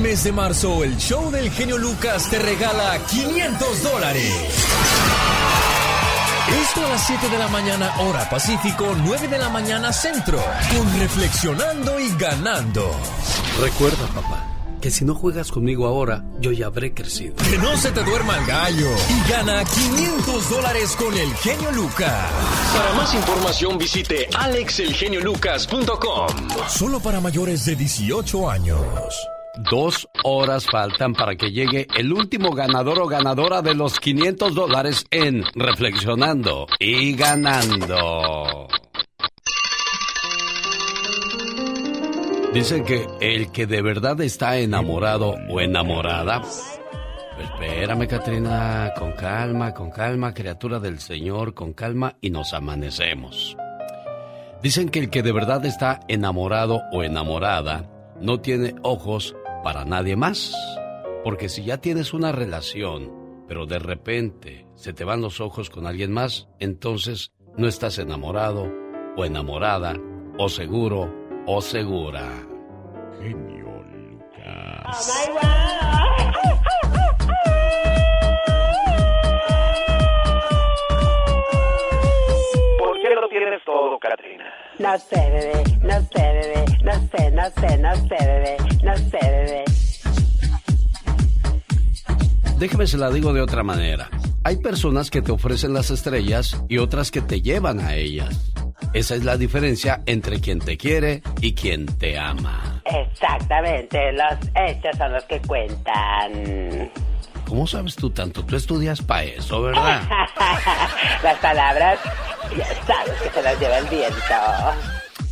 mes de marzo, el show del genio Lucas te regala 500 dólares. Esto a las 7 de la mañana, hora Pacífico, 9 de la mañana, centro, con Reflexionando y Ganando. Recuerda, papá, que si no juegas conmigo ahora, yo ya habré crecido. Que no se te duerma el gallo y gana 500 dólares con el genio Lucas. Para más información visite alexelgeniolucas.com. Solo para mayores de 18 años. Dos horas faltan para que llegue el último ganador o ganadora de los 500 dólares en Reflexionando y Ganando. Dicen que el que de verdad está enamorado o enamorada. Espérame, Katrina, con calma, con calma, criatura del Señor, con calma y nos amanecemos. Dicen que el que de verdad está enamorado o enamorada no tiene ojos para nadie más. Porque si ya tienes una relación, pero de repente se te van los ojos con alguien más, entonces no estás enamorado o enamorada o seguro o segura. Genio Lucas. ¿Por qué lo tienes todo, Katrina? No sé, bebé, no sé, bebé, no sé, no sé, no sé, bebé, no sé, bebé. Déjeme se la digo de otra manera. Hay personas que te ofrecen las estrellas y otras que te llevan a ellas. Esa es la diferencia entre quien te quiere y quien te ama. Exactamente, los hechos son los que cuentan. ¿Cómo sabes tú tanto? Tú estudias para eso, ¿verdad? las palabras, ya sabes que se las lleva el viento.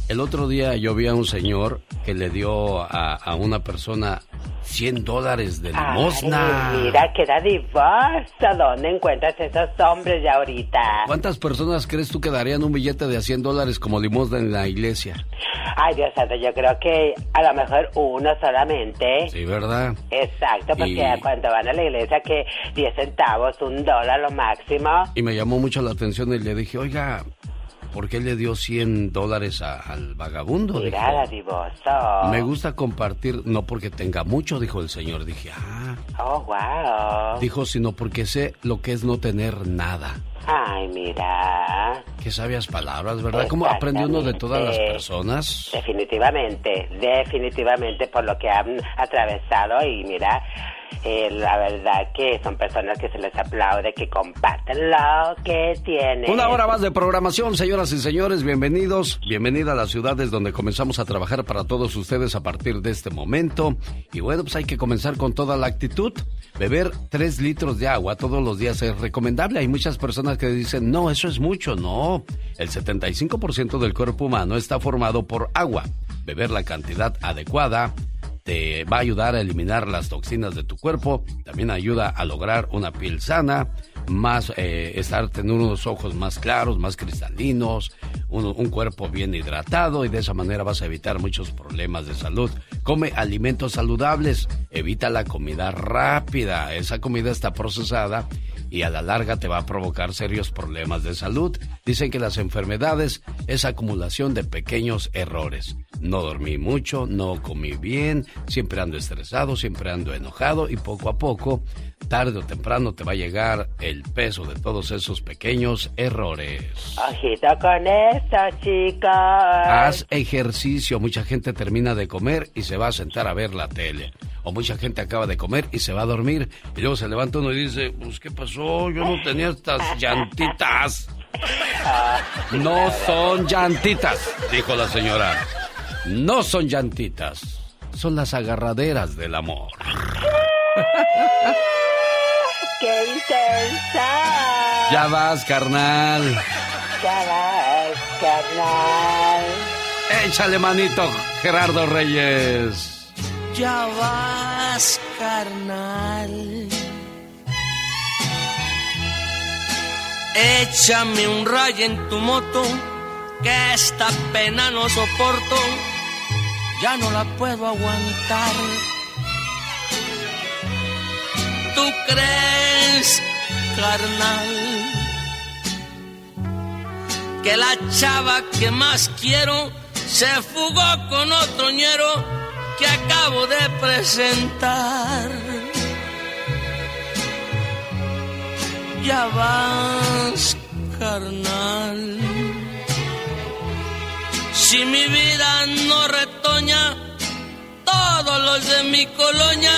El otro día yo vi a un señor que le dio a, a una persona 100 dólares de limosna. Ay, mira, qué dadivoso. ¿Dónde encuentras esos hombres ya ahorita? ¿Cuántas personas crees tú que darían un billete de 100 dólares como limosna en la iglesia? Ay, Dios santo, yo creo que a lo mejor uno solamente. Sí, ¿verdad? Exacto, porque Y- cuando van a la iglesia que 10 centavos, un dólar lo máximo. Y me llamó mucho la atención y le dije, oiga, ¿por qué le dio 100 dólares a- al vagabundo? Mira, Dijo, me gusta compartir, no porque tenga mucho, dijo el señor. Dije, ah, Oh, wow. dijo, sino porque sé lo que es no tener nada. Ay, mira. Qué sabias palabras, ¿verdad? ¿Cómo aprende uno de todas las personas? Definitivamente, definitivamente por lo que han atravesado y mira, eh, la verdad que son personas que se les aplaude, que comparten lo que tienen. Una hora más de programación, señoras y señores, bienvenidos. Bienvenida a las ciudades donde comenzamos a trabajar para todos ustedes a partir de este momento. Y bueno, pues hay que comenzar con toda la actitud. Beber tres litros de agua todos los días es recomendable. Hay muchas personas que dicen, no, eso es mucho. No, el 75% del cuerpo humano está formado por agua. Beber la cantidad adecuada te va a ayudar a eliminar las toxinas de tu cuerpo, también ayuda a lograr una piel sana, más eh, estar tener unos ojos más claros, más cristalinos, un, un cuerpo bien hidratado y de esa manera vas a evitar muchos problemas de salud. Come alimentos saludables, evita la comida rápida, esa comida está procesada y a la larga te va a provocar serios problemas de salud. Dicen que las enfermedades es acumulación de pequeños errores. No dormí mucho, no comí bien, siempre ando estresado, siempre ando enojado y poco a poco, tarde o temprano te va a llegar el peso de todos esos pequeños errores. Ojito con esto, chicos. Haz ejercicio. Mucha gente termina de comer y se va a sentar a ver la tele. O mucha gente acaba de comer y se va a dormir. Y luego se levanta uno y dice, pues ¿qué pasó? Yo no tenía estas llantitas. No son llantitas, dijo la señora. No son llantitas. Son las agarraderas del amor. ¡Qué intensa! Ya vas, carnal. Ya vas, carnal. Échale manito, Gerardo Reyes. Ya vas, carnal. Échame un rayo en tu moto, que esta pena no soporto, ya no la puedo aguantar. ¿Tú crees, carnal, que la chava que más quiero se fugó con otro ñero? Que acabo de presentar. Ya vas, carnal. Si mi vida no retoña, todos los de mi colonia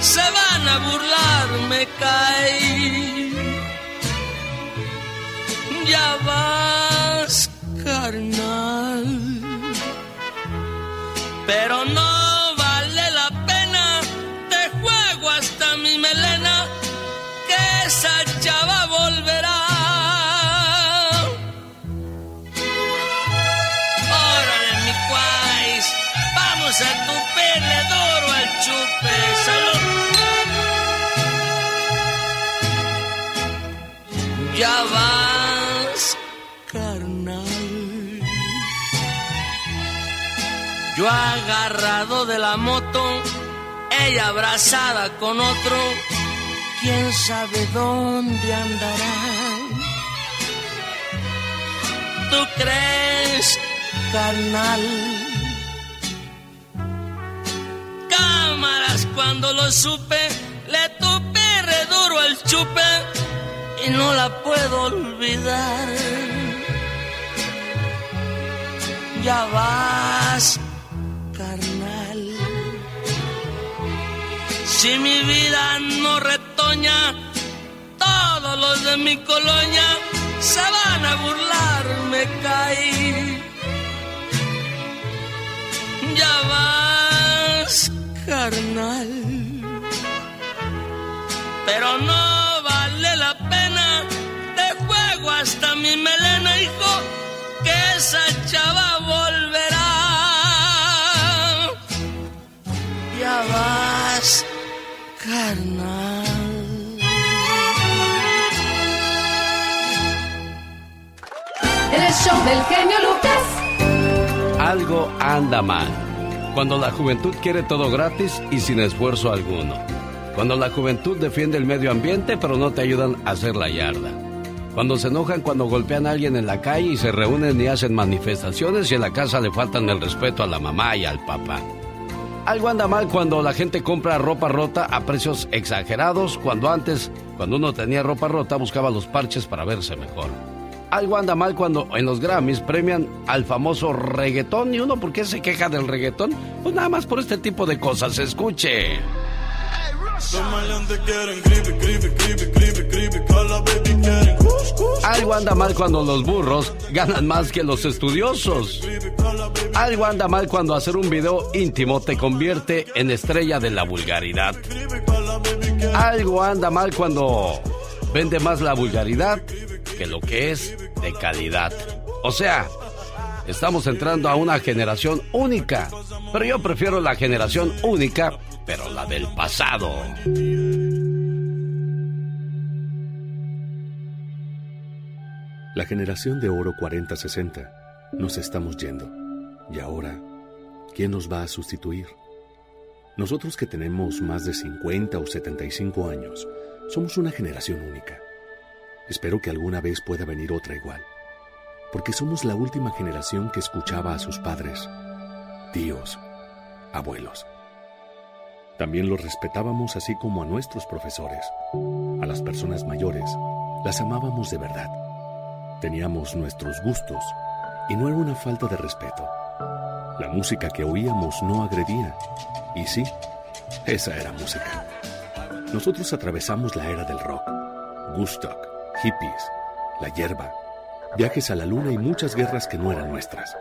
se van a burlar, me cae. Ya vas, carnal. Pero no te juego hasta mi melena, que esa chava volverá. Órale, mi cuais, vamos a tupirle duro al chupe, salud. Ya vas, carnal. Yo agarrado de la moto, ella abrazada con otro, quién sabe dónde andará. ¿Tú crees, carnal? Cámaras cuando lo supe, le tupé re duro al chupe y no la puedo olvidar. Ya vas, carnal. Si mi vida no retoña, todos los de mi colonia se van a burlar, me caí. Ya vas, carnal. Pero no vale la pena, te juego hasta mi melena, hijo, que esa chava volverá. Ya vas, El show del genio Lucas. Algo anda mal. Cuando la juventud quiere todo gratis y sin esfuerzo alguno. Cuando la juventud defiende el medio ambiente pero no te ayudan a hacer la yarda. Cuando se enojan cuando golpean a alguien en la calle y se reúnen y hacen manifestaciones y en la casa le faltan el respeto a la mamá y al papá. Algo anda mal cuando la gente compra ropa rota a precios exagerados, cuando antes, cuando uno tenía ropa rota, buscaba los parches para verse mejor. Algo anda mal cuando en los Grammys premian al famoso reggaetón y uno, ¿por qué se queja del reggaetón? Pues nada más por este tipo de cosas. Escuche. Algo anda mal cuando los burros ganan más que los estudiosos. Algo anda mal cuando hacer un video íntimo te convierte en estrella de la vulgaridad. Algo anda mal cuando vende más la vulgaridad que lo que es de calidad. O sea, estamos entrando a una generación única. Pero yo prefiero la generación única, pero la del pasado. La generación de oro 40-60 nos estamos yendo. Y ahora, ¿quién nos va a sustituir? Nosotros que tenemos más de 50 o 75 años, somos una generación única. Espero que alguna vez pueda venir otra igual, porque somos la última generación que escuchaba a sus padres, tíos, abuelos. También los respetábamos así como a nuestros profesores, a las personas mayores, las amábamos de verdad. Teníamos nuestros gustos y no era una falta de respeto. La música que oíamos no agredía. Y sí, esa era música. Nosotros atravesamos la era del rock, Woodstock, hippies, la hierba, viajes a la luna y muchas guerras que no eran nuestras.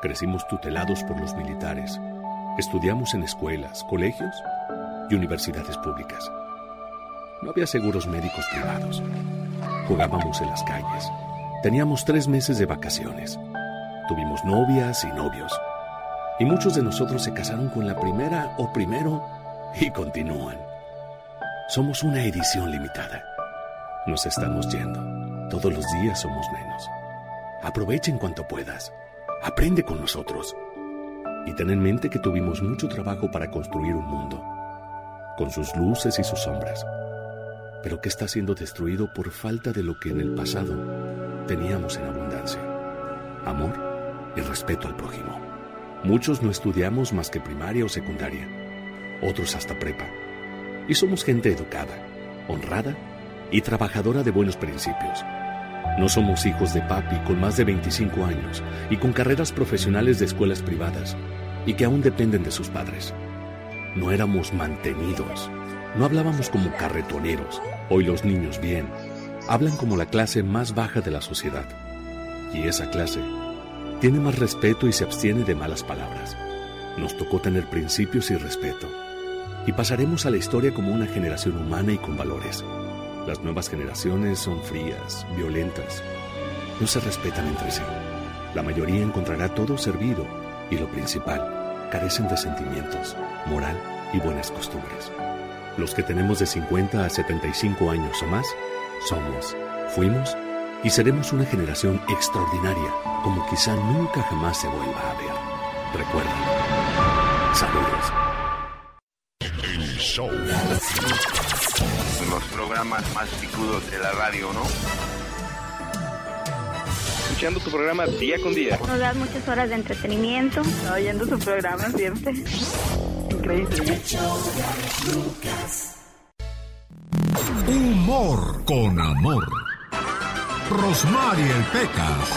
Crecimos tutelados por los militares. Estudiamos en escuelas, colegios y universidades públicas. No había seguros médicos privados. Jugábamos en las calles. Teníamos tres meses de vacaciones. Tuvimos novias y novios. Y muchos de nosotros se casaron con la primera o primero y continúan. Somos una edición limitada. Nos estamos yendo. Todos los días somos menos. Aprovechen cuanto puedas. Aprende con nosotros. Y ten en mente que tuvimos mucho trabajo para construir un mundo, con sus luces y sus sombras, pero que está siendo destruido por falta de lo que en el pasado teníamos en abundancia. Amor y respeto al prójimo. Muchos no estudiamos más que primaria o secundaria, otros hasta prepa. Y somos gente educada, honrada y trabajadora de buenos principios. No somos hijos de papi con más de 25 años y con carreras profesionales de escuelas privadas y que aún dependen de sus padres. No éramos mantenidos. No hablábamos como carretoneros. Hoy los niños bien. Hablan como la clase más baja de la sociedad. Y esa clase tiene más respeto y se abstiene de malas palabras. Nos tocó tener principios y respeto. Y pasaremos a la historia como una generación humana y con valores. Las nuevas generaciones son frías, violentas. No se respetan entre sí. La mayoría encontrará todo servido y lo principal, carecen de sentimientos, moral y buenas costumbres. Los que tenemos de 50 a 75 años o más, somos, fuimos y seremos una generación extraordinaria como quizá nunca jamás se vuelva a ver. Recuerda. Saludos. El show los programas más picudos de la radio, ¿no? Escuchando tu programa día con día. Nos das muchas horas de entretenimiento. Oyendo tu programa siempre. Increíble. Humor con amor. Rosmarie el Pecas.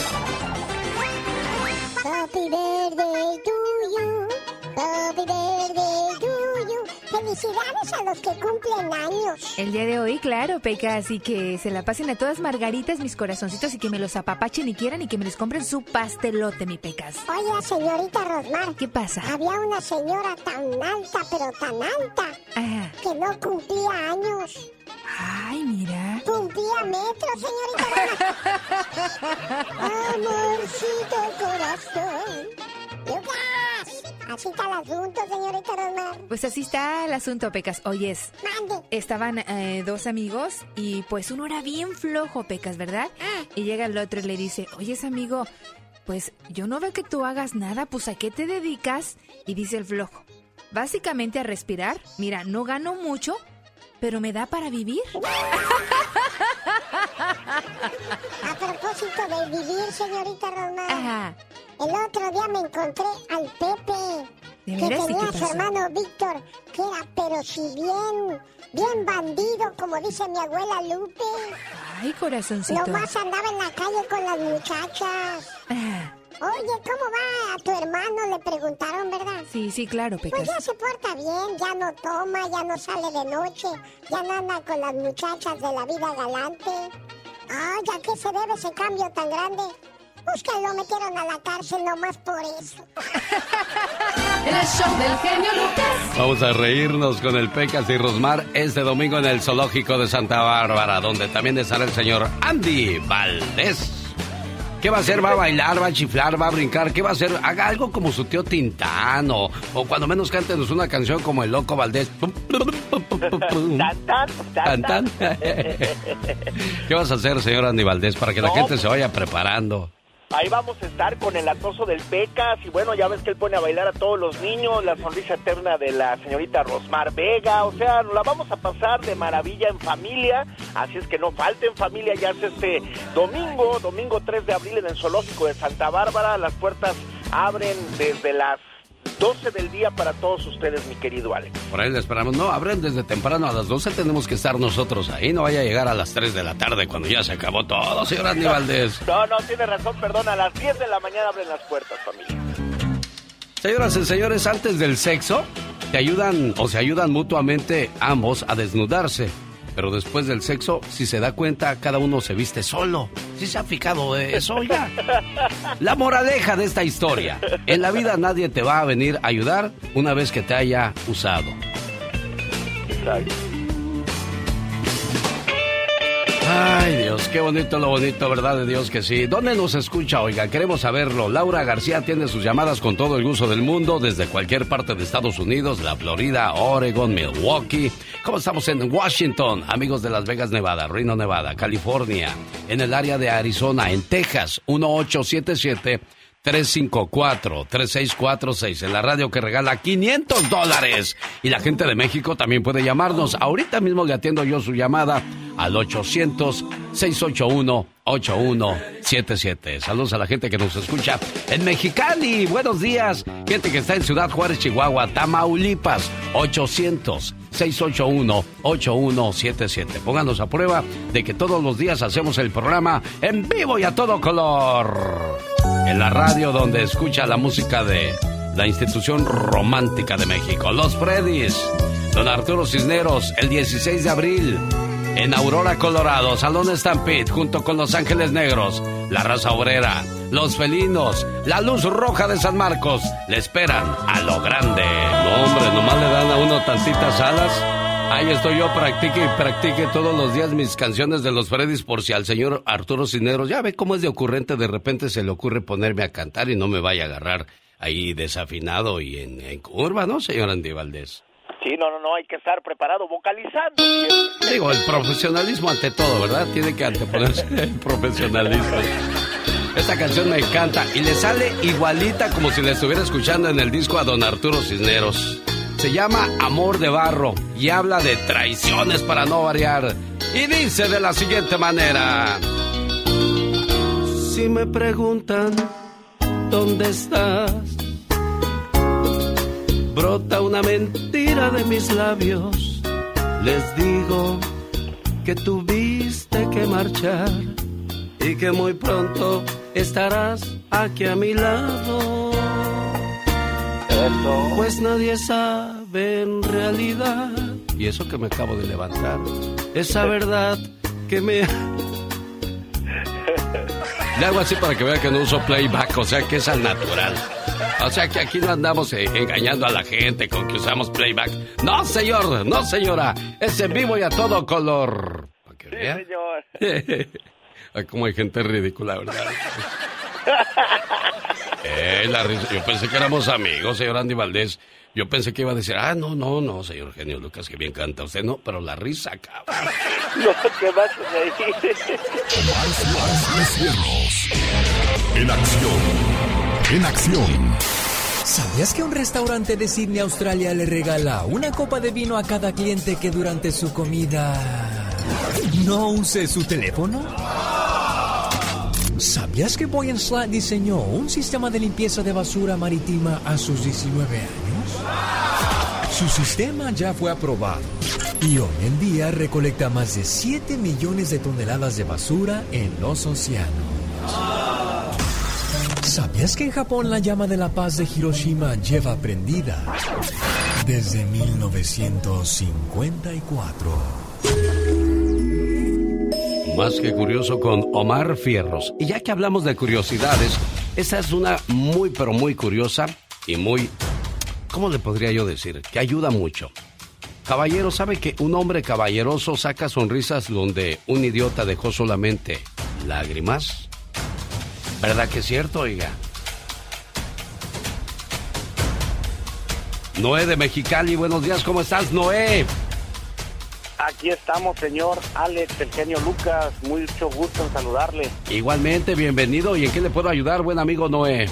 Happy birthday to you. Happy birthday Felicidades a los que cumplen años. El día de hoy, claro, Peca, así que se la pasen a todas margaritas, mis corazoncitos, y que me los apapachen y quieran y que me les compren su pastelote, mi Pecas. Oye, señorita Rosmar. ¿Qué pasa? Había una señora tan alta, pero tan alta, que no cumplía años. Ay, mira. Cumplía metros, señorita Amorcito corazón. ¡Lucas! Así está el asunto, señorita Rosmar. Pues así está el asunto, Pecas. Oyes. Mande. Estaban eh, dos amigos y pues uno era bien flojo, Pecas, ¿verdad? Ah. Y llega el otro y le dice, oyes, amigo, pues yo no veo que tú hagas nada, pues ¿a qué te dedicas? Y dice el flojo, básicamente a respirar. Mira, no gano mucho, pero me da para vivir. A propósito de vivir, señorita Rosmar. Ajá. El otro día me encontré al Pepe. ¿De que tenía a su hermano Víctor, que era pero si bien, bien bandido, como dice mi abuela Lupe. Ay, corazoncito. Nomás andaba en la calle con las muchachas. Ah, Oye, ¿cómo va a tu hermano? Le preguntaron, ¿verdad? sí, sí, claro, Pues Pecas. ya se porta bien, ya no toma, ya no sale de noche, ya no anda con las muchachas de la vida galante. Ay, ¿a qué se debe ese cambio tan grande? Pues que lo metieron a la cárcel nomás por eso. El show del genio Lucas. Vamos a reírnos con el Pecas y Rosmar este domingo en el Zoológico de Santa Bárbara, donde también estará el señor Andy Valdés. ¿Qué va a hacer? ¿Va a bailar? ¿Va a chiflar? ¿Va a brincar? ¿Qué va a hacer? Haga algo como su tío Tintán o, o cuando menos cántenos una canción como el Loco Valdés. Tan, tan. ¿Qué vas a hacer, señor Andy Valdés, para que la No. gente se vaya preparando? Ahí vamos a estar con el atoso del Pecas y bueno, ya ves que él pone a bailar a todos los niños, la sonrisa eterna de la señorita Rosmar Vega, o sea, la vamos a pasar de maravilla en familia, así es que no falten familia, ya es este domingo, domingo 3 de abril en el zoológico de Santa Bárbara, las puertas abren desde las 12 del día para todos ustedes, mi querido Alex. Por ahí le esperamos. No, abren desde temprano a las 12. Tenemos que estar nosotros ahí. No vaya a llegar a las 3 de la tarde cuando ya se acabó todo, señor Andy Valdés. No, no, tiene razón, perdón, a las 10 de la mañana abren las puertas, familia. Señoras y señores, antes del sexo, te ayudan o se ayudan mutuamente ambos a desnudarse. Pero después del sexo, si se da cuenta, cada uno se viste solo. ¿Sí se ha fijado eso, oiga? La moraleja de esta historia. En la vida nadie te va a venir a ayudar una vez que te haya usado. Ay, Dios, qué bonito lo bonito, ¿verdad de Dios que sí? ¿Dónde nos escucha, oiga? Queremos saberlo. Laura García tiene sus llamadas con todo el gusto del mundo desde cualquier parte de Estados Unidos, la Florida, Oregon, Milwaukee. ¿Cómo estamos en Washington? Amigos de Las Vegas, Nevada, Reno, Nevada, California, en el área de Arizona, en Texas, 1877. 354-3646 en la radio que regala 500 dólares. Y la gente de México también puede llamarnos. Ahorita mismo le atiendo yo su llamada al 800-681-8177. 77. Saludos a la gente que nos escucha en Mexicali. Buenos días. Gente que está en Ciudad Juárez, Chihuahua, Tamaulipas. 800-681-8177. Pónganos a prueba de que todos los días hacemos el programa en vivo y a todo color. En la radio donde escucha la música de la institución romántica de México, Los Freddys. Don Arturo Cisneros, el 16 de abril en Aurora, Colorado, Salón Stampede, junto con Los Ángeles Negros, La Raza Obrera, Los Felinos, La Luz Roja de San Marcos, le esperan a lo grande. No, hombre, nomás le dan a uno tantitas alas. Ahí estoy yo, practique y practique todos los días mis canciones de los Freddys por si al señor Arturo Cisneros, ya ve cómo es de ocurrente, de repente se le ocurre ponerme a cantar y no me vaya a agarrar ahí desafinado y en, en curva, ¿no, señor Andy Valdés? Sí, no, no, no, hay que estar preparado vocalizando. Digo, el profesionalismo ante todo, ¿verdad? Tiene que anteponerse el profesionalismo. Esta canción me encanta y le sale igualita como si la estuviera escuchando en el disco a don Arturo Cisneros. Se llama Amor de Barro y habla de traiciones para no variar. Y dice de la siguiente manera. Si me preguntan dónde estás, brota una mentira de mis labios. Les digo que tuviste que marchar y que muy pronto estarás aquí a mi lado. Pues nadie sabe en realidad, y eso que me acabo de levantar, esa verdad que me... Le hago así para que vea que no uso playback, o sea que es al natural. O sea que aquí no andamos eh, engañando a la gente con que usamos playback. No, señor, no, señora. Es en vivo y a todo color. Sí, señor. Ay, como hay gente ridícula, ¿verdad? Eh, la risa. Yo pensé que éramos amigos, señor Andy Valdés. Yo pensé que iba a decir, ah, no, no, no, señor Genio Lucas, que bien canta usted, no, pero la risa, cabrón. No, ¿qué vas a reír? En acción. En acción. ¿Sabías que un restaurante de Sydney, Australia, le regala una copa de vino a cada cliente que durante su comida no use su teléfono? ¿Sabías que Boyan Slat diseñó un sistema de limpieza de basura marítima a sus 19 años? Su sistema ya fue aprobado y hoy en día recolecta más de 7 millones de toneladas de basura en los océanos. ¿Sabías que en Japón la llama de la paz de Hiroshima lleva prendida desde 1954? Más que curioso con Omar Fierros. Y ya que hablamos de curiosidades, esta es una muy, pero muy curiosa y muy, ¿cómo le podría yo decir? Que ayuda mucho. Caballero, ¿sabe que un hombre caballeroso saca sonrisas donde un idiota dejó solamente lágrimas? ¿Verdad que es cierto, oiga? Noé de Mexicali, buenos días, ¿cómo estás, Noé? Aquí estamos, señor Alex, el genio Lucas. Mucho gusto en saludarle. Igualmente, bienvenido. ¿Y en qué le puedo ayudar, buen amigo Noé?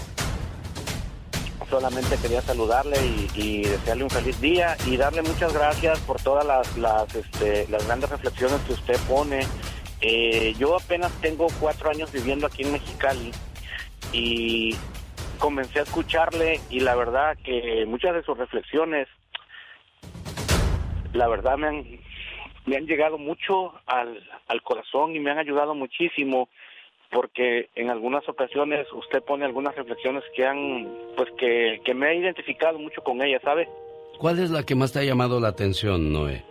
Solamente quería saludarle y, y desearle un feliz día y darle muchas gracias por todas las, las, este, las grandes reflexiones que usted pone. Eh, yo apenas tengo cuatro años viviendo aquí en Mexicali y comencé a escucharle y la verdad que muchas de sus reflexiones, la verdad me han, me han llegado mucho al, al corazón y me han ayudado muchísimo porque en algunas ocasiones usted pone algunas reflexiones que han, pues que, que me he identificado mucho con ella, ¿sabe? ¿Cuál es la que más te ha llamado la atención, Noé?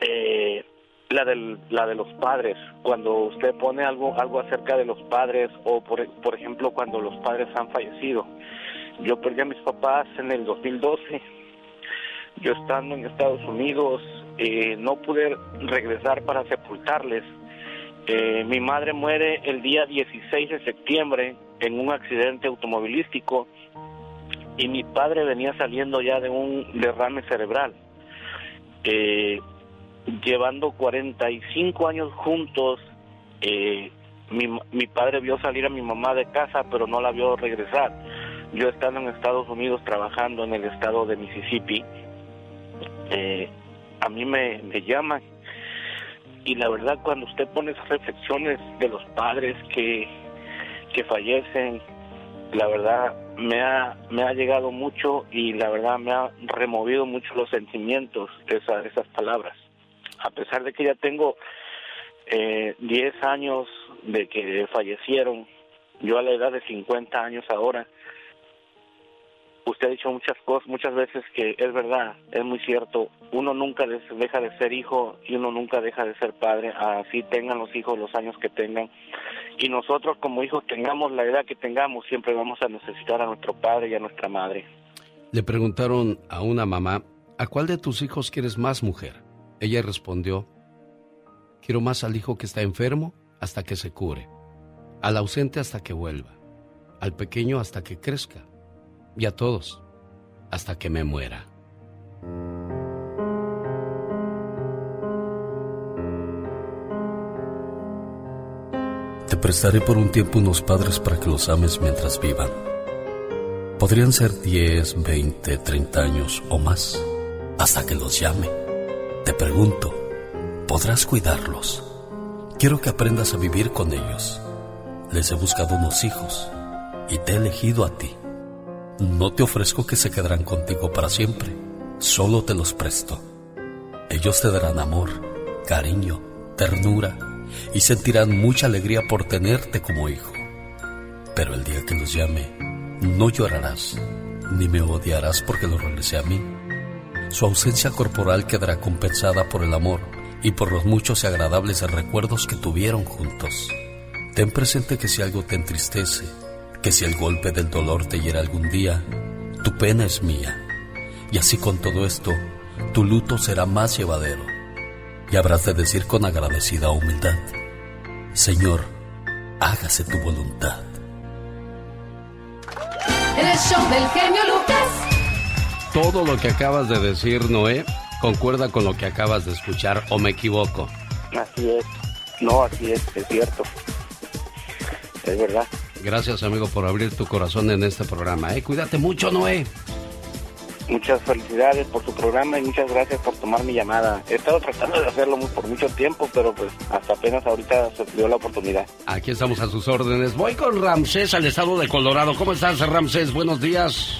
Eh, la del, la de los padres, cuando usted pone algo, algo acerca de los padres o por, por ejemplo cuando los padres han fallecido. Yo perdí a mis papás en el 2012, yo estando en Estados Unidos, eh, no pude regresar para sepultarles. Eh, mi madre muere el día 16 de septiembre en un accidente automovilístico y mi padre venía saliendo ya de un derrame cerebral. Eh, llevando 45 años juntos, eh, mi, mi padre vio salir a mi mamá de casa, pero no la vio regresar. Yo estando en Estados Unidos trabajando en el estado de Mississippi, eh, a mí me, llaman y la verdad cuando usted pone esas reflexiones de los padres que, que fallecen, la verdad me ha, me ha llegado mucho y la verdad me ha removido mucho los sentimientos esa, esas palabras. A pesar de que ya tengo eh, 10 años de que fallecieron, yo a la edad de 50 años ahora, usted ha dicho muchas cosas, muchas veces que es verdad, es muy cierto, uno nunca deja de ser hijo y uno nunca deja de ser padre, así tengan los hijos los años que tengan. Y nosotros como hijos tengamos la edad que tengamos, siempre vamos a necesitar a nuestro padre y a nuestra madre. Le preguntaron a una mamá, ¿a cuál de tus hijos quieres más mujer? Ella respondió, quiero más al hijo que está enfermo hasta que se cure, al ausente hasta que vuelva, al pequeño hasta que crezca y a todos hasta que me muera. Te prestaré por un tiempo unos padres para que los ames mientras vivan. Podrían ser 10, 20, 30 años o más, hasta que los llame. Te pregunto, ¿podrás cuidarlos? Quiero que aprendas a vivir con ellos. Les he buscado unos hijos y te he elegido a ti. No te ofrezco que se quedarán contigo para siempre, solo te los presto. Ellos te darán amor, cariño, ternura y sentirán mucha alegría por tenerte como hijo. Pero el día que los llame, no llorarás, ni me odiarás porque los regresé a mí. Su ausencia corporal quedará compensada por el amor y por los muchos y agradables recuerdos que tuvieron juntos. Ten presente que si algo te entristece, que si el golpe del dolor te hiera algún día, tu pena es mía. Y así con todo esto, tu luto será más llevadero. Y habrás de decir con agradecida humildad, Señor, hágase tu voluntad. El show del genio Lucas. Todo lo que acabas de decir, Noé, concuerda con lo que acabas de escuchar o me equivoco. Así es. No, así es, es cierto. Es verdad. Gracias, amigo, por abrir tu corazón en este programa. ¿eh? Cuídate mucho, Noé. Muchas felicidades por su programa y muchas gracias por tomar mi llamada. He estado tratando de hacerlo por mucho tiempo, pero pues hasta apenas ahorita se dio la oportunidad. Aquí estamos a sus órdenes. Voy con Ramsés al estado de Colorado. ¿Cómo estás, Ramsés? Buenos días.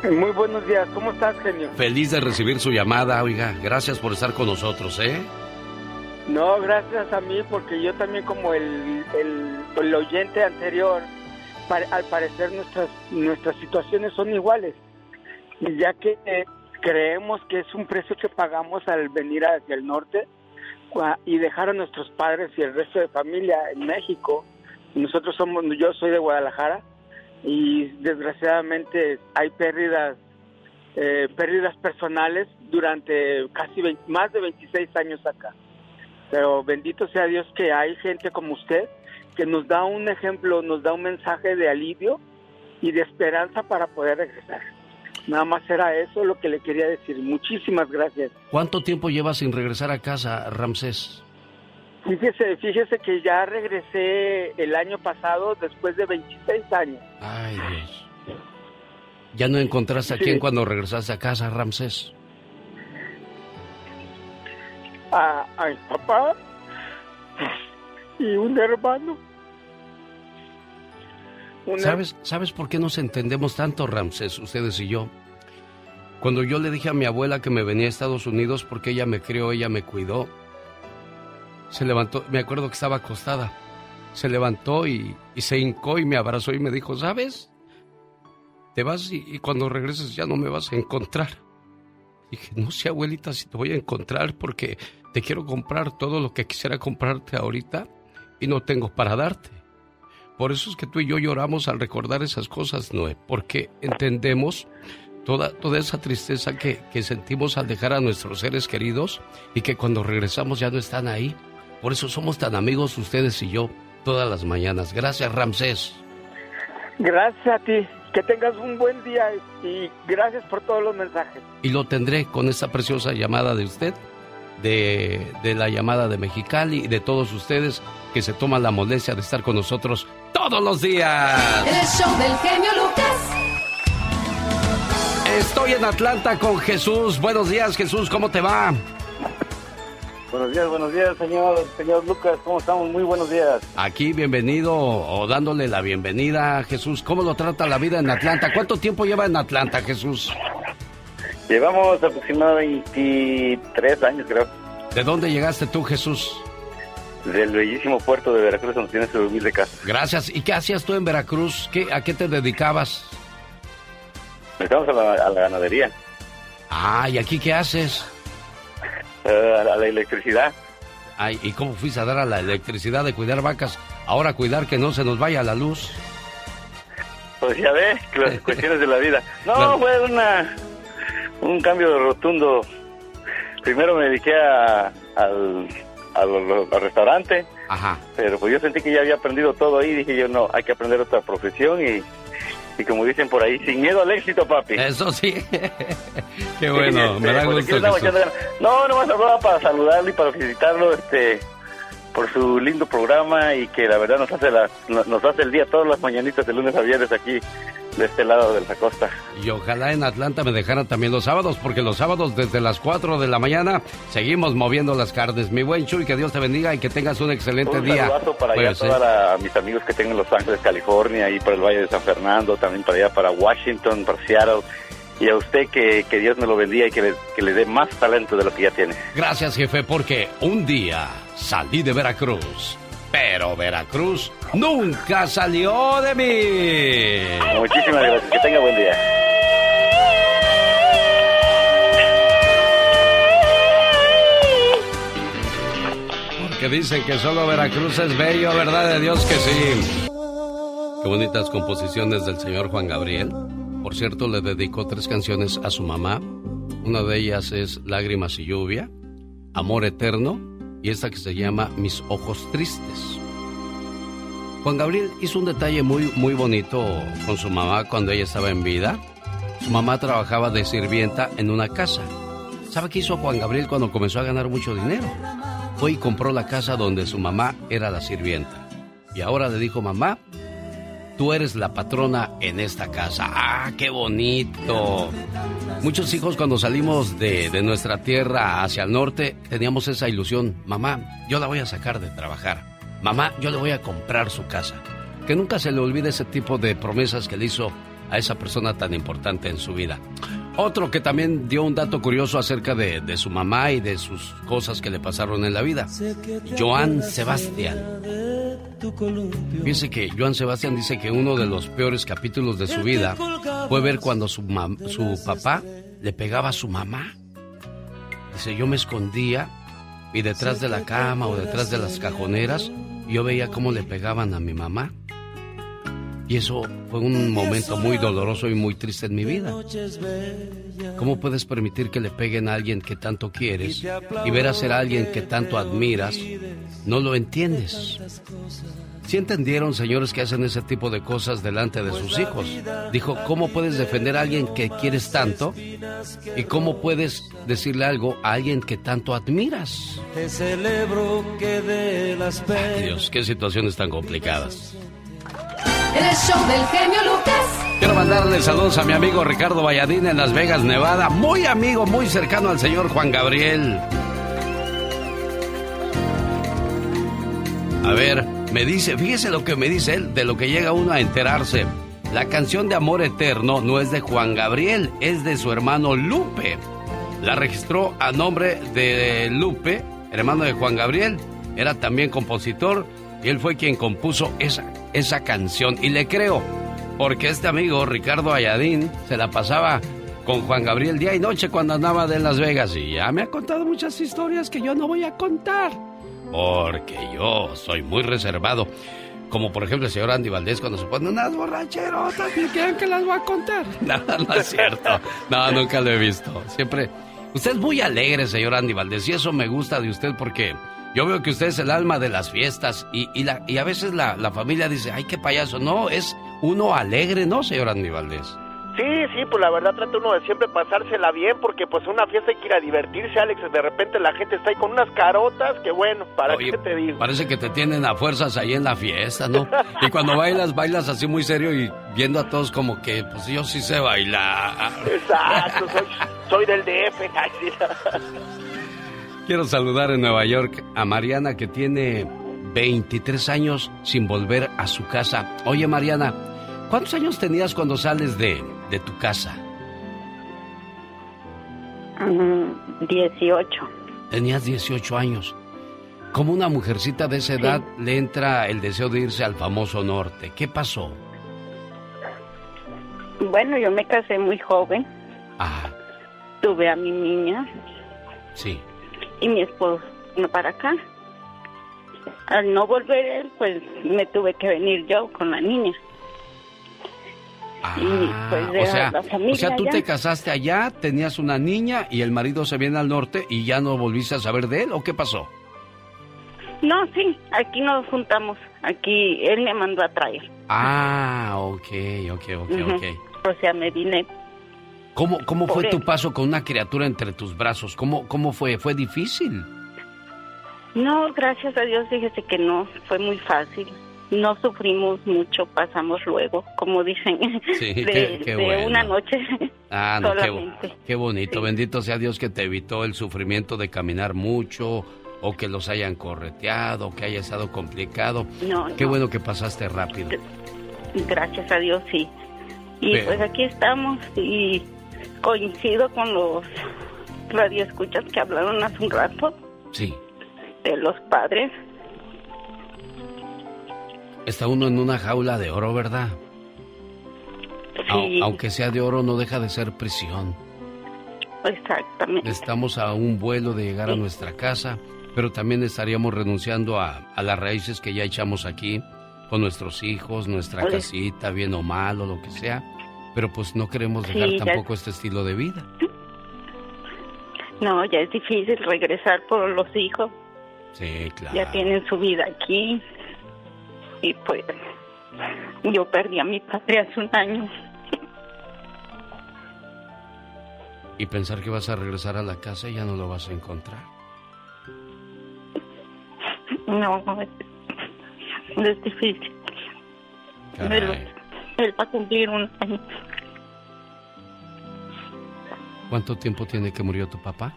Muy buenos días. ¿Cómo estás, genio? Feliz de recibir su llamada, oiga. Gracias por estar con nosotros, ¿eh? No, gracias a mí, porque yo también como el, el, oyente anterior, al parecer nuestras, nuestras situaciones son iguales, ya que eh, creemos que es un precio que pagamos al venir hacia el norte y dejar a nuestros padres y el resto de familia en México. Nosotros somos, yo soy de Guadalajara y desgraciadamente hay pérdidas, eh, pérdidas personales durante casi más de 26 años acá. Pero bendito sea Dios que hay gente como usted que nos da un ejemplo, nos da un mensaje de alivio y de esperanza para poder regresar. Nada más era eso lo que le quería decir. Muchísimas gracias. ¿Cuánto tiempo llevas sin regresar a casa, Ramsés? Fíjese, fíjese que ya regresé el año pasado después de 26 años. Ay, Dios. ¿Ya no encontraste a quién cuando regresaste a casa, Ramsés? a, mi papá y un hermano. ¿Sabes, ¿Sabes por qué nos entendemos tanto, Ramses, ustedes y yo? Cuando yo le dije a mi abuela que me venía a Estados Unidos porque ella me crió, ella me cuidó, se levantó, me acuerdo que estaba acostada, se levantó y, se hincó y me abrazó y me dijo, ¿sabes? Te vas y cuando regreses ya no me vas a encontrar. Dije, no sé, abuelita, si te voy a encontrar porque te quiero comprar todo lo que quisiera comprarte ahorita y no tengo para darte. Por eso es que tú y yo lloramos al recordar esas cosas, Noé, porque entendemos toda, toda esa tristeza que, que sentimos al dejar a nuestros seres queridos y que cuando regresamos ya no están ahí. Por eso somos tan amigos ustedes y yo todas las mañanas. Gracias, Ramsés. Gracias a ti. Que tengas un buen día y gracias por todos los mensajes. Y lo tendré con esa preciosa llamada de usted, de, de la llamada de Mexicali y de todos ustedes que se toman la molestia de estar con nosotros todos los días. El show del genio Lucas. Estoy en Atlanta con Jesús. Buenos días, Jesús, ¿cómo te va? Buenos días, buenos días, señor, señor Lucas. ¿Cómo estamos? Muy buenos días. Aquí, bienvenido o dándole la bienvenida a Jesús. ¿Cómo lo trata la vida en Atlanta? ¿Cuánto tiempo lleva en Atlanta, Jesús? Llevamos aproximadamente 23 años, creo. ¿De dónde llegaste tú, Jesús? Del bellísimo puerto de Veracruz, donde tienes tu humilde casa. Gracias. ¿Y qué hacías tú en Veracruz? ¿Qué, ¿A qué te dedicabas? Estamos a la, a la ganadería. Ah, ¿y aquí qué haces? Eh, a la electricidad. Ay, ¿y cómo fuiste a dar a la electricidad de cuidar vacas? Ahora cuidar que no se nos vaya la luz. Pues ya ves, las cuestiones de la vida. No, fue una, un cambio rotundo. Primero me dediqué a, al, al, al restaurante, Ajá. pero pues yo sentí que ya había aprendido todo ahí. Dije yo, no, hay que aprender otra profesión y, y como dicen por ahí, sin miedo al éxito, papi. Eso sí. Qué bueno, Sí, me da este, gusto. Jesús. ganas. No, nomás hablaba para saludarlo y para felicitarlo este, por su lindo programa y que la verdad nos hace, la, nos hace el día todas las mañanitas de lunes a viernes aquí de este lado de la costa. Y ojalá en Atlanta me dejaran también los sábados, porque los sábados desde las 4 de la mañana seguimos moviendo las carnes. Mi buen Chuy, que Dios te bendiga y que tengas un excelente Un día. saludazo para allá Pues, a todos eh, mis amigos que tengo en Los Ángeles, California, y para el Valle de San Fernando, también para allá, para Washington, para Seattle. Y a usted que, que Dios me lo bendiga y que le, que le dé más talento de lo que ya tiene. Gracias, jefe, porque un día salí de Veracruz, pero Veracruz nunca salió de mí. Muchísimas gracias. Que tenga buen día. Porque dicen que solo Veracruz es bello, ¿verdad de Dios que sí? Qué bonitas composiciones del señor Juan Gabriel. Por cierto, le dedicó tres canciones a su mamá. Una de ellas es Lágrimas y lluvia, Amor eterno y esta que se llama Mis ojos tristes. Juan Gabriel hizo un detalle muy muy bonito con su mamá cuando ella estaba en vida. Su mamá trabajaba de sirvienta en una casa. ¿Sabe qué hizo Juan Gabriel cuando comenzó a ganar mucho dinero? Fue y compró la casa donde su mamá era la sirvienta. Y ahora le dijo, mamá, tú eres la patrona en esta casa. ¡Ah, qué bonito! Muchos hijos cuando salimos de, de nuestra tierra hacia el norte teníamos esa ilusión. Mamá, yo la voy a sacar de trabajar. Mamá, yo le voy a comprar su casa. Que nunca se le olvide ese tipo de promesas que le hizo a esa persona tan importante en su vida. Otro que también dio un dato curioso acerca de, su mamá y de sus cosas que le pasaron en la vida. Joan Sebastián. Fíjese que Joan Sebastián dice que uno de los peores capítulos de su vida fue ver cuando su, su papá le pegaba a su mamá. Dice, yo me escondía y detrás de la cama o detrás de las cajoneras yo veía cómo le pegaban a mi mamá. Y eso fue un momento muy doloroso y muy triste en mi vida. ¿Cómo puedes permitir que le peguen a alguien que tanto quieres y ver hacer a alguien que tanto admiras? No lo entiendes. Si entendieron, señores, que hacen ese tipo de cosas delante de sus hijos. Dijo, ¿cómo puedes defender a alguien que quieres tanto? ¿Y cómo puedes decirle algo a alguien que tanto admiras? Te celebro que de las Ay, Dios, qué situaciones tan complicadas. El show del genio Lucas. Quiero mandarle saludos a mi amigo Ricardo Valladín en Las Vegas, Nevada. Muy amigo, muy cercano al señor Juan Gabriel. A ver, me dice, fíjese lo que me dice él, de lo que llega uno a enterarse. La canción de Amor Eterno no es de Juan Gabriel, es de su hermano Lupe. La registró a nombre de Lupe, hermano de Juan Gabriel. Era también compositor y él fue quien compuso esa, esa canción. Y le creo, porque este amigo Ricardo Ayadín se la pasaba con Juan Gabriel día y noche cuando andaba de Las Vegas y ya me ha contado muchas historias que yo no voy a contar. Porque yo soy muy reservado. Como por ejemplo el señor Andy Valdés cuando se pone unas borracherotas y quieren que las voy a contar. No, no es cierto. No, nunca lo he visto. Siempre. Usted es muy alegre, señor Andy Valdés, y eso me gusta de usted porque yo veo que usted es el alma de las fiestas y, y, la, y a veces la, la familia dice, ay, qué payaso. No, es uno alegre, ¿no, señor Andy Valdés? Sí, sí, pues la verdad trata uno de siempre pasársela bien porque pues una fiesta hay que ir a divertirse, Alex. De repente la gente está ahí con unas carotas que bueno, ¿para Oye, qué te digo? Parece que te tienen a fuerzas ahí en la fiesta, ¿no? Y cuando bailas, bailas así muy serio y viendo a todos como que, pues yo sí sé bailar. Exacto, soy, soy del DF. Quiero saludar en Nueva York a Mariana que tiene 23 años sin volver a su casa. Oye Mariana, ¿cuántos años tenías cuando sales de, de tu casa? 18. Tenías 18 años. Como una mujercita de esa edad le entra el deseo de irse al famoso norte. ¿Qué pasó? Bueno, yo me casé muy joven. Ah. Tuve a mi niña. Sí. Y mi esposo vino para acá. Al no volver él, pues me tuve que venir yo con la niña. Ah, pues o, sea, o sea, tú te casaste allá, tenías una niña y el marido se viene al norte y ya no volviste a saber de él o qué pasó? No, sí, aquí nos juntamos. Aquí él me mandó a traer. Ah, ok, ok, ok, ok. O sea, me vine. ¿Cómo, cómo fue tu paso con una criatura entre tus brazos? ¿Cómo, ¿Cómo fue? ¿Fue difícil? No, gracias a Dios, fíjese que no, fue muy fácil no sufrimos mucho, pasamos luego, como dicen, de, una noche. Ah, no, qué, bonito. Bendito sea Dios que te evitó el sufrimiento de caminar mucho o que los hayan correteado, o que haya estado complicado. No, qué bueno que pasaste rápido. Gracias a Dios, sí. Y pues aquí estamos y coincido con los radioescuchas que hablaron hace un rato. Sí. De los padres Está uno en una jaula de oro, ¿verdad? Sí. Aunque sea de oro, no deja de ser prisión. Exactamente. Estamos a un vuelo de llegar a nuestra casa, pero también estaríamos renunciando a, las raíces que ya echamos aquí, con nuestros hijos, nuestra casita, bien o mal o lo que sea. Pero pues no queremos dejar tampoco este estilo de vida. No, ya es difícil regresar por los hijos. Sí, claro. Ya tienen su vida aquí y pues yo perdí a mi padre hace un año. Y pensar que vas a regresar a la casa y ya no lo vas a encontrar. No, es, es difícil. Él, él va a cumplir un año. ¿Cuánto tiempo tiene que murió tu papá?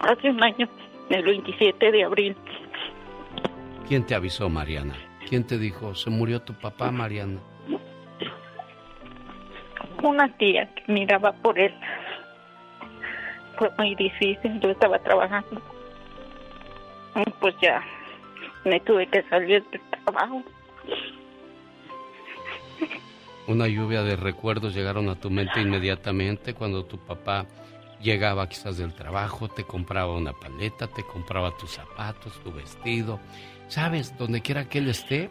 Hace un año, el 27 de abril. ¿Quién te avisó, Mariana? ¿Quién te dijo, se murió tu papá, Mariana? Una tía que miraba por él. Fue muy difícil, yo estaba trabajando. Pues ya me tuve que salir del trabajo. Una lluvia de recuerdos llegaron a tu mente inmediatamente cuando tu papá llegaba quizás del trabajo, te compraba una paleta, te compraba tus zapatos, tu vestido, Sabes, donde quiera que él esté,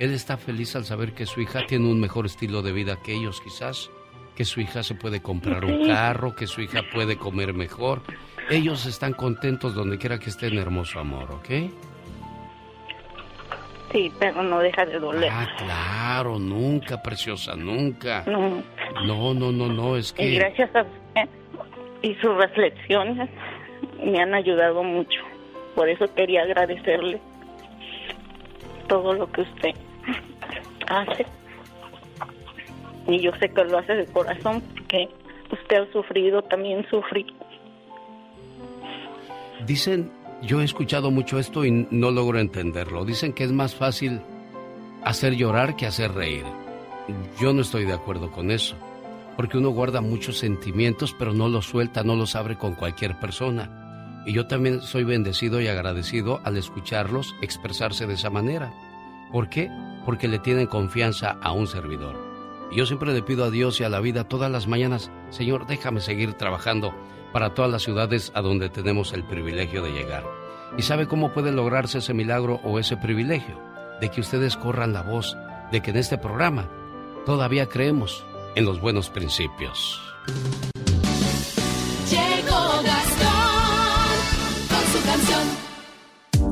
él está feliz al saber que su hija tiene un mejor estilo de vida que ellos quizás, que su hija se puede comprar un carro, que su hija puede comer mejor. Ellos están contentos donde quiera que esté en hermoso amor, ¿ok? Sí, pero no deja de doler. Ah, claro, nunca, preciosa, nunca. No. No, no, no, no, es que... Y gracias a usted y sus reflexiones me han ayudado mucho. Por eso quería agradecerle todo lo que usted hace. Y yo sé que lo hace de corazón, porque usted ha sufrido, también sufrí. Dicen, yo he escuchado mucho esto y no logro entenderlo. Dicen que es más fácil hacer llorar que hacer reír. Yo no estoy de acuerdo con eso, porque uno guarda muchos sentimientos, pero no los suelta, no los abre con cualquier persona. Y yo también soy bendecido y agradecido al escucharlos expresarse de esa manera. ¿Por qué? Porque le tienen confianza a un servidor. Y yo siempre le pido a Dios y a la vida todas las mañanas, Señor, déjame seguir trabajando para todas las ciudades a donde tenemos el privilegio de llegar. ¿Y sabe cómo puede lograrse ese milagro o ese privilegio? De que ustedes corran la voz de que en este programa todavía creemos en los buenos principios.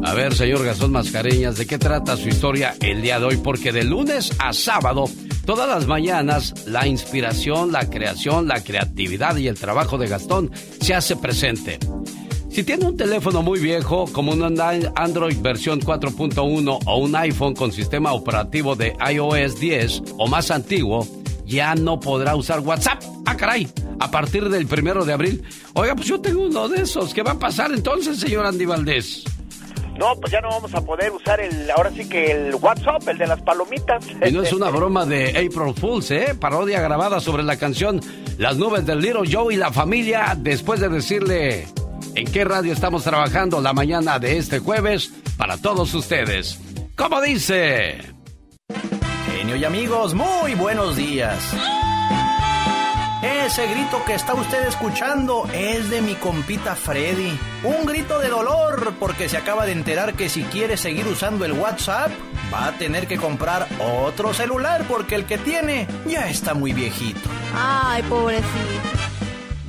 A ver, señor Gastón Mascareñas, ¿de qué trata su historia el día de hoy? Porque de lunes a sábado, todas las mañanas, la inspiración, la creación, la creatividad y el trabajo de Gastón se hace presente. Si tiene un teléfono muy viejo, como un Android versión 4.1 o un iPhone con sistema operativo de iOS 10 o más antiguo, ya no podrá usar WhatsApp. Ah, caray. a partir del primero de abril. Oiga, pues yo tengo uno de esos. ¿Qué va a pasar entonces, señor Andy Valdés? No, pues ya no vamos a poder usar el, ahora sí que el WhatsApp, el de las palomitas. Y no es una broma de April Fools, ¿eh? Parodia grabada sobre la canción Las nubes del Little Joe y la familia, después de decirle en qué radio estamos trabajando la mañana de este jueves para todos ustedes. ¿Cómo dice? Genio y amigos, muy buenos días. Ese grito que está usted escuchando es de mi compita Freddy. Un grito de dolor porque se acaba de enterar que si quiere seguir usando el WhatsApp, va a tener que comprar otro celular porque el que tiene ya está muy viejito. Ay, pobrecito.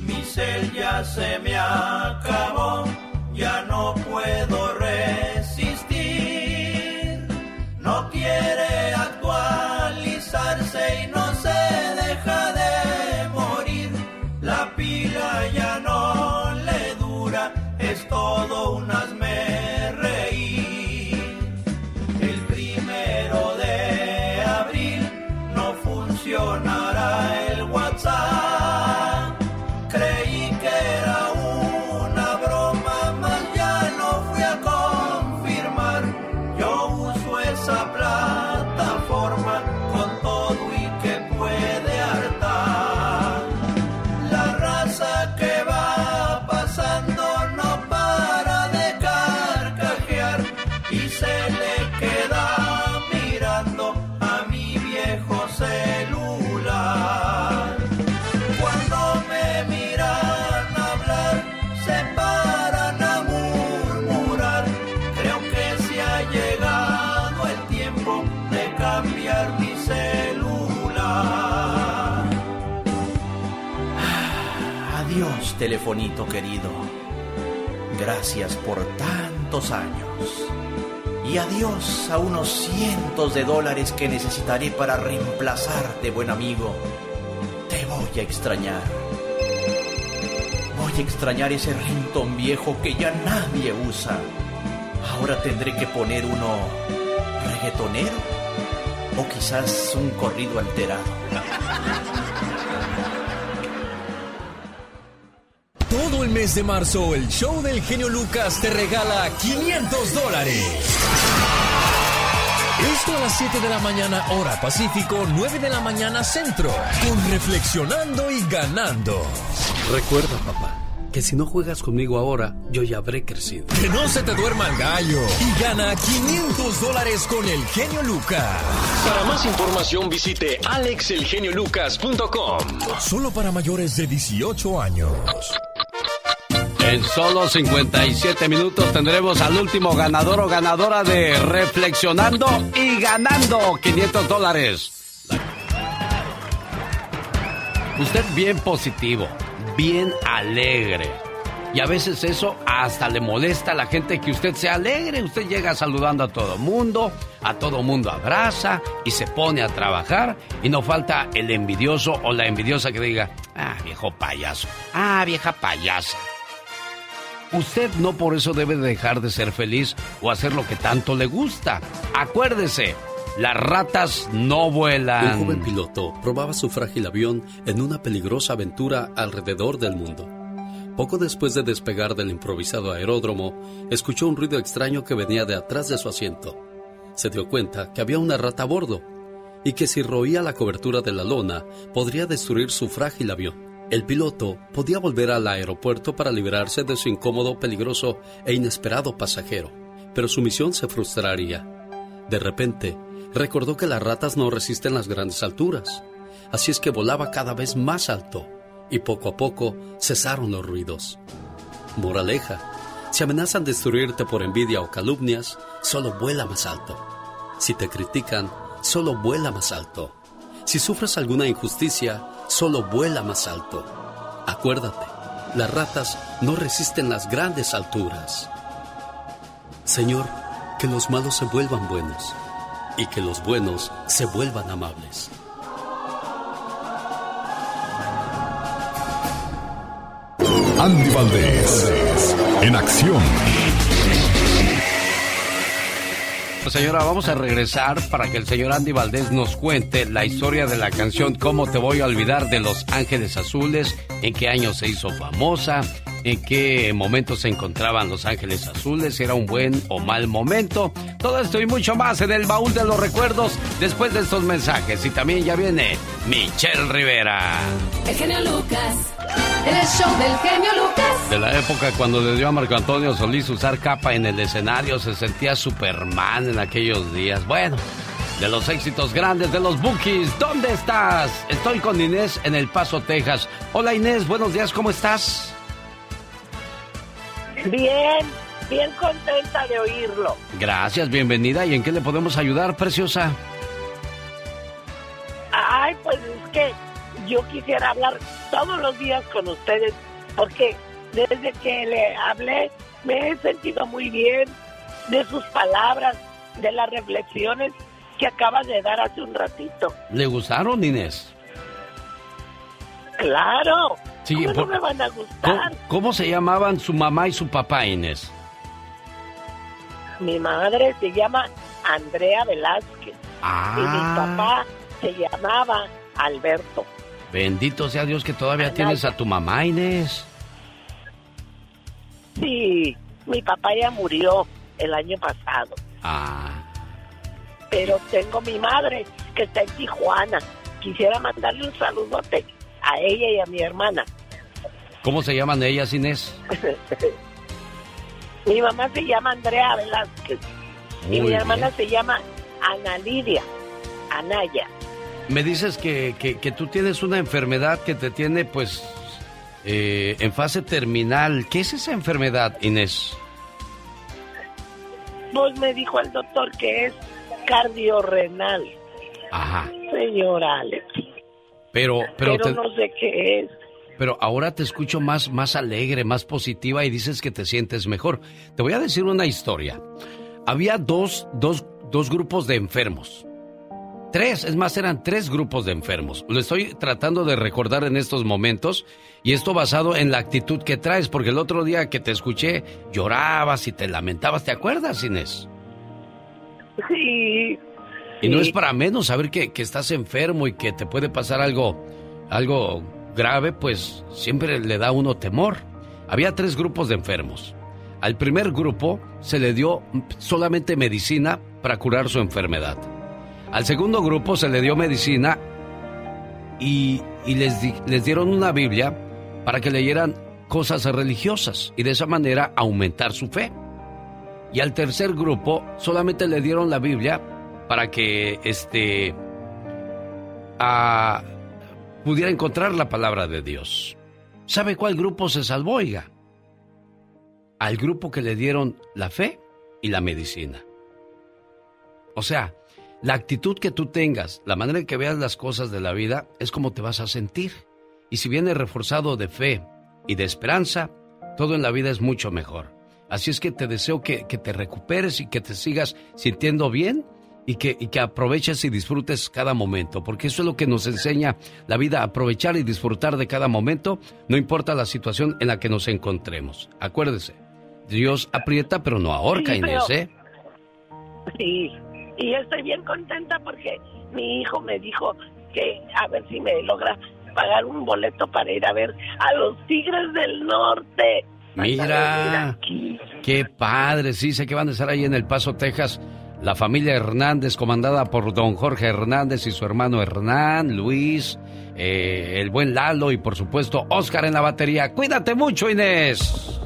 Mi cel ya se me acabó, ya no puedo resistir. Todo Telefonito querido. Gracias por tantos años. Y adiós a unos cientos de dólares que necesitaré para reemplazarte, buen amigo. Te voy a extrañar. Voy a extrañar ese rington viejo que ya nadie usa. Ahora tendré que poner uno reggaetonero o quizás un corrido alterado. El mes de marzo, el show del genio Lucas te regala 500 dólares. Esto a las 7 de la mañana, hora Pacífico, 9 de la mañana centro, con Reflexionando y Ganando. Recuerda, papá, que si no juegas conmigo ahora, yo ya habré crecido. Que no se te duerma el gallo y gana 500 dólares con el genio Lucas. Para más información visite alexelgeniolucas.com. Solo para mayores de 18 años. En solo 57 minutos tendremos al último ganador o ganadora de Reflexionando y ganando 500 dólares. Usted bien positivo, bien alegre. Y a veces eso hasta le molesta a la gente que usted sea alegre. Usted llega saludando a todo mundo, a todo mundo abraza y se pone a trabajar. Y no falta el envidioso o la envidiosa que diga, ah, viejo payaso, ah, vieja payasa. Usted no por eso debe dejar de ser feliz o hacer lo que tanto le gusta. Acuérdese, las ratas no vuelan. Un joven piloto probaba su frágil avión en una peligrosa aventura alrededor del mundo. Poco después de despegar del improvisado aeródromo, escuchó un ruido extraño que venía de atrás de su asiento. Se dio cuenta que había una rata a bordo y que si roía la cobertura de la lona podría destruir su frágil avión. El piloto podía volver al aeropuerto para librarse de su incómodo, peligroso e inesperado pasajero, pero su misión se frustraría. De repente, recordó que las ratas no resisten las grandes alturas, así es que volaba cada vez más alto, y poco a poco cesaron los ruidos. Moraleja, si amenazan destruirte por envidia o calumnias, solo vuela más alto. Si te critican, solo vuela más alto. Si sufres alguna injusticia, solo vuela más alto. Acuérdate, las ratas no resisten las grandes alturas. Señor, que los malos se vuelvan buenos y que los buenos se vuelvan amables. Andy Valdés, en acción. Señora, vamos a regresar para que el señor Andy Valdés nos cuente la historia de la canción Cómo te voy a olvidar de Los Ángeles Azules, en qué año se hizo famosa, en qué momento se encontraban Los Ángeles Azules, era un buen o mal momento. Todo esto y mucho más en el baúl de los recuerdos después de estos mensajes. Y también ya viene Michelle Rivera. El genio Lucas. El show del genio Lucas. De la época cuando le dio a Marco Antonio Solís usar capa en el escenario, se sentía Superman en aquellos días. Bueno, de los éxitos grandes de los Bookies, ¿dónde estás? Estoy con Inés en El Paso, Texas. Hola Inés, buenos días, ¿cómo estás? Bien, bien contenta de oírlo. Gracias, bienvenida. ¿Y en qué le podemos ayudar, preciosa? Ay, pues es que yo quisiera hablar todos los días con ustedes porque desde que le hablé me he sentido muy bien de sus palabras, de las reflexiones que acaba de dar hace un ratito. ¿Le gustaron, Inés? Claro. Sí, ¿Cómo por- no me van a gustar? ¿Cómo, cómo se llamaban su mamá y su papá, Inés? Mi madre se llama Andrea Velázquez y mi Ah, papá se llamaba Alberto. Bendito sea Dios que todavía tienes a tu mamá, Inés. Sí, mi papá ya murió el año pasado, Ah, pero tengo mi madre que está en Tijuana. Quisiera mandarle un saludote a ella y a mi hermana. ¿cómo se llaman ellas, Inés? mi mamá se llama Andrea Velázquez y mi hermana bien. se llama Ana Lidia Anaya. Me dices que, que- que tú tienes una enfermedad que te tiene, pues, eh, en fase terminal. ¿Qué es esa enfermedad, Inés? Pues me dijo el doctor que es cardiorrenal, Ajá. señor Alex. Pero, pero, Pero, te- no sé qué es. pero ahora te escucho más, más alegre, más positiva y dices que te sientes mejor. Te voy a decir una historia. Había dos, dos, dos grupos de enfermos. Tres, es más, eran tres grupos de enfermos. Lo estoy tratando de recordar en estos momentos y esto basado en la actitud que traes, porque el otro día que te escuché llorabas y te lamentabas, ¿te acuerdas, Inés? Sí. Y no es para menos saber que, que estás enfermo y que te puede pasar algo, algo grave, pues siempre le da a uno temor. Había tres grupos de enfermos. Al primer grupo se le dio solamente medicina para curar su enfermedad. Al segundo grupo se le dio medicina y, les dieron una Biblia para que leyeran cosas religiosas y de esa manera aumentar su fe. Y al tercer grupo solamente le dieron la Biblia para que este ah, pudiera encontrar la palabra de Dios. ¿Sabe cuál grupo se salvó, oiga? Al grupo que le dieron la fe y la medicina. O sea, la actitud que tú tengas, la manera en que veas las cosas de la vida, es como te vas a sentir. Y si viene reforzado de fe y de esperanza, todo en la vida es mucho mejor. Así es que te deseo que, que te recuperes y que te sigas sintiendo bien y que, y que aproveches y disfrutes cada momento, porque eso es lo que nos enseña la vida, aprovechar y disfrutar de cada momento, no importa la situación en la que nos encontremos. Acuérdese, Dios aprieta pero no ahorca, Sí, Inés, ¿eh? Sí, y estoy bien contenta porque mi hijo me dijo que a ver si me logra pagar un boleto para ir a ver a los Tigres del Norte. Mira, qué padre, sí, sé que van a estar ahí en El Paso, Texas. La familia Hernández, comandada por don Jorge Hernández y su hermano Hernán, Luis, eh, el buen Lalo y por supuesto Oscar en la batería. Cuídate mucho, Inés.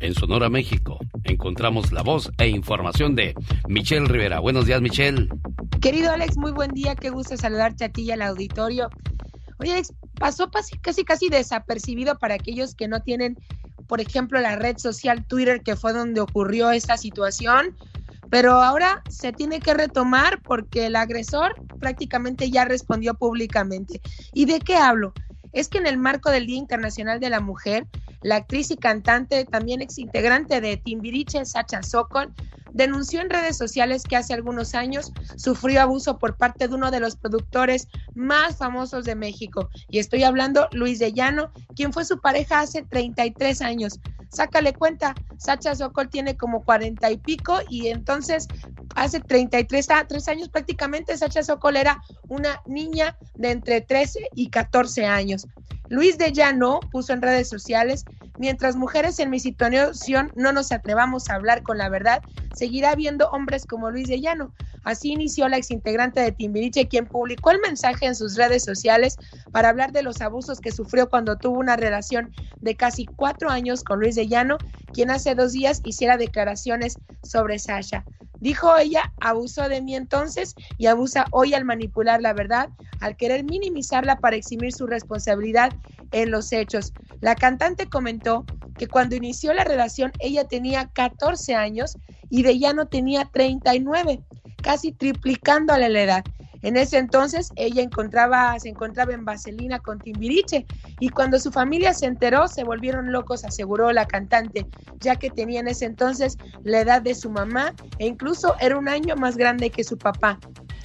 En Sonora, México, encontramos la voz e información de Michelle Rivera. Buenos días, Michelle. Querido Alex, muy buen día, qué gusto saludarte a ti y al auditorio. Oye, Alex, pasó casi, casi, desapercibido para aquellos que no tienen, por ejemplo, la red social Twitter, que fue donde ocurrió esta situación, pero ahora se tiene que retomar porque el agresor prácticamente ya respondió públicamente. ¿Y de qué hablo? Es que en el marco del Día Internacional de la Mujer, la actriz y cantante, también ex integrante de Timbiriche, Sacha Sokol, denunció en redes sociales que hace algunos años sufrió abuso por parte de uno de los productores más famosos de México. Y estoy hablando Luis de Llano, quien fue su pareja hace 33 años. sácale cuenta, Sacha Sokol tiene como cuarenta y pico y entonces hace 33 a, tres años prácticamente Sacha Sokol era una niña de entre 13 y 14 años. Luis de Llano puso en redes sociales, mientras mujeres en mi situación no nos atrevamos a hablar con la verdad, seguirá habiendo hombres como Luis de Llano. Así inició la exintegrante de Timbiriche, quien publicó el mensaje en sus redes sociales para hablar de los abusos que sufrió cuando tuvo una relación de casi cuatro años con Luis de Llano, quien hace dos días hiciera declaraciones sobre Sasha. Dijo ella, abusó de mí entonces y abusa hoy al manipular la verdad, al querer minimizarla para eximir su responsabilidad en los hechos. La cantante comentó que cuando inició la relación ella tenía 14 años y de ella no tenía 39, casi triplicando la edad. En ese entonces ella se encontraba en Vaselina con Timbiriche y cuando su familia se enteró se volvieron locos, aseguró la cantante, ya que tenía en ese entonces la edad de su mamá e incluso era un año más grande que su papá.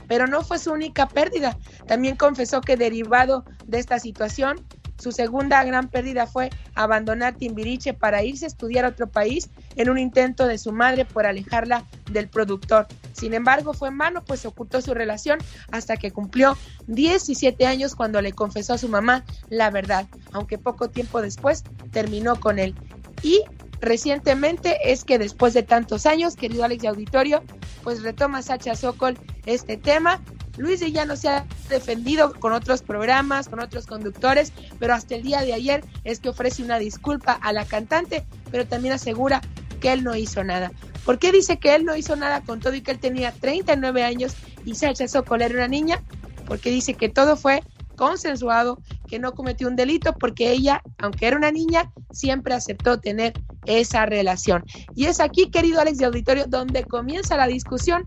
Pero no fue su única pérdida. También confesó que derivado de esta situación su segunda gran pérdida fue abandonar Timbiriche para irse a estudiar a otro país en un intento de su madre por alejarla del productor. Sin embargo, fue en vano, pues ocultó su relación hasta que cumplió 17 años cuando le confesó a su mamá la verdad, aunque poco tiempo después terminó con él. Y recientemente es que después de tantos años, querido Alex de Auditorio, pues retoma Sacha Sokol este tema Luis de no se ha defendido con otros programas, con otros conductores, pero hasta el día de ayer es que ofrece una disculpa a la cantante, pero también asegura que él no hizo nada. ¿Por qué dice que él no hizo nada con todo y que él tenía 39 años y se rechazó con era una niña? Porque dice que todo fue consensuado, que no cometió un delito porque ella, aunque era una niña, siempre aceptó tener esa relación. Y es aquí, querido Alex de Auditorio, donde comienza la discusión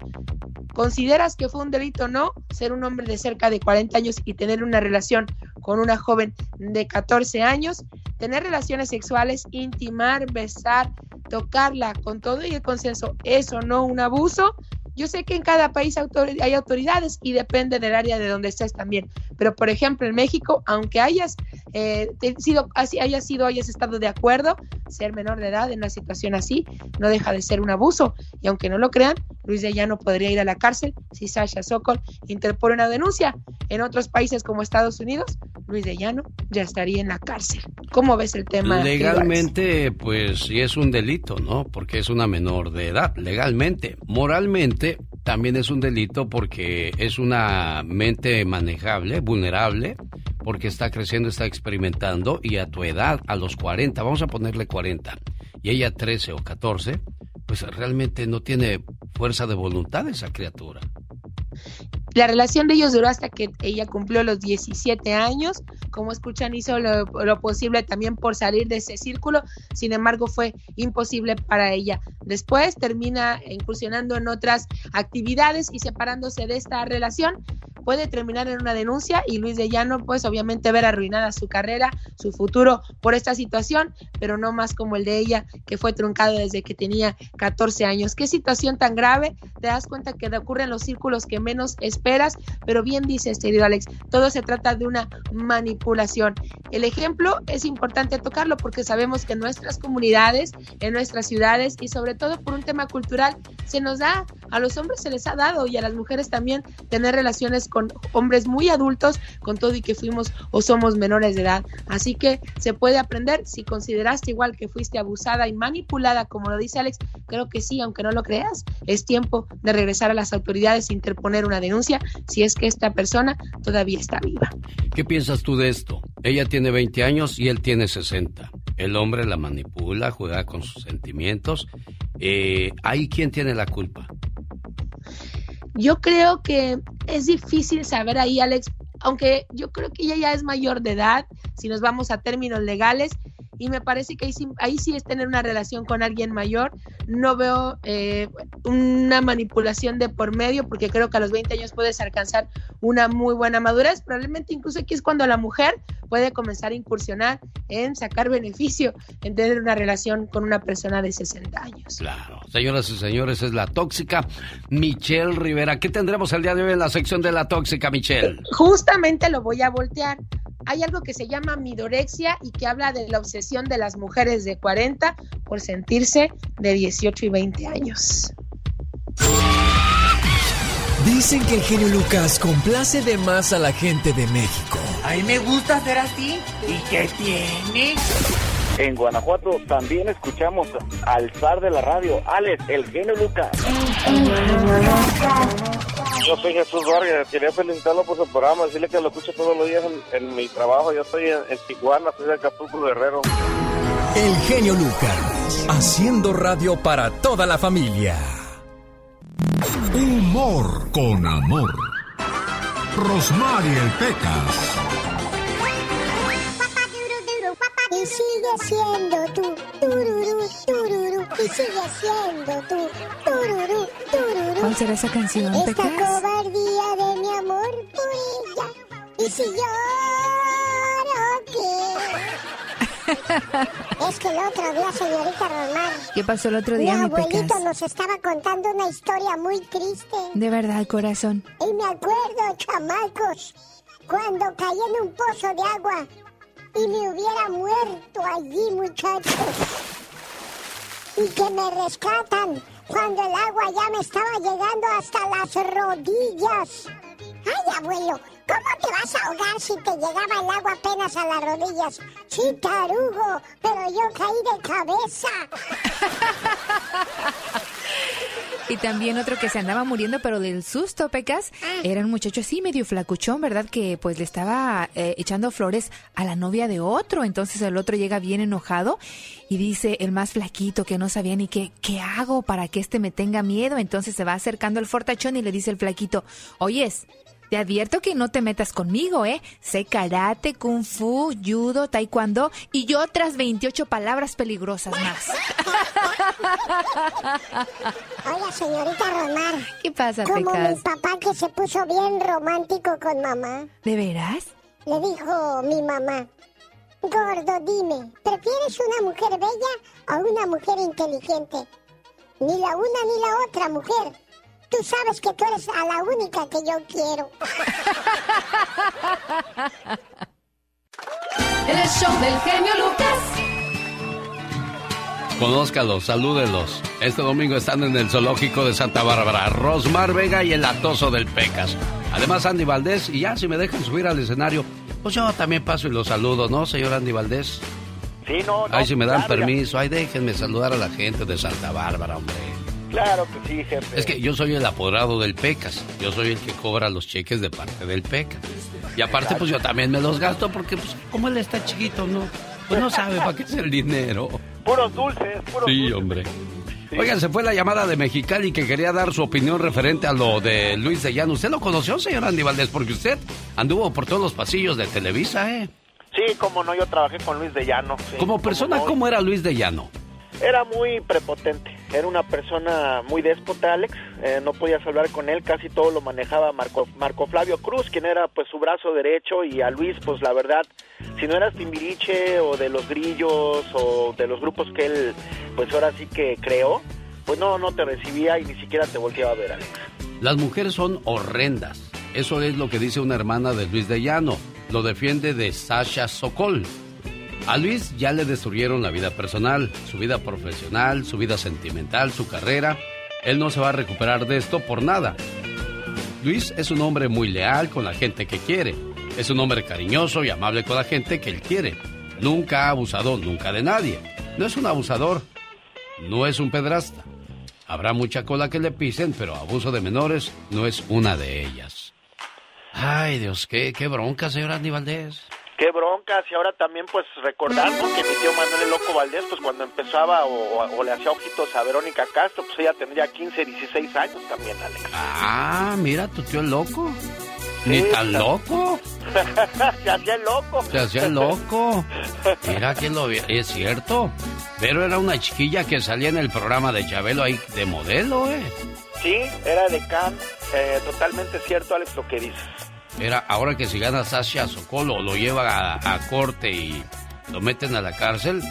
¿Consideras que fue un delito o no ser un hombre de cerca de 40 años y tener una relación con una joven de 14 años? Tener relaciones sexuales, intimar, besar, tocarla con todo y el consenso, ¿es o no un abuso? Yo sé que en cada país hay autoridades y depende del área de donde estés también. Pero, por ejemplo, en México, aunque hayas eh, sido, hayas sido, hayas estado de acuerdo, ser menor de edad en una situación así no deja de ser un abuso. Y aunque no lo crean, Luis de Llano podría ir a la cárcel si Sasha Sokol interpone una denuncia. En otros países como Estados Unidos, Luis de Llano ya estaría en la cárcel. ¿Cómo ves el tema? Legalmente, pues sí es un delito, ¿no? Porque es una menor de edad, legalmente. Moralmente, también es un delito porque es una mente manejable, vulnerable, porque está creciendo, está experimentando y a tu edad, a los 40, vamos a ponerle 40, y ella 13 o 14, pues realmente no tiene fuerza de voluntad esa criatura. La relación de ellos duró hasta que ella cumplió los 17 años. Como escuchan, hizo lo, posible también por salir de ese círculo. Sin embargo, fue imposible para ella. Después termina incursionando en otras actividades y separándose de esta relación. Puede terminar en una denuncia y Luis de Llano, pues obviamente ver arruinada su carrera, su futuro por esta situación, pero no más como el de ella, que fue truncado desde que tenía 14 años. Qué situación tan grave. Te das cuenta que ocurre en los círculos que menos esperas pero bien dices, querido Alex, todo se trata de una manipulación. El ejemplo es importante tocarlo porque sabemos que en nuestras comunidades, en nuestras ciudades y sobre todo por un tema cultural, se nos da, a los hombres se les ha dado y a las mujeres también tener relaciones con hombres muy adultos, con todo y que fuimos o somos menores de edad. Así que se puede aprender, si consideraste igual que fuiste abusada y manipulada, como lo dice Alex, creo que sí, aunque no lo creas, es tiempo de regresar a las autoridades e interponer una denuncia si es que esta persona todavía está viva. ¿Qué piensas tú de esto? Ella tiene 20 años y él tiene 60. El hombre la manipula, juega con sus sentimientos. Eh, ¿Ahí quién tiene la culpa? Yo creo que es difícil saber ahí, Alex, aunque yo creo que ella ya es mayor de edad, si nos vamos a términos legales, y me parece que ahí sí, es tener una relación con alguien mayor. No veo eh, una manipulación de por medio porque creo que a los 20 años puedes alcanzar una muy buena madurez. Probablemente incluso aquí es cuando la mujer puede comenzar a incursionar en sacar beneficio, en tener una relación con una persona de 60 años. Claro. Señoras y señores, es la tóxica Michelle Rivera. ¿Qué tendremos el día de hoy en la sección de la tóxica Michelle? Justamente lo voy a voltear hay algo que se llama midorexia y que habla de la obsesión de las mujeres de 40 por sentirse de 18 y 20 años. Dicen que el genio Lucas complace de más a la gente de México. A mí me gusta ser así. ¿Y qué tiene? En Guanajuato también escuchamos al zar de la radio, Alex, el genio Lucas. Yo soy Jesús Vargas, quería felicitarlo por su programa, decirle que lo escucho todos los días en, en mi trabajo. Yo estoy en, en Tijuana, soy de Acapulco Guerrero. El genio Lucas, haciendo radio para toda la familia. Humor con amor. Rosmarie el Pecas. Y sigue siendo tú, tururú, tururú, y sigue siendo tú, tururú, tururú. ¿Cuál será esa canción, Esta Pecas? cobardía de mi amor por ella. Y si lloro, ¿qué? es que el otro día, señorita Román, ¿Qué pasó el otro día, mi mi Pecas? abuelito nos estaba contando una historia muy triste. De verdad, corazón. Y me acuerdo, chamacos, cuando caí en un pozo de agua y me hubiera muerto allí, muchachos. Y que me rescatan cuando el agua ya me estaba llegando hasta las rodillas. Ay, abuelo, ¿cómo te vas a ahogar si te llegaba el agua apenas a las rodillas? Sí, tarugo, pero yo caí de cabeza. Y también otro que se andaba muriendo, pero del susto, Pecas, era un muchacho así medio flacuchón, ¿verdad? Que pues le estaba eh, echando flores a la novia de otro. Entonces el otro llega bien enojado y dice el más flaquito que no sabía ni qué, qué hago para que este me tenga miedo. Entonces se va acercando el fortachón y le dice el flaquito, oyes, te advierto que no te metas conmigo, ¿eh? Sé karate, kung fu, judo, taekwondo y otras 28 palabras peligrosas más. Oiga, señorita Romar. ¿Qué pasa, Como Pecas? mi papá que se puso bien romántico con mamá. ¿De veras? Le dijo mi mamá, gordo, dime, ¿prefieres una mujer bella o una mujer inteligente? Ni la una ni la otra mujer. Tú sabes que tú eres a la única que yo quiero. El show del genio Lucas. Conózcalos, salúdelos. Este domingo están en el zoológico de Santa Bárbara, Rosmar Vega y el Atoso del Pecas. Además, Andy Valdés, y ya si me dejan subir al escenario, pues yo también paso y los saludo, ¿no, señor Andy Valdés? Sí, no, no. Ay, si me dan claro, ya- permiso, ay, déjenme saludar a la gente de Santa Bárbara, hombre. Claro que sí, jefe. Es que yo soy el apoderado del Pecas. Yo soy el que cobra los cheques de parte del Pecas. Y aparte, pues yo también me los gasto porque, pues, como él está chiquito, ¿no? Pues no sabe para qué es el dinero. Puros dulces, puros Sí, dulces. hombre. Oigan, se fue la llamada de Mexicali que quería dar su opinión referente a lo de Luis de Llano. ¿Usted lo conoció, señor Andy Valdés? Porque usted anduvo por todos los pasillos de Televisa, ¿eh? Sí, como no, yo trabajé con Luis de Llano. sí, Como persona, no. ¿cómo era Luis de Llano? Era muy prepotente, era una persona muy déspota, Alex. Eh, no podías hablar con él, casi todo lo manejaba Marco, Marco Flavio Cruz, quien era pues su brazo derecho, y a Luis, pues la verdad, si no eras Timbiriche o de los Grillos o de los grupos que él, pues ahora sí que creó, pues no, no te recibía y ni siquiera te volteaba a ver, Alex. Las mujeres son horrendas. Eso es lo que dice una hermana de Luis de Llano. Lo defiende de Sasha Sokol. A Luis ya le destruyeron la vida personal, su vida profesional, su vida sentimental, su carrera. Él no se va a recuperar de esto por nada. Luis es un hombre muy leal con la gente que quiere. Es un hombre cariñoso y amable con la gente que él quiere. Nunca ha abusado nunca de nadie. No es un abusador. No es un pedrasta. Habrá mucha cola que le pisen, pero abuso de menores no es una de ellas. Ay, Dios, qué, qué bronca, señor Andy Valdés. Qué broncas, y ahora también pues recordar ¿no? que mi tío Manuel el Loco Valdés, pues cuando empezaba o, o- o le hacía ojitos a Verónica Castro, pues ella tendría 15, 16 años también, Alex. Ah, mira, tu tío el loco. Ni Sí, tan loco. Se hacía el loco. Se hacía el loco. Mira que lo Es cierto. Pero era una chiquilla que salía en el programa de Chabelo ahí de modelo, ¿eh? Sí, era de Can, eh, totalmente cierto, Alex, lo que dices. Era ahora que si gana Sasha Sokol o lo lleva a corte y, lo meten a la cárcel,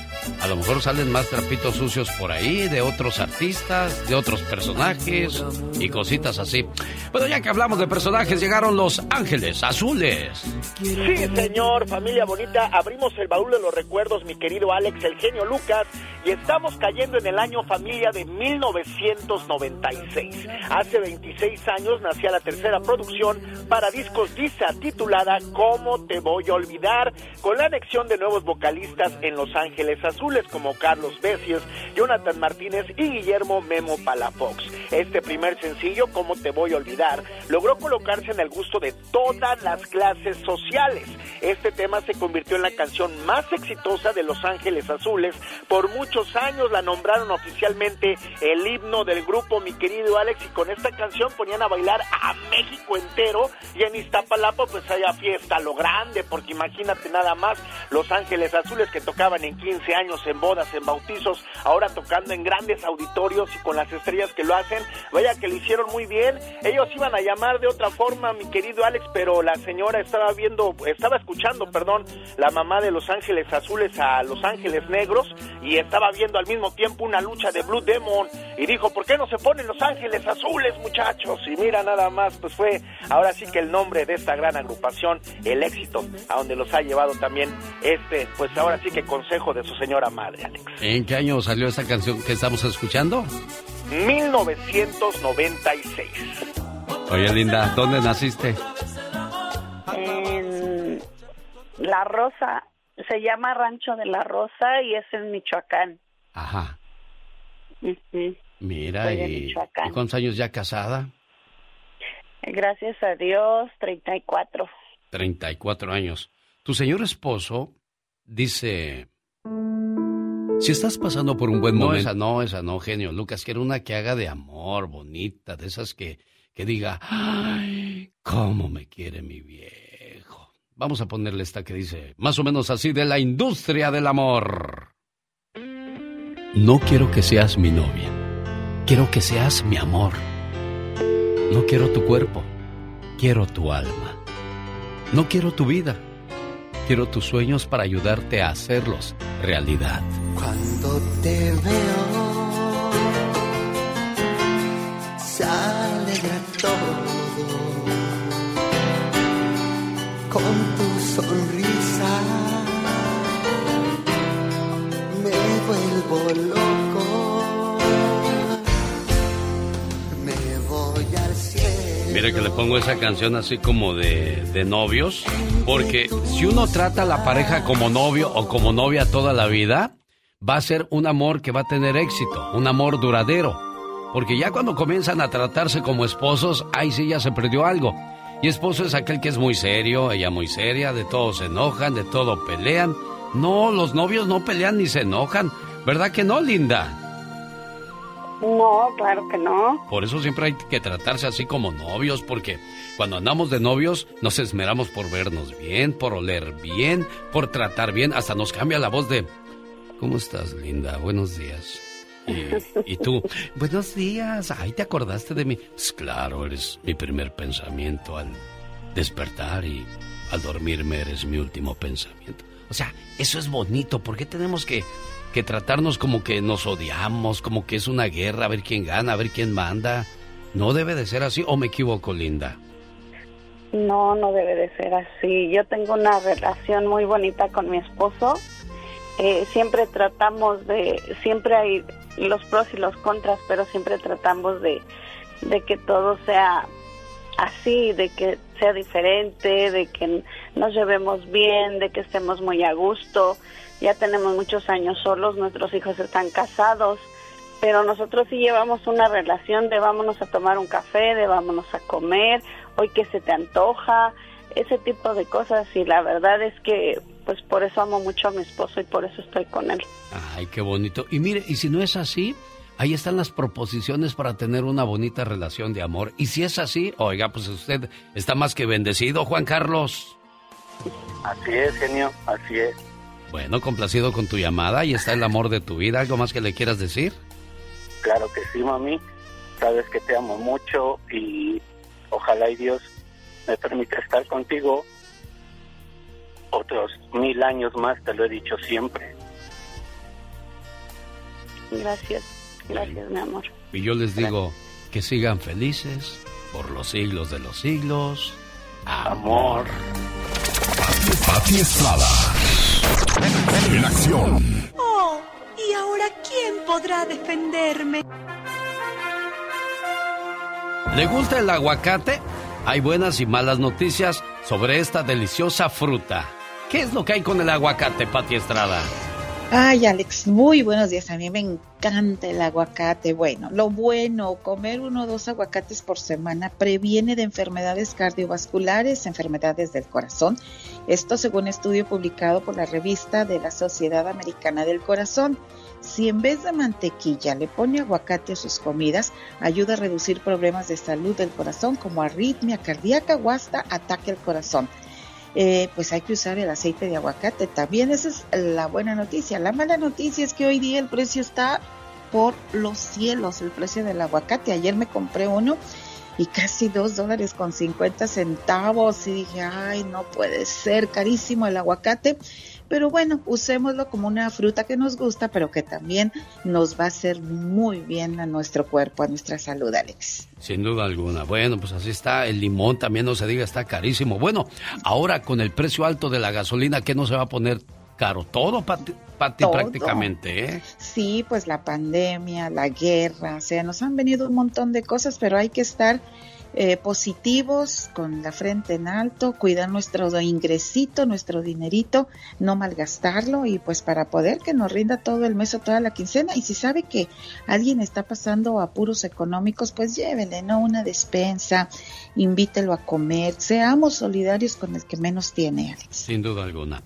a lo mejor salen más trapitos sucios por ahí de otros artistas, de otros personajes y cositas así. Bueno, ya que hablamos de personajes, llegaron los ángeles azules. Sí, señor, familia bonita, abrimos el baúl de los recuerdos, mi querido Alex, el genio Lucas, y estamos cayendo en el año familia de 1996. Hace 26 años nacía la tercera producción para discos Disa titulada ¿Cómo te voy a olvidar? con la anexión de nuevos vocalistas en Los Ángeles Azules como Carlos Besies, Jonathan Martínez y Guillermo Memo Palafox. Este primer sencillo, ¿Cómo te voy a olvidar?, logró colocarse en el gusto de todas las clases sociales. Este tema se convirtió en la canción más exitosa de Los Ángeles Azules. Por muchos años la nombraron oficialmente el himno del grupo, mi querido Alex, y con esta canción ponían a bailar a México entero y en Iztapalapa pues haya fiesta lo grande, porque imagínate nada más Los Ángeles Azules que tocaban en 15 años, en bodas, en bautizos, ahora tocando en grandes auditorios y con las estrellas que lo hacen, vaya que lo hicieron muy bien. Ellos iban a llamar de otra forma, mi querido Alex, pero la señora estaba viendo, estaba escuchando, perdón, la mamá de Los Ángeles Azules a Los Ángeles Negros y estaba viendo al mismo tiempo una lucha de Blue Demon y dijo, ¿por qué no se ponen Los Ángeles Azules, muchachos? Y mira nada más, pues fue ahora sí que el nombre de esta gran agrupación, el éxito, a donde los ha llevado también este, pues ahora sí que consejo de su señora madre, Alex. ¿En qué año salió esta canción que estamos escuchando? 1996. Oye, Linda, ¿dónde naciste? En La Rosa, se llama Rancho de la Rosa y es en Michoacán. Ajá. Mira. ¿y cuántos años ya casada? Gracias a Dios, 34. 34 años. Tu señor esposo dice... Si estás pasando por un buen momento... No, esa no, esa no, genio. Lucas, quiero una que haga de amor, bonita, de esas que, que diga, ay, cómo me quiere mi viejo. Vamos a ponerle esta que dice, más o menos así, de la industria del amor. No quiero que seas mi novia. Quiero que seas mi amor. No quiero tu cuerpo. Quiero tu alma. No quiero tu vida. Quiero tus sueños para ayudarte a hacerlos realidad. Cuando te veo, se alegra todo con tu sonrisa. Me vuelvo loco, Mira que le pongo esa canción así como de, de novios, porque si uno trata a la pareja como novio o como novia toda la vida, va a ser un amor que va a tener éxito, un amor duradero. Porque ya cuando comienzan a tratarse como esposos, ahí sí ya se perdió algo. Y esposo es aquel que es muy serio, ella muy seria, de todo se enojan, de todo pelean. No, los novios no pelean ni se enojan. ¿Verdad que no, Linda? No, claro que no. Por eso siempre hay que tratarse así como novios, porque cuando andamos de novios nos esmeramos por vernos bien, por oler bien, por tratar bien, hasta nos cambia la voz de ¿Cómo estás, linda? Buenos días. Y, y tú, buenos días, ay, ¿te acordaste de mí? Pues claro, eres mi primer pensamiento al despertar y al dormirme eres mi último pensamiento. O sea, eso es bonito, ¿por qué tenemos que, que tratarnos como que nos odiamos, como que es una guerra, a ver quién gana, a ver quién manda? No debe de ser así, o me equivoco, linda. No, no debe de ser así. Yo tengo una relación muy bonita con mi esposo. Eh, siempre tratamos de, siempre hay los pros y los contras, pero siempre tratamos de, de que todo sea así, de que sea diferente, de que nos llevemos bien, de que estemos muy a gusto. Ya tenemos muchos años solos, nuestros hijos están casados, pero nosotros sí llevamos una relación de vámonos a tomar un café, de vámonos a comer, hoy que se te antoja, ese tipo de cosas y la verdad es que pues por eso amo mucho a mi esposo y por eso estoy con él. Ay, qué bonito. Y mire, y si no es así, ahí están las proposiciones para tener una bonita relación de amor. Y si es así, oiga, pues usted está más que bendecido, Juan Carlos. Así es, genio, así es. Bueno, complacido con tu llamada y está el amor de tu vida. ¿Algo más que le quieras decir? Claro que sí, mami. Sabes que te amo mucho y ojalá y Dios me permita estar contigo otro otros mil años más, te lo he dicho siempre. Gracias, gracias, mi amor. Y yo les digo que sigan felices por los siglos de los siglos. Amor. Pati Estrada. En acción. Oh, ¿y ahora quién podrá defenderme? ¿Le gusta el aguacate? Hay buenas y malas noticias sobre esta deliciosa fruta. ¿Qué es lo que hay con el aguacate, Pati Estrada? Ay, Alex, muy buenos días. A mí me encanta el aguacate. Bueno, lo bueno, comer uno o dos aguacates por semana previene de enfermedades cardiovasculares, enfermedades del corazón. Esto según estudio publicado por la revista de la Sociedad Americana del Corazón. Si en vez de mantequilla le pone aguacate a sus comidas, ayuda a reducir problemas de salud del corazón como arritmia cardíaca o hasta ataque al corazón. Eh, pues hay que usar el aceite de aguacate. También esa es la buena noticia. La mala noticia es que hoy día el precio está por los cielos, el precio del aguacate. Ayer me compré uno y casi dos dólares con 50 centavos y dije, ay, no puede ser carísimo el aguacate. Pero bueno, usémoslo como una fruta que nos gusta, pero que también nos va a hacer muy bien a nuestro cuerpo, a nuestra salud, Alex. Sin duda alguna. Bueno, pues así está. El limón también no se diga, está carísimo. Bueno, ahora con el precio alto de la gasolina, ¿qué no se va a poner caro? Todo, Pati, prácticamente, ¿eh? Sí, pues la pandemia, la guerra, o sea, nos han venido un montón de cosas, pero hay que estar eh, positivos, con la frente en alto, cuidar nuestro ingresito, nuestro dinerito, no malgastarlo y pues para poder que nos rinda todo el mes o toda la quincena. Y si sabe que alguien está pasando apuros económicos, pues llévele, ¿no? Una despensa, invítelo a comer, seamos solidarios con el que menos tiene, Alex. Sin duda alguna.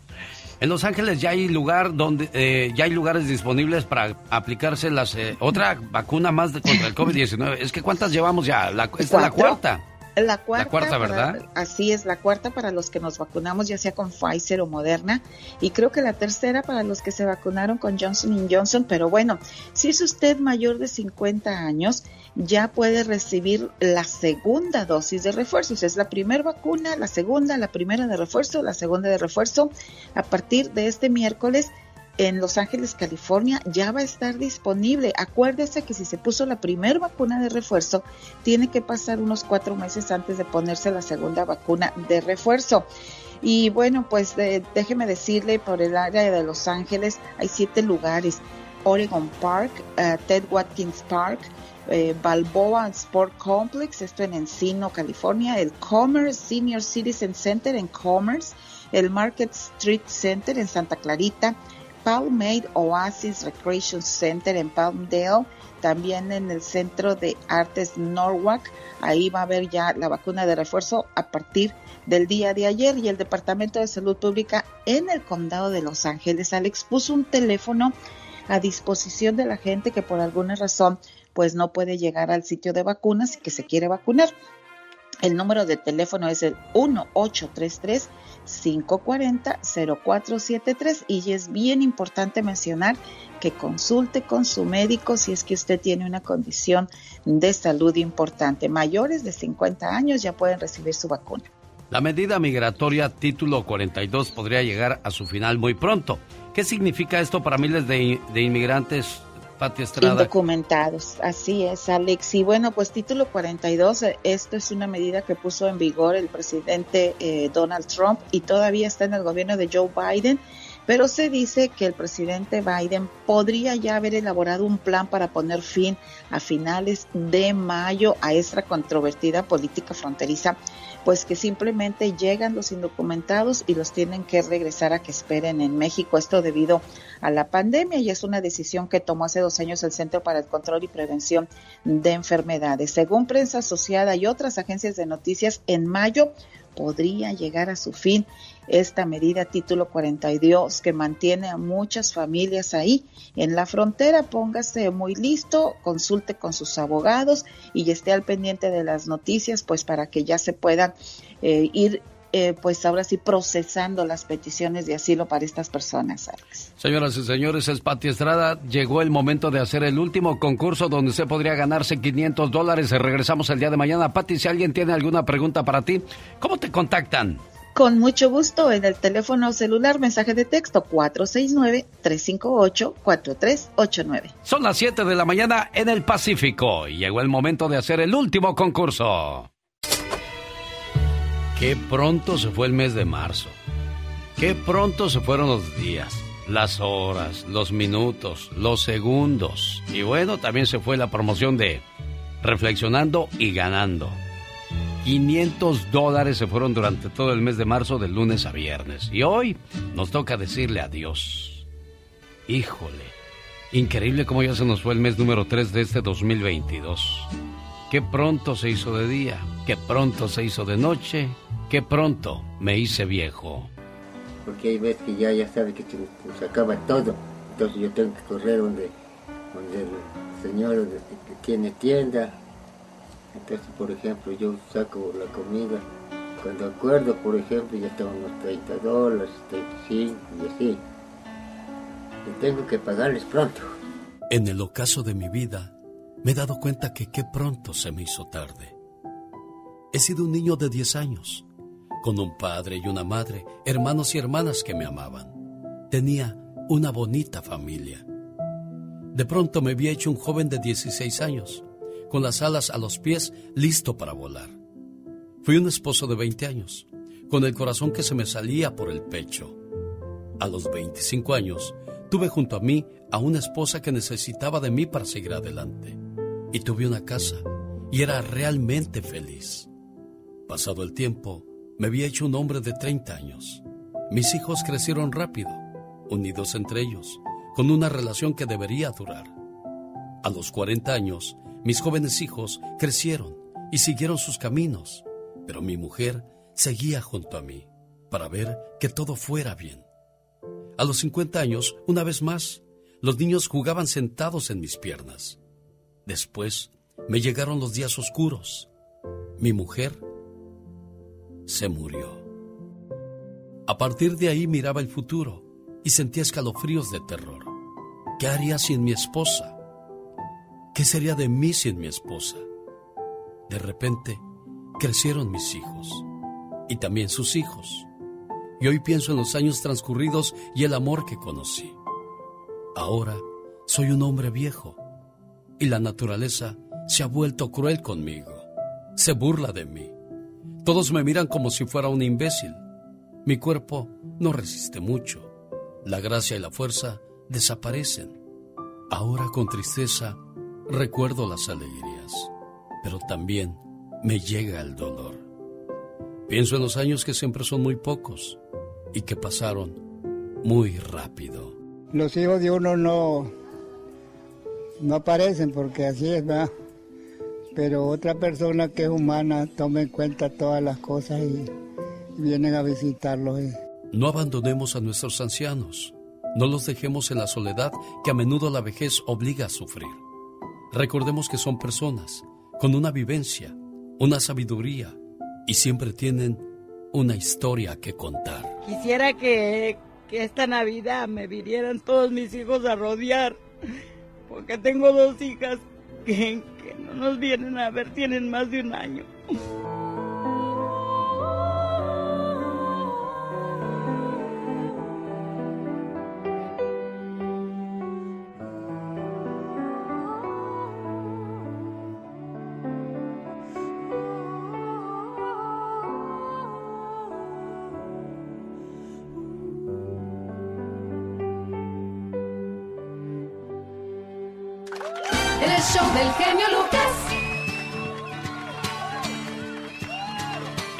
En Los Ángeles ya hay lugar donde eh, ya hay lugares disponibles para aplicarse las eh, otra vacuna más de, contra el COVID-19. Es que cuántas llevamos ya? La, esta es la cuarta. La cuarta, la cuarta ¿verdad? así es, la cuarta para los que nos vacunamos, ya sea con Pfizer o Moderna, y creo que la tercera para los que se vacunaron con Johnson Johnson. Pero bueno, si es usted mayor de 50 años, ya puede recibir la segunda dosis de refuerzo. es la primera vacuna, la segunda, la primera de refuerzo, la segunda de refuerzo. A partir de este miércoles en Los Ángeles, California, ya va a estar disponible. Acuérdese que si se puso la primera vacuna de refuerzo, tiene que pasar unos cuatro meses antes de ponerse la segunda vacuna de refuerzo. Y bueno, pues déjeme decirle, por el área de Los Ángeles hay siete lugares. Oregon Park, eh, Ted Watkins Park, eh, Balboa Sport Complex, esto en Encino, California, el Commerce Senior Citizen Center en Commerce, el Market Street Center en Santa Clarita, Palmade Oasis Recreation Center en Palmdale, también en el Centro de Artes Norwalk. Ahí va a haber ya la vacuna de refuerzo a partir del día de ayer y el Departamento de Salud Pública en el Condado de Los Ángeles, Alex, puso un teléfono a disposición de la gente que por alguna razón pues no puede llegar al sitio de vacunas y que se quiere vacunar. El número de teléfono es el 1833 540-0473 y es bien importante mencionar que consulte con su médico si es que usted tiene una condición de salud importante. Mayores de 50 años ya pueden recibir su vacuna. La medida migratoria título 42 podría llegar a su final muy pronto. ¿Qué significa esto para miles de, de inmigrantes Pati Estrada. Indocumentados, así es, Alex. Y bueno, pues título 42, eh, esto es una medida que puso en vigor el presidente eh, Donald Trump y todavía está en el gobierno de Joe Biden pero se dice que el presidente Biden podría ya haber elaborado un plan para poner fin a finales de mayo a esta controvertida política fronteriza, pues que simplemente llegan los indocumentados y los tienen que regresar a que esperen en México. Esto debido a la pandemia y es una decisión que tomó hace dos años el Centro para el Control y Prevención de Enfermedades. Según prensa asociada y otras agencias de noticias, en mayo podría llegar a su fin esta medida título 42 que mantiene a muchas familias ahí en la frontera. Póngase muy listo, consulte con sus abogados y esté al pendiente de las noticias, pues para que ya se puedan eh, ir eh, pues ahora sí procesando las peticiones de asilo para estas personas. Señoras y señores, es Pati Estrada. Llegó el momento de hacer el último concurso donde se podría ganarse 500 dólares. Regresamos el día de mañana. Pati, si alguien tiene alguna pregunta para ti, ¿cómo te contactan? Con mucho gusto en el teléfono celular, mensaje de texto 469-358-4389. Son las 7 de la mañana en el Pacífico y llegó el momento de hacer el último concurso. Qué pronto se fue el mes de marzo. Qué pronto se fueron los días, las horas, los minutos, los segundos. Y bueno, también se fue la promoción de Reflexionando y Ganando. 500 dólares se fueron durante todo el mes de marzo de lunes a viernes. Y hoy nos toca decirle adiós. Híjole, increíble cómo ya se nos fue el mes número 3 de este 2022. Qué pronto se hizo de día, qué pronto se hizo de noche, qué pronto me hice viejo. Porque hay veces que ya, ya sabe que se, acaba todo. Entonces yo tengo que correr donde, donde el señor que tiene tienda, entonces, por ejemplo, yo saco la comida. Cuando acuerdo, por ejemplo, ya tengo unos 30 dólares, 35 y así. Y tengo que pagarles pronto. En el ocaso de mi vida, me he dado cuenta que qué pronto se me hizo tarde. He sido un niño de 10 años, con un padre y una madre, hermanos y hermanas que me amaban. Tenía una bonita familia. De pronto me había hecho un joven de 16 años con las alas a los pies, listo para volar. Fui un esposo de 20 años, con el corazón que se me salía por el pecho. A los 25 años, tuve junto a mí a una esposa que necesitaba de mí para seguir adelante. Y tuve una casa, y era realmente feliz. Pasado el tiempo, me había hecho un hombre de 30 años. Mis hijos crecieron rápido, unidos entre ellos, con una relación que debería durar. A los 40 años, mis jóvenes hijos crecieron y siguieron sus caminos, pero mi mujer seguía junto a mí para ver que todo fuera bien. A los 50 años, una vez más, los niños jugaban sentados en mis piernas. Después me llegaron los días oscuros. Mi mujer se murió. A partir de ahí miraba el futuro y sentía escalofríos de terror. ¿Qué haría sin mi esposa? ¿Qué sería de mí sin mi esposa? De repente, crecieron mis hijos y también sus hijos. Y hoy pienso en los años transcurridos y el amor que conocí. Ahora soy un hombre viejo y la naturaleza se ha vuelto cruel conmigo. Se burla de mí. Todos me miran como si fuera un imbécil. Mi cuerpo no resiste mucho. La gracia y la fuerza desaparecen. Ahora con tristeza Recuerdo las alegrías, pero también me llega el dolor. Pienso en los años que siempre son muy pocos y que pasaron muy rápido. Los hijos de uno no, no aparecen porque así es, ¿verdad? Pero otra persona que es humana toma en cuenta todas las cosas y vienen a visitarlos. No abandonemos a nuestros ancianos. No los dejemos en la soledad que a menudo la vejez obliga a sufrir. Recordemos que son personas con una vivencia, una sabiduría y siempre tienen una historia que contar. Quisiera que, esta Navidad me vinieran todos mis hijos a rodear, porque tengo dos hijas que, que no nos vienen a ver, tienen más de un año.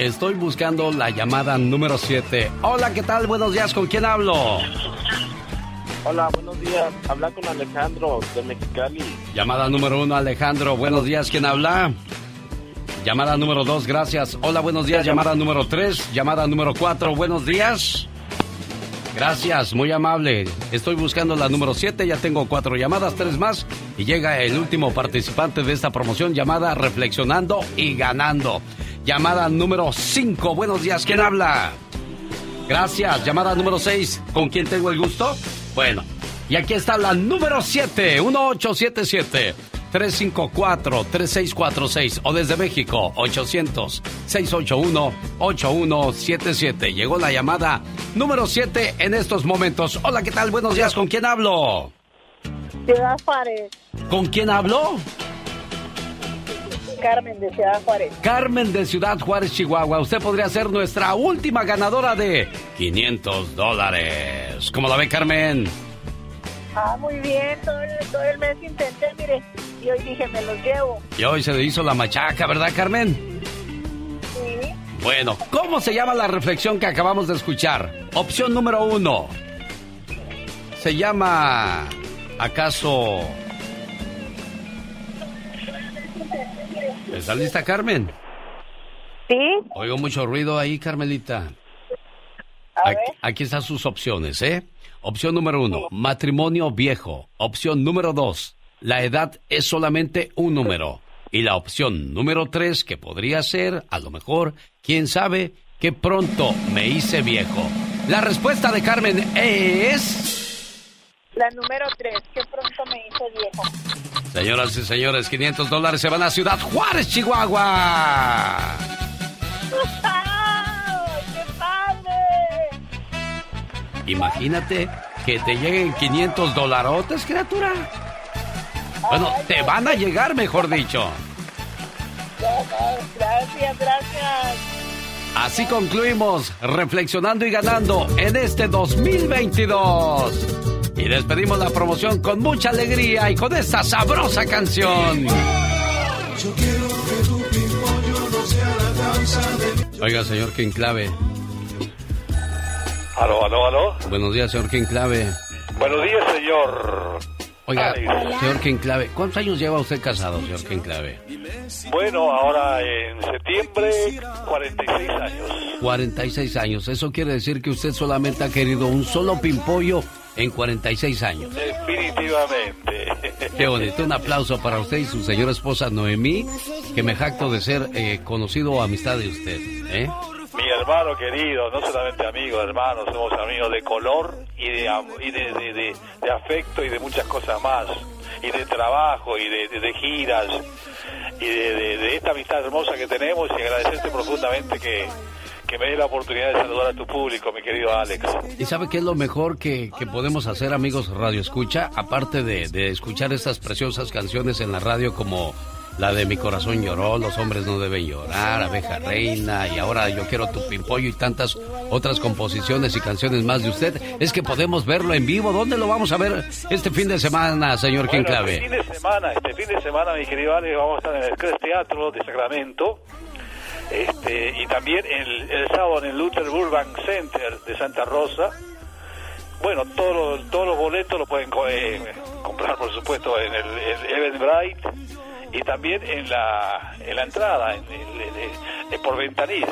Estoy buscando la llamada número 7. Hola, ¿qué tal? Buenos días, ¿con quién hablo? Hola, buenos días. Habla con Alejandro de Mexicali. Llamada número 1, Alejandro. Buenos días, ¿quién habla? Llamada número 2, gracias. Hola, buenos días. Llamada número 3, llamada número 4, buenos días. Gracias, muy amable. Estoy buscando la número 7, ya tengo cuatro llamadas, tres más, y llega el último participante de esta promoción llamada Reflexionando y Ganando. Llamada número 5, buenos días, ¿quién habla? Gracias, llamada número 6, ¿con quién tengo el gusto? Bueno, y aquí está la número 7, 1877. 354-3646 o desde México 800-681-8177. Llegó la llamada número 7 en estos momentos. Hola, ¿qué tal? Buenos días, ¿con quién hablo? Ciudad Juárez. ¿Con quién hablo? Carmen de Ciudad Juárez. Carmen de Ciudad Juárez, Chihuahua. Usted podría ser nuestra última ganadora de 500 dólares. ¿Cómo la ve, Carmen? Ah, muy bien. Todo el, todo el mes intenté, mire. Y hoy dije, me los llevo. Y hoy se le hizo la machaca, ¿verdad, Carmen? Sí. Bueno, ¿cómo se llama la reflexión que acabamos de escuchar? Opción número uno. Se llama... ¿Acaso... ¿Está lista, Carmen? Sí. Oigo mucho ruido ahí, Carmelita. A Aquí, ver. aquí están sus opciones, ¿eh? Opción número uno, matrimonio viejo. Opción número dos, la edad es solamente un número. Y la opción número tres, que podría ser, a lo mejor, quién sabe, que pronto me hice viejo. La respuesta de Carmen es... La número 3, que pronto me hice viejo. Señoras y señores, 500 dólares se van a Ciudad Juárez, Chihuahua. ¡Ay, ¡Qué padre! Imagínate que te lleguen 500 dolarotes, criatura. Bueno, te van a llegar, mejor dicho. Gracias, gracias. Así concluimos reflexionando y ganando en este 2022. Y despedimos la promoción con mucha alegría y con esta sabrosa canción. Yo quiero que tu pimpollo no sea la danza de Oiga, señor Clave. Aló, aló, aló. Buenos días, señor Clave. Buenos días, señor. Oiga, señor Clave, ¿cuántos años lleva usted casado, señor Clave? Bueno, ahora en septiembre, 46 años. 46 años. Eso quiere decir que usted solamente ha querido un solo pimpollo en 46 años. Definitivamente. Qué bonito. Un aplauso para usted y su señora esposa Noemí, que me jacto de ser eh, conocido o amistad de usted. ¿eh? Mi hermano querido, no solamente amigo, hermano, somos amigos de color y de, afecto y de muchas cosas más. Y de trabajo y de, giras y de esta amistad hermosa que tenemos y agradecerte profundamente que, que me dé la oportunidad de saludar a tu público, mi querido Alex. ¿Y sabe qué es lo mejor que, que podemos hacer, amigos Radio Escucha? Aparte de, de escuchar estas preciosas canciones en la radio como la de Mi corazón lloró, Los hombres no deben llorar, Abeja Reina y ahora Yo quiero tu pimpollo y tantas otras composiciones y canciones más de usted, es que podemos verlo en vivo. ¿Dónde lo vamos a ver este fin de semana, señor Bueno, Clave? Este fin de semana, este fin de semana, mi querido Alex, vamos a estar en el Crest Teatro de Sacramento. Este, y también el, el sábado en el Luther Burbank Center de Santa Rosa. Bueno, todos los, todos los boletos los pueden co- eh, comprar, por supuesto, en el, el Eventbrite y también en la, en la entrada, en, en- en- en- por ventanilla.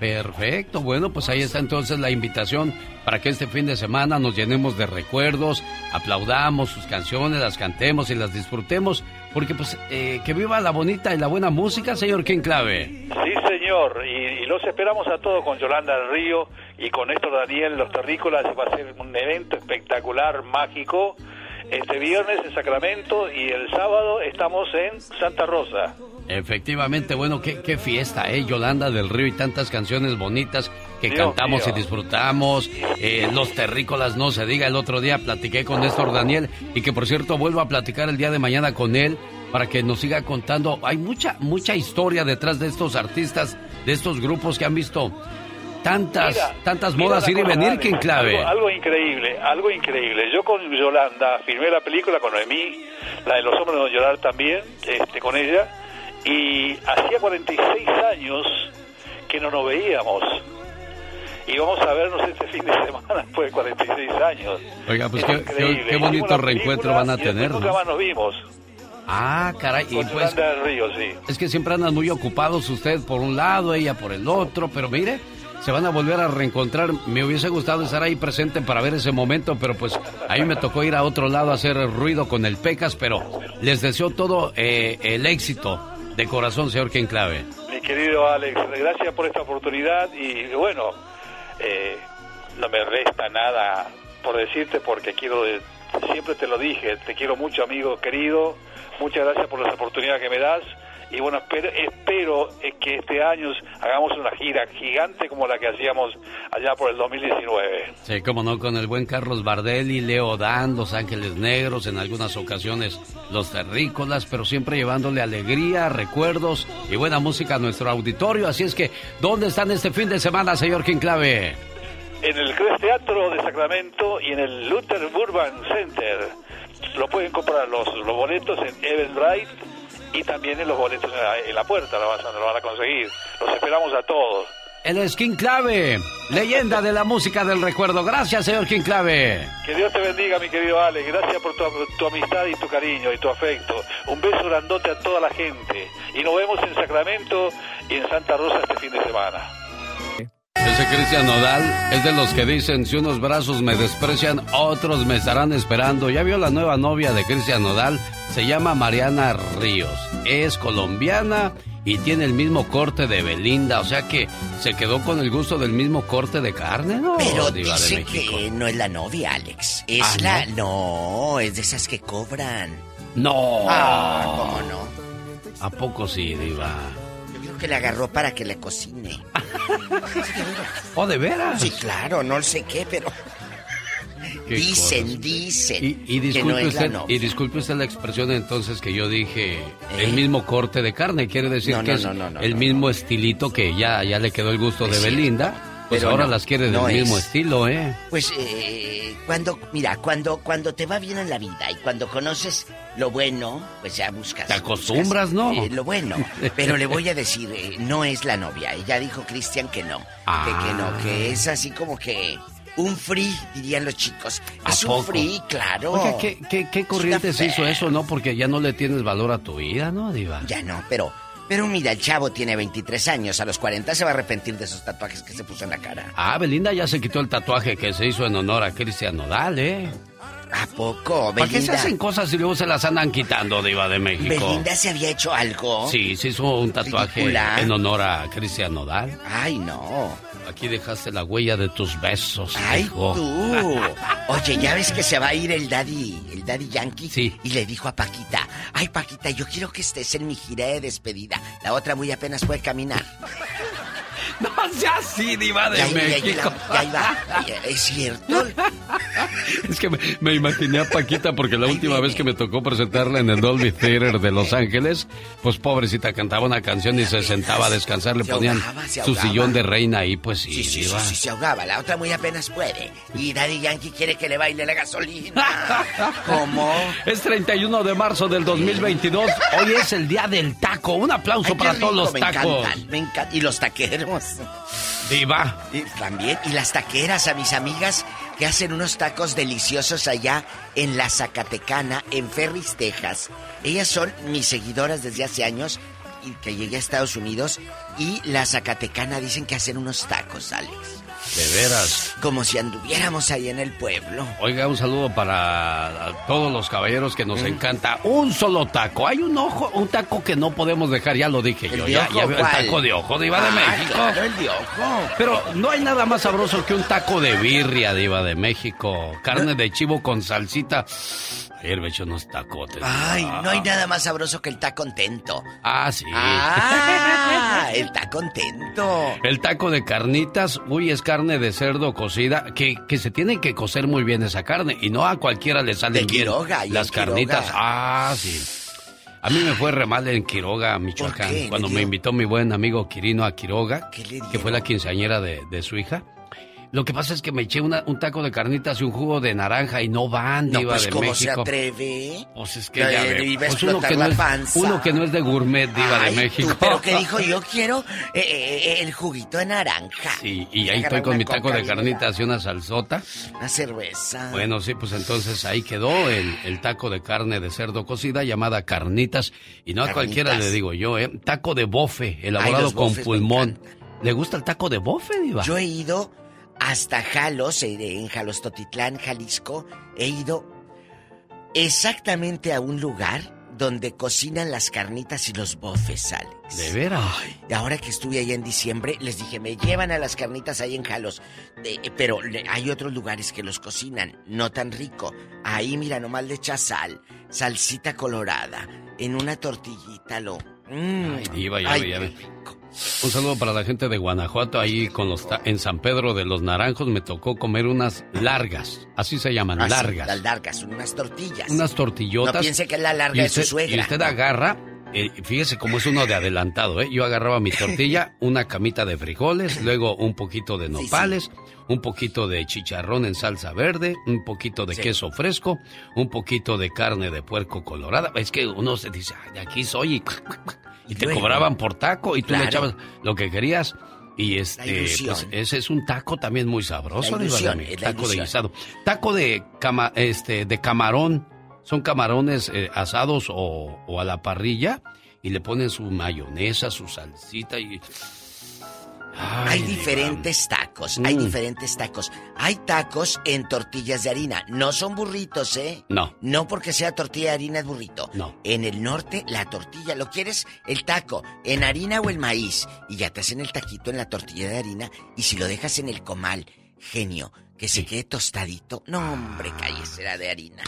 Perfecto, bueno, pues ahí está entonces la invitación para que este fin de semana nos llenemos de recuerdos, aplaudamos sus canciones, las cantemos y las disfrutemos, porque pues eh, que viva la bonita y la buena música, señor King Clave. Sí, señor, y, y los esperamos a todos con Yolanda del Río y con Néstor Daniel, los terrícolas, va a ser un evento espectacular, mágico, este viernes en Sacramento y el sábado estamos en Santa Rosa. Efectivamente, bueno, qué, qué fiesta, ¿eh? Yolanda del Río y tantas canciones bonitas que Dios cantamos mío. y disfrutamos. Eh, los terrícolas, no se diga, el otro día platiqué con Néstor Daniel y que por cierto vuelvo a platicar el día de mañana con él para que nos siga contando. Hay mucha, mucha historia detrás de estos artistas, de estos grupos que han visto tantas, Mira, tantas modas ir y venir, que en clave. Algo, algo increíble, algo increíble. Yo con Yolanda filmé la película con Noemí, la de los hombres no llorar también, este, con ella, y hacía 46 años que no nos veíamos. Y vamos a vernos este fin de semana después de 46 años. Oiga, pues Es qué, qué- qué bonito reencuentro van a tener, Nunca ¿no? más nos vimos. Ah, caray, y pues Río, sí. es que siempre andan muy ocupados usted por un lado, ella por el otro, pero mire, se van a volver a reencontrar. Me hubiese gustado estar ahí presente para ver ese momento, pero pues ahí me tocó ir a otro lado a hacer ruido con el Pecas, pero les deseo todo eh, el éxito de corazón, señor Ken Clave. Mi querido Alex, gracias por esta oportunidad y bueno, eh, no me resta nada por decirte porque quiero de- siempre te lo dije, te quiero mucho, amigo querido. Muchas gracias por las oportunidades que me das. Y bueno, espero, espero eh, que este año hagamos una gira gigante como la que hacíamos allá por el 2019. Sí, como no, con el buen Carlos Bardelli, Leo Dan, Los Ángeles Negros, en algunas ocasiones Los Terrícolas, pero siempre llevándole alegría, recuerdos y buena música a nuestro auditorio. Así es que, ¿dónde están este fin de semana, señor Clave? En el Cres Teatro de Sacramento y en el Luther Urban Center. Lo pueden comprar los, los boletos en Eventbrite y también en los boletos en la, puerta lo, lo van a conseguir. Los esperamos a todos. El Skin Clave, leyenda de la música del recuerdo. Gracias, señor King Clave. Que Dios te bendiga, mi querido Alex. Gracias por tu, tu, amistad y tu cariño y tu afecto. Un beso grandote a toda la gente. Y nos vemos en Sacramento y en Santa Rosa este fin de semana. Ese Cristian Nodal es de los que dicen, si unos brazos me desprecian, otros me estarán esperando. ¿Ya vio la nueva novia de Cristian Nodal? Se llama Mariana Ríos. Es colombiana y tiene el mismo corte de Belinda, o sea que se quedó con el gusto del mismo corte de carne, ¿no? Pero dice que no es la novia, Alex. Es ¿Ah, la... No? es de esas que cobran. No. Ah, ¿cómo no? ¿A poco sí, Diva? Que le agarró para que le cocine. ¿O de veras? Sí, claro, no sé qué, pero... Dicen, cosas. dicen. Y, y disculpe que no es usted, la y disculpe usted la expresión entonces que yo dije el mismo corte de carne, quiere decir ¿Eh? No, que no, es no, no, no, el mismo estilito que ya, ya le quedó el gusto de Belinda, pues Pero ahora no, las quiere del no mismo es. estilo, ¿eh? Pues eh, cuando, mira, cuando, cuando te va bien en la vida y cuando conoces lo bueno, pues ya buscas. Te acostumbras, ¿no? eh, lo bueno. Pero le voy a decir, eh, no es la novia. Ella dijo Cristian que no. Que, que no, que es así como que un free, dirían los chicos. ¿A Es un poco? free, claro. Oiga, ¿qué, qué, qué corriente se hizo eso, no? Porque ya no le tienes valor a tu vida, ¿no, Diva? Ya no, pero, pero mira, el chavo tiene 23 años, a los 40 se va a arrepentir de esos tatuajes que se puso en la cara. Ah, Belinda ya se quitó el tatuaje que se hizo en honor a Cristian Nodal, ¿eh? ¿A poco, ¿Para qué se Belinda? hacen cosas y luego se las andan quitando, Diva de México? ¿Belinda se había hecho algo? Sí, se hizo un tatuaje en honor a Cristian Nodal. Ay, no. Aquí dejaste la huella de tus besos, Ay, hijo. tú. Oye, ya ves que se va a ir el daddy, el daddy yankee. Sí. Y le dijo a Paquita, ay Paquita, yo quiero que estés en mi gira de despedida. La otra muy apenas puede caminar. No sea así, Diva de Ya, ya, ya, México. ya iba. Es cierto. Es que me, me imaginé a Paquita porque la última vez que me tocó presentarla en el Dolby Theater de Los Ángeles, pues pobrecita cantaba una canción y se sentaba a descansar, le Se ponían ahogaba, se su sillón de reina ahí, pues sí, Sí, sí, sí, Diva. sí, se ahogaba. La otra muy apenas puede. Y Daddy Yankee quiere que le baile la gasolina. ¿Cómo? Es 31 de marzo del 2022. Hoy es el día del taco. Un aplauso Ay, para rico, todos los me tacos. encantan, me encantan. Y los taqueros. Diva. Y también, y las taqueras, a mis amigas que hacen unos tacos deliciosos allá en la Zacatecana, en Ferris, Texas. Ellas son mis seguidoras desde hace años y que llegué a Estados Unidos. Y la Zacatecana dicen que hacen unos tacos, Alex. De veras. Como si anduviéramos ahí en el pueblo. Oiga, un saludo para todos los caballeros que Mm. nos encanta. Un solo taco. Hay un ojo, un taco que no podemos dejar, ya lo dije ¿El yo. de Ya, ojo, ya veo el taco de ojo, Diva de Ah, México. claro, el de ojo. Pero no hay nada más sabroso que un taco de birria, Diva de México. Carne de chivo con salsita. Ayer me eché unos tacotes. Ay, no hay nada más sabroso que el taco contento. Ah, sí. Ah, el taco contento. El taco de carnitas, uy, es carne de cerdo cocida, que, que se tiene que cocer muy bien esa carne, y no a cualquiera le salen De bien Quiroga, y las Quiroga. carnitas. Ah, sí. A mí me fue re mal en Quiroga, Michoacán, cuando me invitó mi buen amigo Quirino a Quiroga, ¿Qué le que fue la quinceañera de, de su hija. Lo que pasa es que me eché una- un taco de carnitas y un jugo de naranja y no van, No, diva pues de ¿cómo se México. atreve? Pues es que Le- ya ve, iba a pues uno que, no es, panza. uno que no es de gourmet, diva Ay, de México. tú, pero que dijo, yo quiero eh, eh, el juguito de naranja. Sí, y ahí estoy con mi taco de carnitas y una salsota. Una cerveza. Bueno, sí, pues entonces ahí quedó el, el taco de carne de cerdo cocida llamada carnitas. Y no a cualquiera le digo yo, ¿eh? Taco de bofe, elaborado con pulmón. ¿Le gusta el taco de bofe, Diva? Yo he ido hasta Jalos, eh, en Jalostotitlán, Jalisco. He ido exactamente a un lugar donde cocinan las carnitas y los bofes, Alex. ¿De veras? Y ahora que estuve allá en diciembre, les dije, me llevan a las carnitas ahí en Jalos. De- pero hay otros lugares que los cocinan, no tan rico. Ahí, mira, nomás le echas sal, salsita colorada, en una tortillita, lo... Mm. Ay, diva, ya Ay, ya. Un saludo para la gente de Guanajuato, ahí con los en San Pedro de los Naranjos me tocó comer unas largas, así se llaman, Ah, sí, largas. las largas, unas tortillas. Unas tortillotas. No piense que la larga de su usted, suegra. Y usted agarra, eh, fíjese cómo es uno de adelantado, ¿eh? Yo agarraba mi tortilla, una camita de frijoles, luego un poquito de nopales, un poquito de chicharrón en salsa verde, un poquito de Sí. queso fresco, un poquito de carne de puerco colorada. Es que uno se dice, "Ay, de aquí soy, y, y te luego. cobraban por taco y tú le echabas lo que querías. Y este, pues ese es un taco también muy sabroso, de ilusión, taco de guisado. Taco de cama, este, de camarón. Son camarones eh, asados o, o a la parrilla y le ponen su mayonesa, su salsita y. Ay, Hay diferentes tacos, hay Mm. diferentes tacos. Hay tacos en tortillas de harina, no son burritos, ¿eh? No. No porque sea tortilla de harina es burrito. No. En el norte, la tortilla, ¿lo quieres? El taco, en harina o el maíz. Y ya te hacen el taquito en la tortilla de harina. Y si lo dejas en el comal, genio, que se quede tostadito. No, hombre, cállese, era de harina.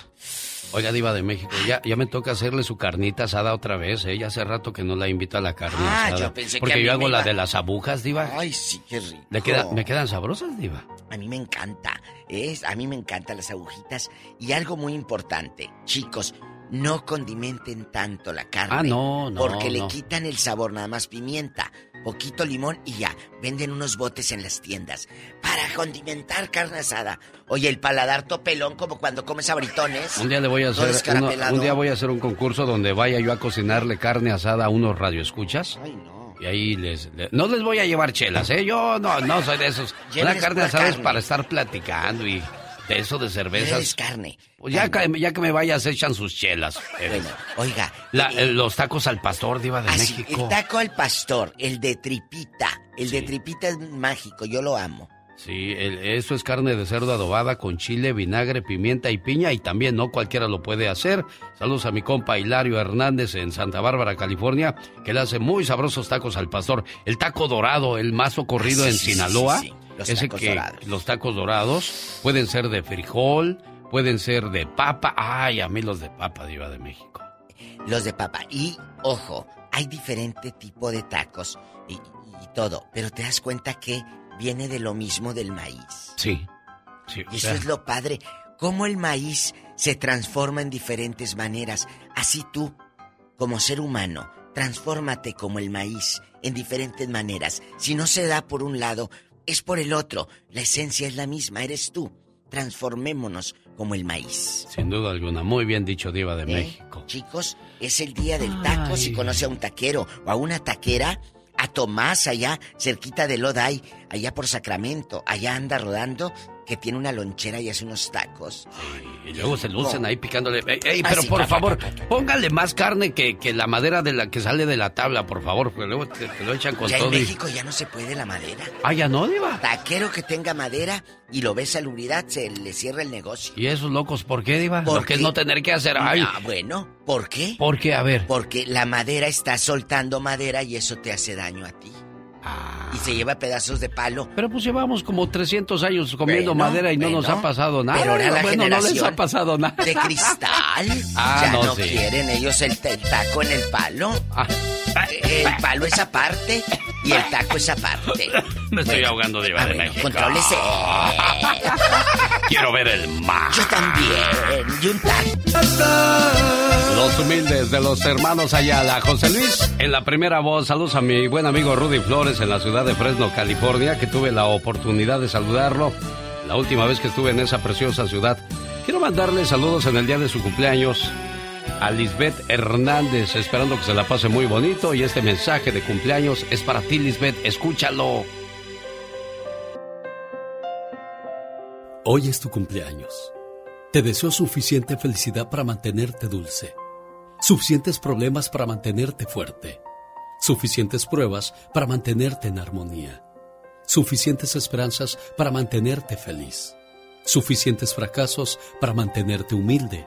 Oiga, Diva de México, ya, ya me toca hacerle su carnita asada otra vez, ¿eh? Ya hace rato que no la invito a la carne Ah, asada. yo pensé que porque a mí yo hago me la iba- de las agujas, Diva. Ay, sí, qué rico. ¿Le queda- ¿Me quedan sabrosas, Diva? A mí me encanta, es, a mí me encantan las agujitas. Y algo muy importante, chicos, no condimenten tanto la carne. Ah, no, no, Porque le quitan el sabor, nada más pimienta, poquito limón y ya. Venden unos botes en las tiendas para condimentar carne asada. Oye, el paladar topelón como cuando comes abritones. Un día le voy a hacer un día voy a hacer un concurso donde vaya yo a cocinarle carne asada a unos radioescuchas. Ay, no. Y ahí les, le- no les voy a llevar chelas, ¿eh? Yo no, no soy de esos. Una Lléveles carne asada es para estar platicando y de eso de cervezas. Lléveles carne. Pues ya, que, ya que me vayas, echan sus chelas. Bueno, oiga. la- eh, los tacos al pastor, Diva de Así, México. el taco al pastor, el de tripita. El de tripita es mágico, yo lo amo. Sí, el- eso es carne de cerdo adobada con chile, vinagre, pimienta y piña y también no cualquiera lo puede hacer. Saludos a mi compa Hilario Hernández en Santa Bárbara, California, que le hace muy sabrosos tacos al pastor. El taco dorado, el más socorrido Ah, sí, en sí, Sinaloa. sí. Los ese tacos que dorados. los tacos dorados pueden ser de frijol, pueden ser de papa. Ay, a mí los de papa, Diva de México. Los de papa. Y, ojo, hay diferente tipo de tacos y, y todo, pero te das cuenta que viene de lo mismo del maíz. Sí. sí Y eso sea, es lo padre. Cómo el maíz se transforma en diferentes maneras. Así tú, como ser humano, transfórmate como el maíz en diferentes maneras. Si no se da por un lado, es por el otro. La esencia es la misma, eres tú. Transformémonos como el maíz. Sin duda alguna. Muy bien dicho, Diva de ¿Eh? México. Chicos, es el día del taco. Si conoce a un taquero o a una taquera, a Tomás allá, cerquita de Loday, allá por Sacramento, allá anda rodando, que tiene una lonchera y hace unos tacos. Y luego se lucen ahí picándole. Ey, ey, pero por favor, póngale más carne que, que la madera de la que sale de la tabla, por favor, porque luego te, te lo echan con ya en todo. y- México ya no se puede la madera. Ah, ya no, Diva. Taquero que tenga madera y lo ve salubridad, se le cierra el negocio. ¿Y esos locos por qué, Diva? ¿Por Lo que es no tener que hacer. Ay, Ah, bueno, ¿por qué? ¿por qué? A ver. Porque la madera está soltando madera y eso te hace daño a ti. Ah. Y se lleva pedazos de palo. Pero pues llevamos como 300 años comiendo Bueno, madera y no nos ha pasado nada. Pero ahora la bueno, no les ha pasado nada. De cristal. Ah, ya no, no, sí. quieren ellos el, el taco en el palo. Ah. El palo es aparte y el taco es aparte. Me estoy Bueno, ahogando, Diva ah, de bueno, México. Quiero ver el mar. Yo también. Y un taco. Los humildes de los hermanos Ayala. José Luis, en la primera voz, saludos a mi buen amigo Rudy Flores en la ciudad de Fresno, California, que tuve la oportunidad de saludarlo la última vez que estuve en esa preciosa ciudad. Quiero mandarle saludos en el día de su cumpleaños a Lisbeth Hernández, esperando que se la pase muy bonito y este mensaje de cumpleaños es para ti, Lisbeth, escúchalo. Hoy es tu cumpleaños. Te deseo suficiente felicidad para mantenerte dulce, suficientes problemas para mantenerte fuerte, suficientes pruebas para mantenerte en armonía, suficientes esperanzas para mantenerte feliz, suficientes fracasos para mantenerte humilde,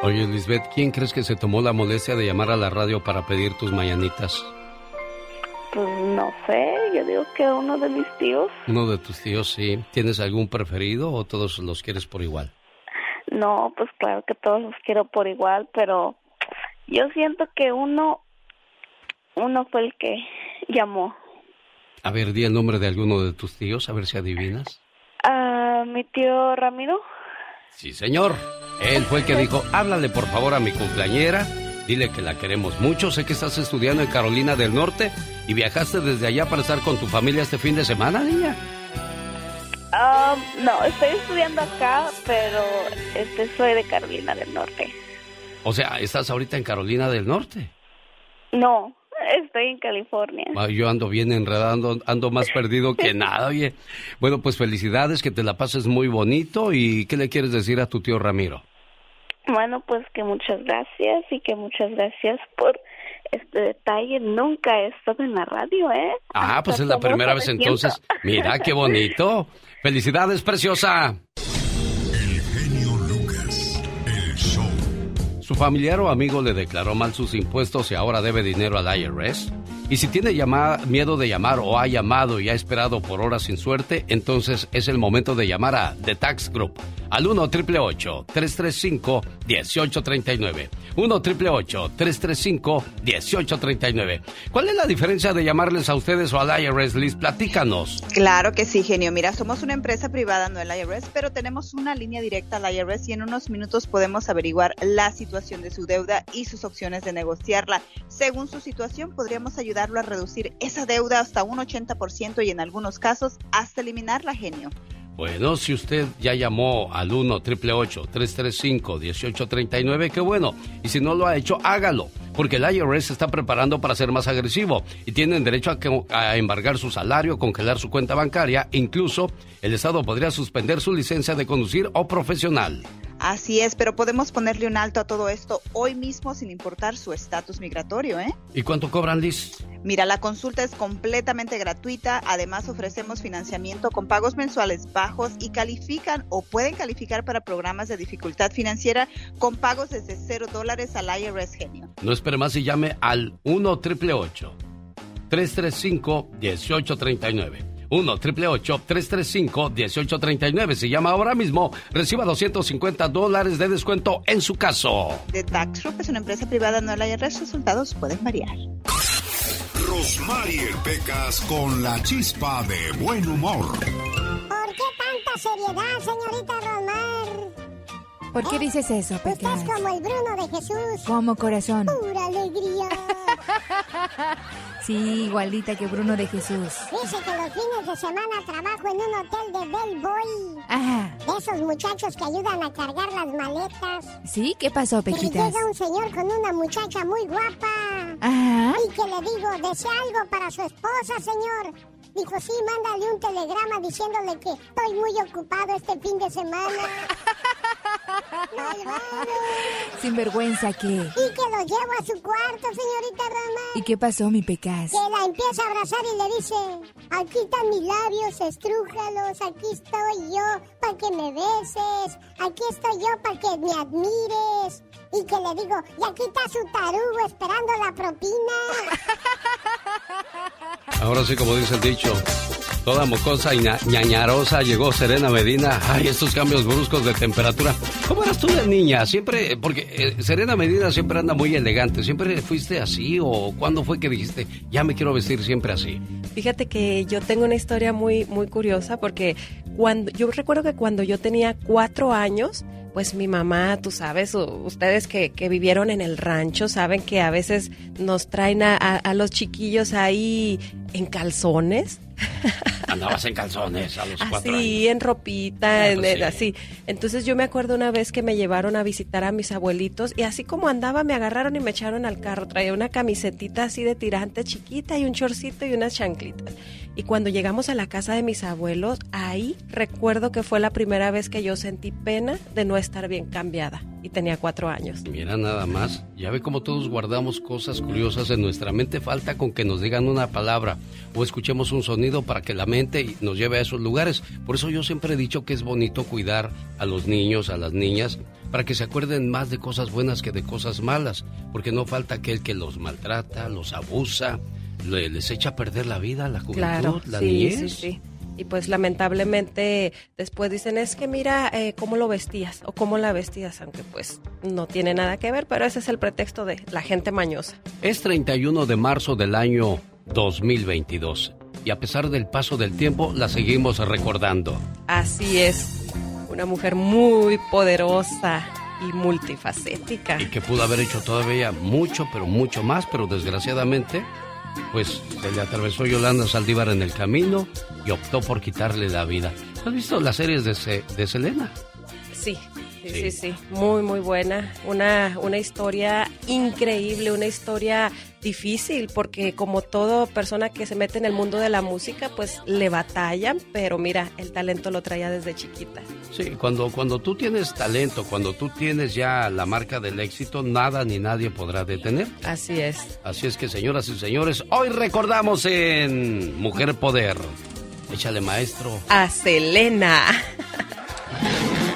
Oye, Lisbeth, ¿quién crees que se tomó la molestia de llamar a la radio para pedir tus mañanitas? Pues no sé, yo digo que uno de mis tíos. Uno de tus tíos, sí. ¿Tienes algún preferido o todos los quieres por igual? No, pues claro que todos los quiero por igual, pero yo siento que uno, uno fue el que llamó. A ver, di el nombre de alguno de tus tíos, a ver si adivinas. Ah, mi tío Ramiro. Sí, señor. Él fue el que dijo, háblale por favor a mi cumpleañera, dile que la queremos mucho, sé que estás estudiando en Carolina del Norte y viajaste desde allá para estar con tu familia este fin de semana, niña. Ah, no, estoy estudiando acá, pero este soy de Carolina del Norte. O sea, ¿estás ahorita en Carolina del Norte? No, estoy en California. Ah, yo ando bien enredando, ando más perdido que nada, oye. Bueno, pues felicidades, que te la pases muy bonito. ¿Y qué le quieres decir a tu tío Ramiro? Bueno, pues que muchas gracias y que muchas gracias por este detalle. Nunca he estado en la radio, ¿eh? Ah, pues es la primera vez entonces. Mira, qué bonito. Felicidades, preciosa. Su familiar o amigo le declaró mal sus impuestos y ahora debe dinero al IRS. Y si tiene miedo de llamar o ha llamado y ha esperado por horas sin suerte, entonces es el momento de llamar a The Tax Group al 1 888 335 1839 1 888 335 1839 ¿Cuál es la diferencia de llamarles a ustedes o al IRS, Liz? Platícanos. Claro que sí, genio. Mira, somos una empresa privada, no el IRS, pero tenemos una línea directa al IRS y en unos minutos podemos averiguar la situación de su deuda y sus opciones de negociarla. Según su situación, podríamos ayudar a reducir esa deuda hasta un 80% y en algunos casos hasta eliminarla, genio. Bueno, si usted ya llamó al 1 888 335 1839, qué bueno. Y si no lo ha hecho, hágalo, porque el IRS está preparando para ser más agresivo y tienen derecho a, a, embargar su salario, congelar su cuenta bancaria, incluso el Estado podría suspender su licencia de conducir o profesional. Así es, pero podemos ponerle un alto a todo esto hoy mismo sin importar su estatus migratorio, ¿eh? ¿Y cuánto cobran, Liz? Mira, la consulta es completamente gratuita. Además, ofrecemos financiamiento con pagos mensuales bajos y califican o pueden calificar para programas de dificultad financiera con pagos desde cero dólares al IRS Genio. No espere más y llame al 1 335 1839 1 888 335 1839 Se llama ahora mismo. Reciba 250 dólares de descuento en su caso. The Tax Group es una empresa privada, no la IRS. Resultados pueden variar. Rosmarie Pecas con la chispa de buen humor. ¿Por qué tanta seriedad, señorita Rosmar? ¿Por qué dices eso, Pecas? Estás como el Bruno de Jesús. Como corazón. Pura alegría. sí, igualita que Bruno de Jesús. Dice que los fines de semana trabajo en un hotel de Bellboy. Ajá. De esos muchachos que ayudan a cargar las maletas. ¿Sí? ¿Qué pasó, Pequitas? Y llega un señor con una muchacha muy guapa. Ajá. Y que le digo, desea algo para su esposa, señor. Dijo, sí, mándale un telegrama diciéndole que estoy muy ocupado este fin de semana. Sin vergüenza, ¿qué? Y que lo llevo a su cuarto, señorita Roma. ¿Y qué pasó, mi pecas? Que la empieza a abrazar y le dice, aquí están mis labios, estrújalos, aquí estoy yo para que me beses, aquí estoy yo para que me admires. Y que le digo, y aquí está su tarugo esperando la propina. Ahora sí, como dice el dicho, toda mocosa y ñañarosa llegó Serena Medina. Ay, estos cambios bruscos de temperatura. ¿Cómo eras tú de niña? Siempre, porque eh, Serena Medina siempre anda muy elegante. ¿Siempre fuiste así o cuándo fue que dijiste, ya me quiero vestir siempre así? Fíjate que yo tengo una historia muy, muy curiosa porque cuando, yo recuerdo que cuando yo tenía cuatro años, pues mi mamá, tú sabes, ustedes que, vivieron en el rancho saben que a veces nos traen a, los chiquillos ahí en calzones. Andabas en calzones a los cuatro años. Así, en ropita, Ah, en- pues en- sí. así. Entonces yo me acuerdo una vez que me llevaron a visitar a mis abuelitos y así como andaba me agarraron y me echaron al carro. Traía una camisetita así de tirante chiquita y un chorcito y unas chanclitas. Y cuando llegamos a la casa de mis abuelos, ahí recuerdo que fue la primera vez que yo sentí pena de no estar bien cambiada. Y tenía cuatro años. Mira nada más, ya ve cómo todos guardamos cosas curiosas en nuestra mente, falta con que nos digan una palabra o escuchemos un sonido para que la mente nos lleve a esos lugares. Por eso yo siempre he dicho que es bonito cuidar a los niños, a las niñas, para que se acuerden más de cosas buenas que de cosas malas, porque no falta aquel que los maltrata, los abusa, le- les echa a perder la vida, la juventud, Claro, la sí, niñez. sí, sí. Y pues lamentablemente después dicen, es que mira eh, cómo lo vestías o cómo la vestías, aunque pues no tiene nada que ver, pero ese es el pretexto de la gente mañosa. Es 31 de marzo del año 2022 y a pesar del paso del tiempo la seguimos recordando. Así es, una mujer muy poderosa y multifacética. y que pudo haber hecho todavía mucho, pero mucho más, pero desgraciadamente, pues se le atravesó Yolanda Saldívar en el camino y optó por quitarle la vida. ¿Has visto las series de, Se- de Selena? Sí, sí, Sí. sí, sí, muy, muy buena. Una, una historia increíble, una historia difícil, porque como toda persona que se mete en el mundo de la música, pues le batallan, pero mira, el talento lo traía desde chiquita. Sí, cuando, cuando tú tienes talento, cuando tú tienes ya la marca del éxito, nada ni nadie podrá detener. Así es. Así es que, señoras y señores, hoy recordamos en Mujer Poder. Échale, maestro. A Selena.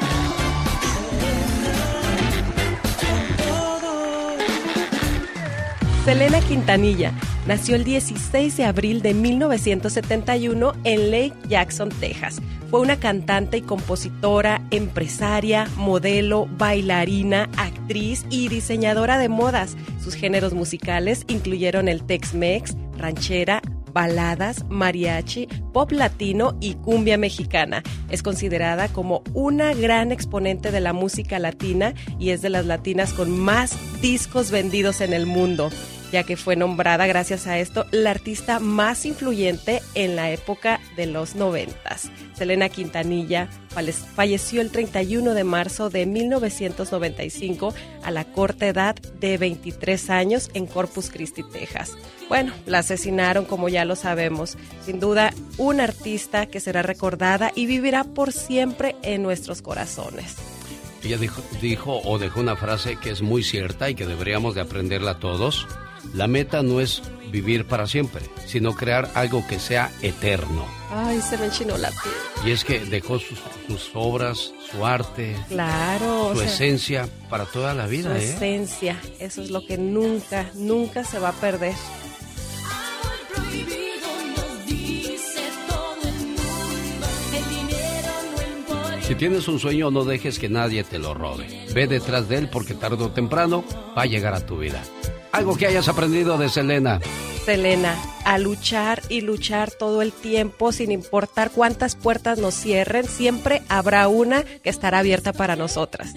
Selena Quintanilla nació el 16 de abril de 1971 en Lake Jackson, Texas. Fue una cantante y compositora, empresaria, modelo, bailarina, actriz y diseñadora de modas. Sus géneros musicales incluyeron el Tex-Mex, ranchera, baladas, mariachi, pop latino y cumbia mexicana. Es considerada como una gran exponente de la música latina y es de las latinas con más discos vendidos en el mundo ya que fue nombrada gracias a esto la artista más influyente en la época de los noventas. Selena Quintanilla falleció el 31 de marzo de 1995 a la corta edad de 23 años en Corpus Christi, Texas. Bueno, la asesinaron como ya lo sabemos. Sin duda, una artista que será recordada y vivirá por siempre en nuestros corazones. Ella dijo, dijo o dejó una frase que es muy cierta y que deberíamos de aprenderla todos. La meta no es vivir para siempre, sino crear algo que sea eterno. Ay, se me enchinó la piel. Y es que dejó sus, sus obras, su arte, Claro. o su sea, esencia para toda la vida, su ¿eh? esencia. Eso es lo que nunca, nunca se va a perder. Si tienes un sueño, no dejes que nadie te lo robe. Ve detrás de él porque tarde o temprano va a llegar a tu vida. Algo que hayas aprendido de Selena. Selena, a luchar y luchar todo el tiempo, sin importar cuántas puertas nos cierren, siempre habrá una que estará abierta para nosotras.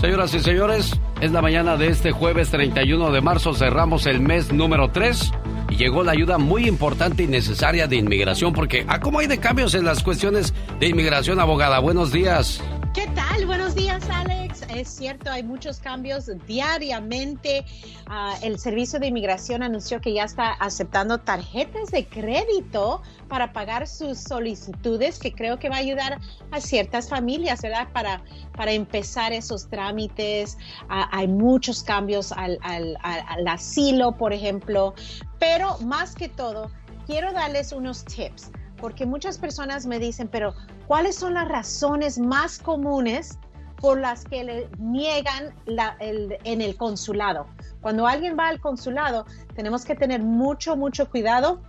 Señoras y señores, es la mañana de este jueves 31 de marzo, cerramos el mes número 3 y llegó la ayuda muy importante y necesaria de inmigración porque, ¿a cómo hay de cambios en las cuestiones de inmigración, abogada? Buenos días. ¿Qué tal? Buenos días, Alex. Es cierto, hay muchos cambios diariamente. Ah, el Servicio de Inmigración anunció que ya está aceptando tarjetas de crédito para pagar sus solicitudes, que creo que va a ayudar a ciertas familias, ¿verdad? Para, para empezar esos trámites. Ah, hay muchos cambios al, al- al- al asilo, por ejemplo. Pero más que todo, quiero darles unos tips porque muchas personas me dicen, pero ¿cuáles son las razones más comunes por las que le niegan la- el- en el consulado? Cuando alguien va al consulado, tenemos que tener mucho, mucho cuidado.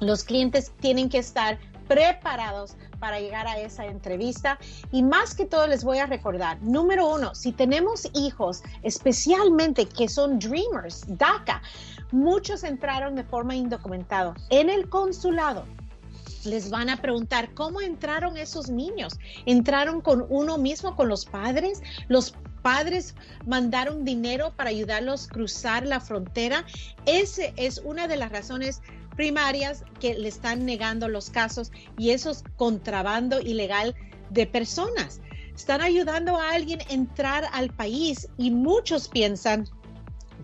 Los clientes tienen que estar preparados para llegar a esa entrevista y más que todo les voy a recordar, número uno, si tenemos hijos, especialmente que son dreamers, DACA, muchos entraron de forma indocumentada en el consulado les van a preguntar cómo entraron esos niños. ¿Entraron con uno mismo, con los padres? ¿Los padres mandaron dinero para ayudarlos a cruzar la frontera? Esa es una de las razones primarias que le están negando los casos y eso es contrabando ilegal de personas. Están ayudando a alguien a entrar al país y muchos piensan,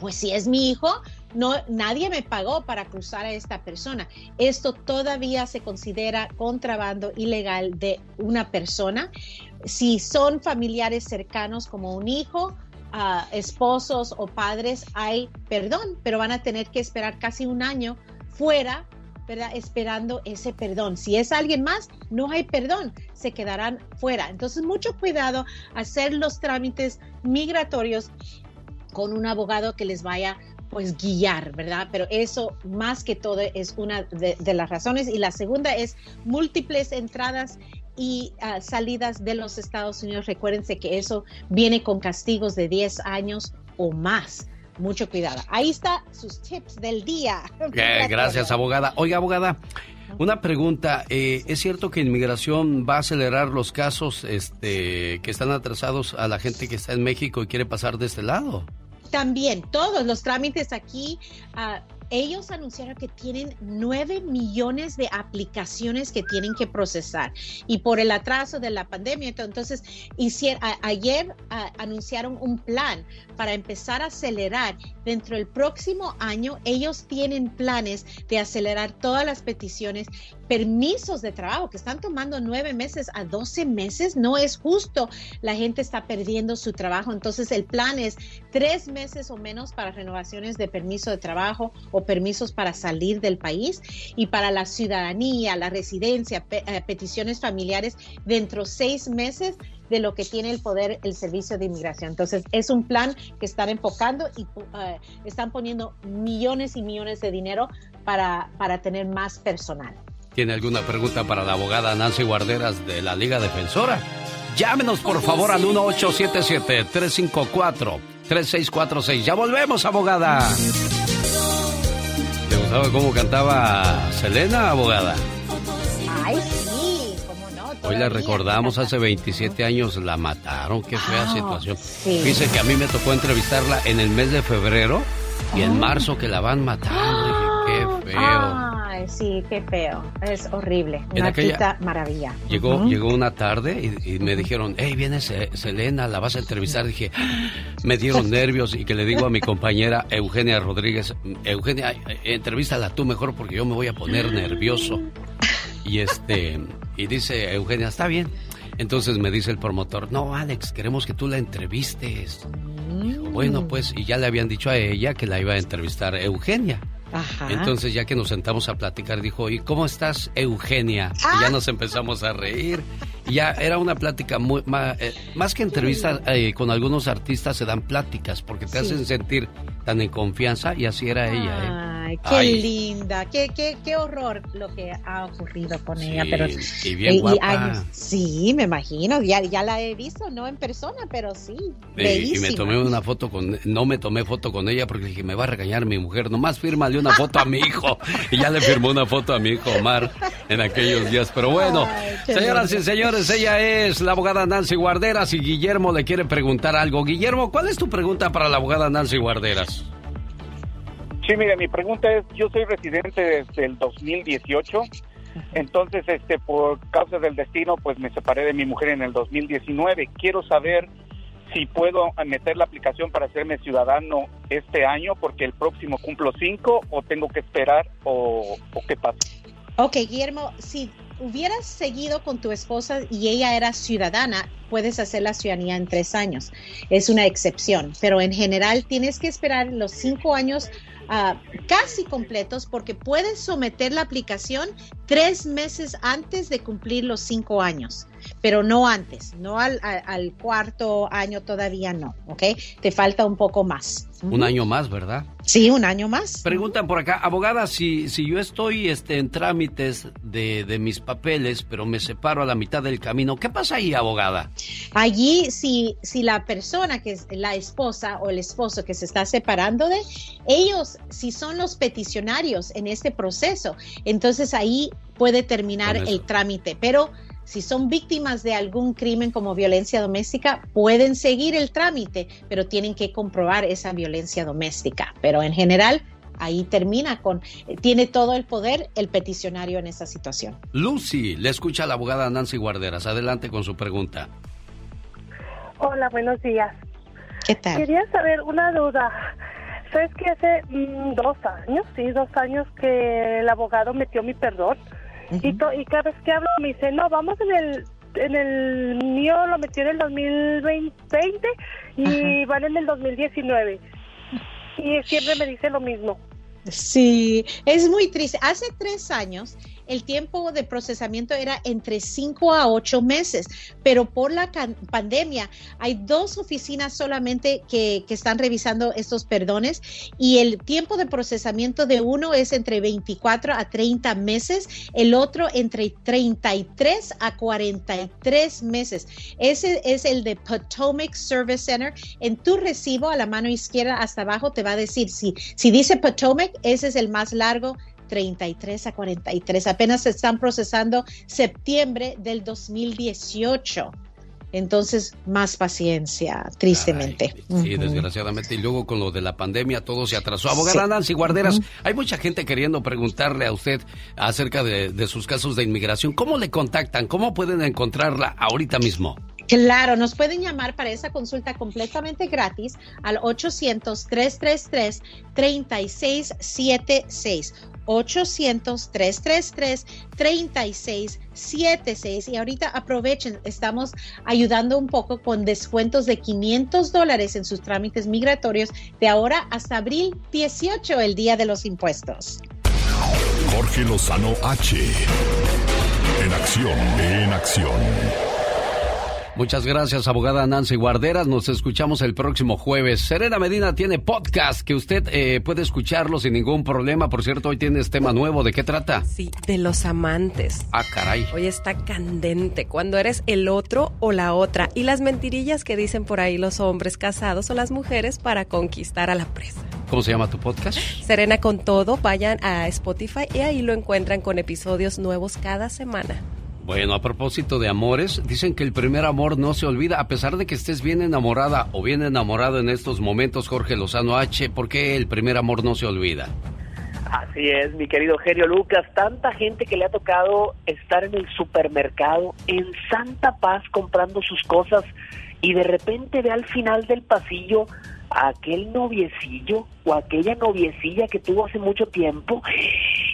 pues si es mi hijo, no, nadie me pagó para cruzar a esta persona. Esto todavía se considera contrabando ilegal de una persona. Si son familiares cercanos como un hijo, ah, esposos o padres, hay perdón, pero van a tener que esperar casi un año fuera ¿verdad? Esperando ese perdón. Si es alguien más, no hay perdón, se quedarán fuera. Entonces, mucho cuidado hacer los trámites migratorios con un abogado que les vaya pues guiar, ¿verdad? Pero eso más que todo es una de, las razones. Y la segunda es múltiples entradas y ah, salidas de los Estados Unidos. Recuérdense que eso viene con castigos de 10 años o más mucho cuidado. Ahí está sus tips del día. gracias, abogada. Oiga, abogada, una pregunta. Eh, ¿Es cierto que inmigración va a acelerar los casos este, que están atrasados a la gente que está en México y quiere pasar de este lado? También, todos los trámites aquí uh, ellos anunciaron que tienen 9 millones de aplicaciones que tienen que procesar y por el atraso de la pandemia, entonces ayer anunciaron un plan para empezar a acelerar. Dentro del próximo año, ellos tienen planes de acelerar todas las peticiones, permisos de trabajo que están tomando nueve meses a 12 meses. No es justo. La gente está perdiendo su trabajo. Entonces, el plan es tres meses o menos para renovaciones de permiso de trabajo o permisos para salir del país y para la ciudadanía, la residencia, eh, peticiones familiares dentro de seis meses de lo que tiene el poder el servicio de inmigración. Entonces, es un plan que están enfocando y eh, están poniendo millones y millones de dinero para, para tener más personal. ¿Tiene alguna pregunta para la abogada Nancy Guarderas de la Liga Defensora? Llámenos por favor al 1877-354-3646. Ya volvemos, abogada. ¿Te gustaba cómo cantaba Selena, abogada? Ay, sí, cómo no. Hoy la recordamos, hace 27 años la mataron, qué fea ah, situación. Dice que a mí me tocó entrevistarla en el mes de febrero y en ah. marzo que la van matando. Dije, qué feo. Ay, sí, qué feo. Es horrible. Una aquella, maravilla. Llegó, llegó una tarde y, me dijeron, hey, viene Selena, la vas a entrevistar. Dije, me dieron nervios y que le digo a mi compañera Eugenia Rodríguez, Eugenia, entrevístala tú mejor porque yo me voy a poner nervioso. Y este, y dice Eugenia, está bien. Entonces me dice el promotor, no, Alex, queremos que tú la entrevistes. bueno, pues, y ya le habían dicho a ella que la iba a entrevistar Eugenia. Entonces ya que nos sentamos a platicar, dijo, ¿y cómo estás, Eugenia? Y ya ah. nos empezamos a reír. Ya era una plática muy, eh, más, que entrevista eh, con algunos artistas, se dan pláticas porque te hacen sentir tan en confianza y así era ella. ¿eh? qué linda, qué, qué, qué horror lo que ha ocurrido con ella. Pero, y bien guapa. sí, me imagino, ya, ya la he visto, no en persona, pero sí. y me tomé una foto con, no me tomé foto con ella porque dije, me va a regañar mi mujer, nomás fírmale una foto a mi hijo. Y ya le firmó una foto a mi hijo Omar en aquellos días. Pero bueno, señoras y señores, ella es la abogada Nancy Guarderas y Guillermo le quiere preguntar algo. Guillermo, ¿cuál es tu pregunta para la abogada Nancy Guarderas? Sí, mire, mi pregunta es, yo soy residente desde el 2018, entonces, este, por causa del destino, pues me separé de mi mujer en el 2019. Quiero saber si puedo meter la aplicación para hacerme ciudadano este año, porque el próximo cumplo cinco, o tengo que esperar, o, o qué pasa. Ok, Guillermo, si hubieras seguido con tu esposa y ella era ciudadana, puedes hacer la ciudadanía en tres años. Es una excepción, pero en general tienes que esperar los cinco años Ah, casi completos porque puedes someter la aplicación tres meses antes de cumplir los cinco años, pero no antes, no al, cuarto año todavía no, ¿ok? Te falta un poco más. Un año más, ¿verdad? Sí, un año más. Preguntan por acá, abogada, si, si yo estoy este, en trámites de, de mis papeles, pero me separo a la mitad del camino, ¿qué pasa ahí, abogada? Allí, si, si la persona que es la esposa o el esposo que se está separando de, ellos, si son los peticionarios en este proceso, entonces ahí puede terminar el trámite, pero si son víctimas de algún crimen como violencia doméstica, pueden seguir el trámite, pero tienen que comprobar esa violencia doméstica. Pero en general, ahí termina con, tiene todo el poder el peticionario en esa situación. Lucy, le escucha a la abogada Nancy Guarderas. Adelante con su pregunta. Hola, buenos días. ¿Qué tal? Quería saber una duda. ¿Sabes que hace mm, dos años, sí, dos años que el abogado metió mi perdón? Y, to- y cada vez que hablo me dice, no, vamos en el, en el mío lo metió en el 2020 y van en el 2019. Y siempre me dice lo mismo. Sí, es muy triste. Hace tres años el tiempo de procesamiento era entre cinco a ocho meses, pero por la pandemia hay dos oficinas solamente que, que están revisando estos perdones y el tiempo de procesamiento de uno es entre 24 a 30 meses, el otro entre 33 a 43 meses. Ese es el de Potomac Service Center. En tu recibo a la mano izquierda hasta abajo te va a decir si, si dice Potomac, ese es el más largo. 33 a 43. Apenas se están procesando septiembre del 2018. Entonces, más paciencia, tristemente. Sí, desgraciadamente. Y luego con lo de la pandemia todo se atrasó. Abogada Sí. Nancy Guarderas, hay mucha gente queriendo preguntarle a usted acerca de, de sus casos de inmigración. ¿Cómo le contactan? ¿Cómo pueden encontrarla ahorita mismo? Claro, nos pueden llamar para esa consulta completamente gratis al 800-333-3676. 800-333-3676. Y ahorita aprovechen, estamos ayudando un poco con descuentos de 500 dólares en sus trámites migratorios de ahora hasta abril 18, el día de los impuestos. Jorge Lozano H. En acción, en acción. Muchas gracias, abogada Nancy Guarderas. Nos escuchamos el próximo jueves. Serena Medina tiene podcast que usted eh, puede escucharlo sin ningún problema. Por cierto, hoy tienes tema nuevo. ¿De qué trata? Sí, de los amantes. Ah, caray. Hoy está candente cuando eres el otro o la otra. Y las mentirillas que dicen por ahí los hombres casados o las mujeres para conquistar a la presa. ¿Cómo se llama tu podcast? Serena con todo, vayan a Spotify y ahí lo encuentran con episodios nuevos cada semana. Bueno, a propósito de amores, dicen que el primer amor no se olvida, a pesar de que estés bien enamorada o bien enamorado en estos momentos, Jorge Lozano H, ¿por qué el primer amor no se olvida? Así es, mi querido Genio Lucas. Tanta gente que le ha tocado estar en el supermercado en santa paz comprando sus cosas y de repente ve al final del pasillo a aquel noviecillo o aquella noviecilla que tuvo hace mucho tiempo.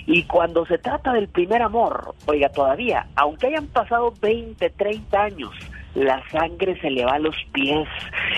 Y cuando se trata del primer amor, oiga, todavía, aunque hayan pasado 20, 30 años, la sangre se le va a los pies.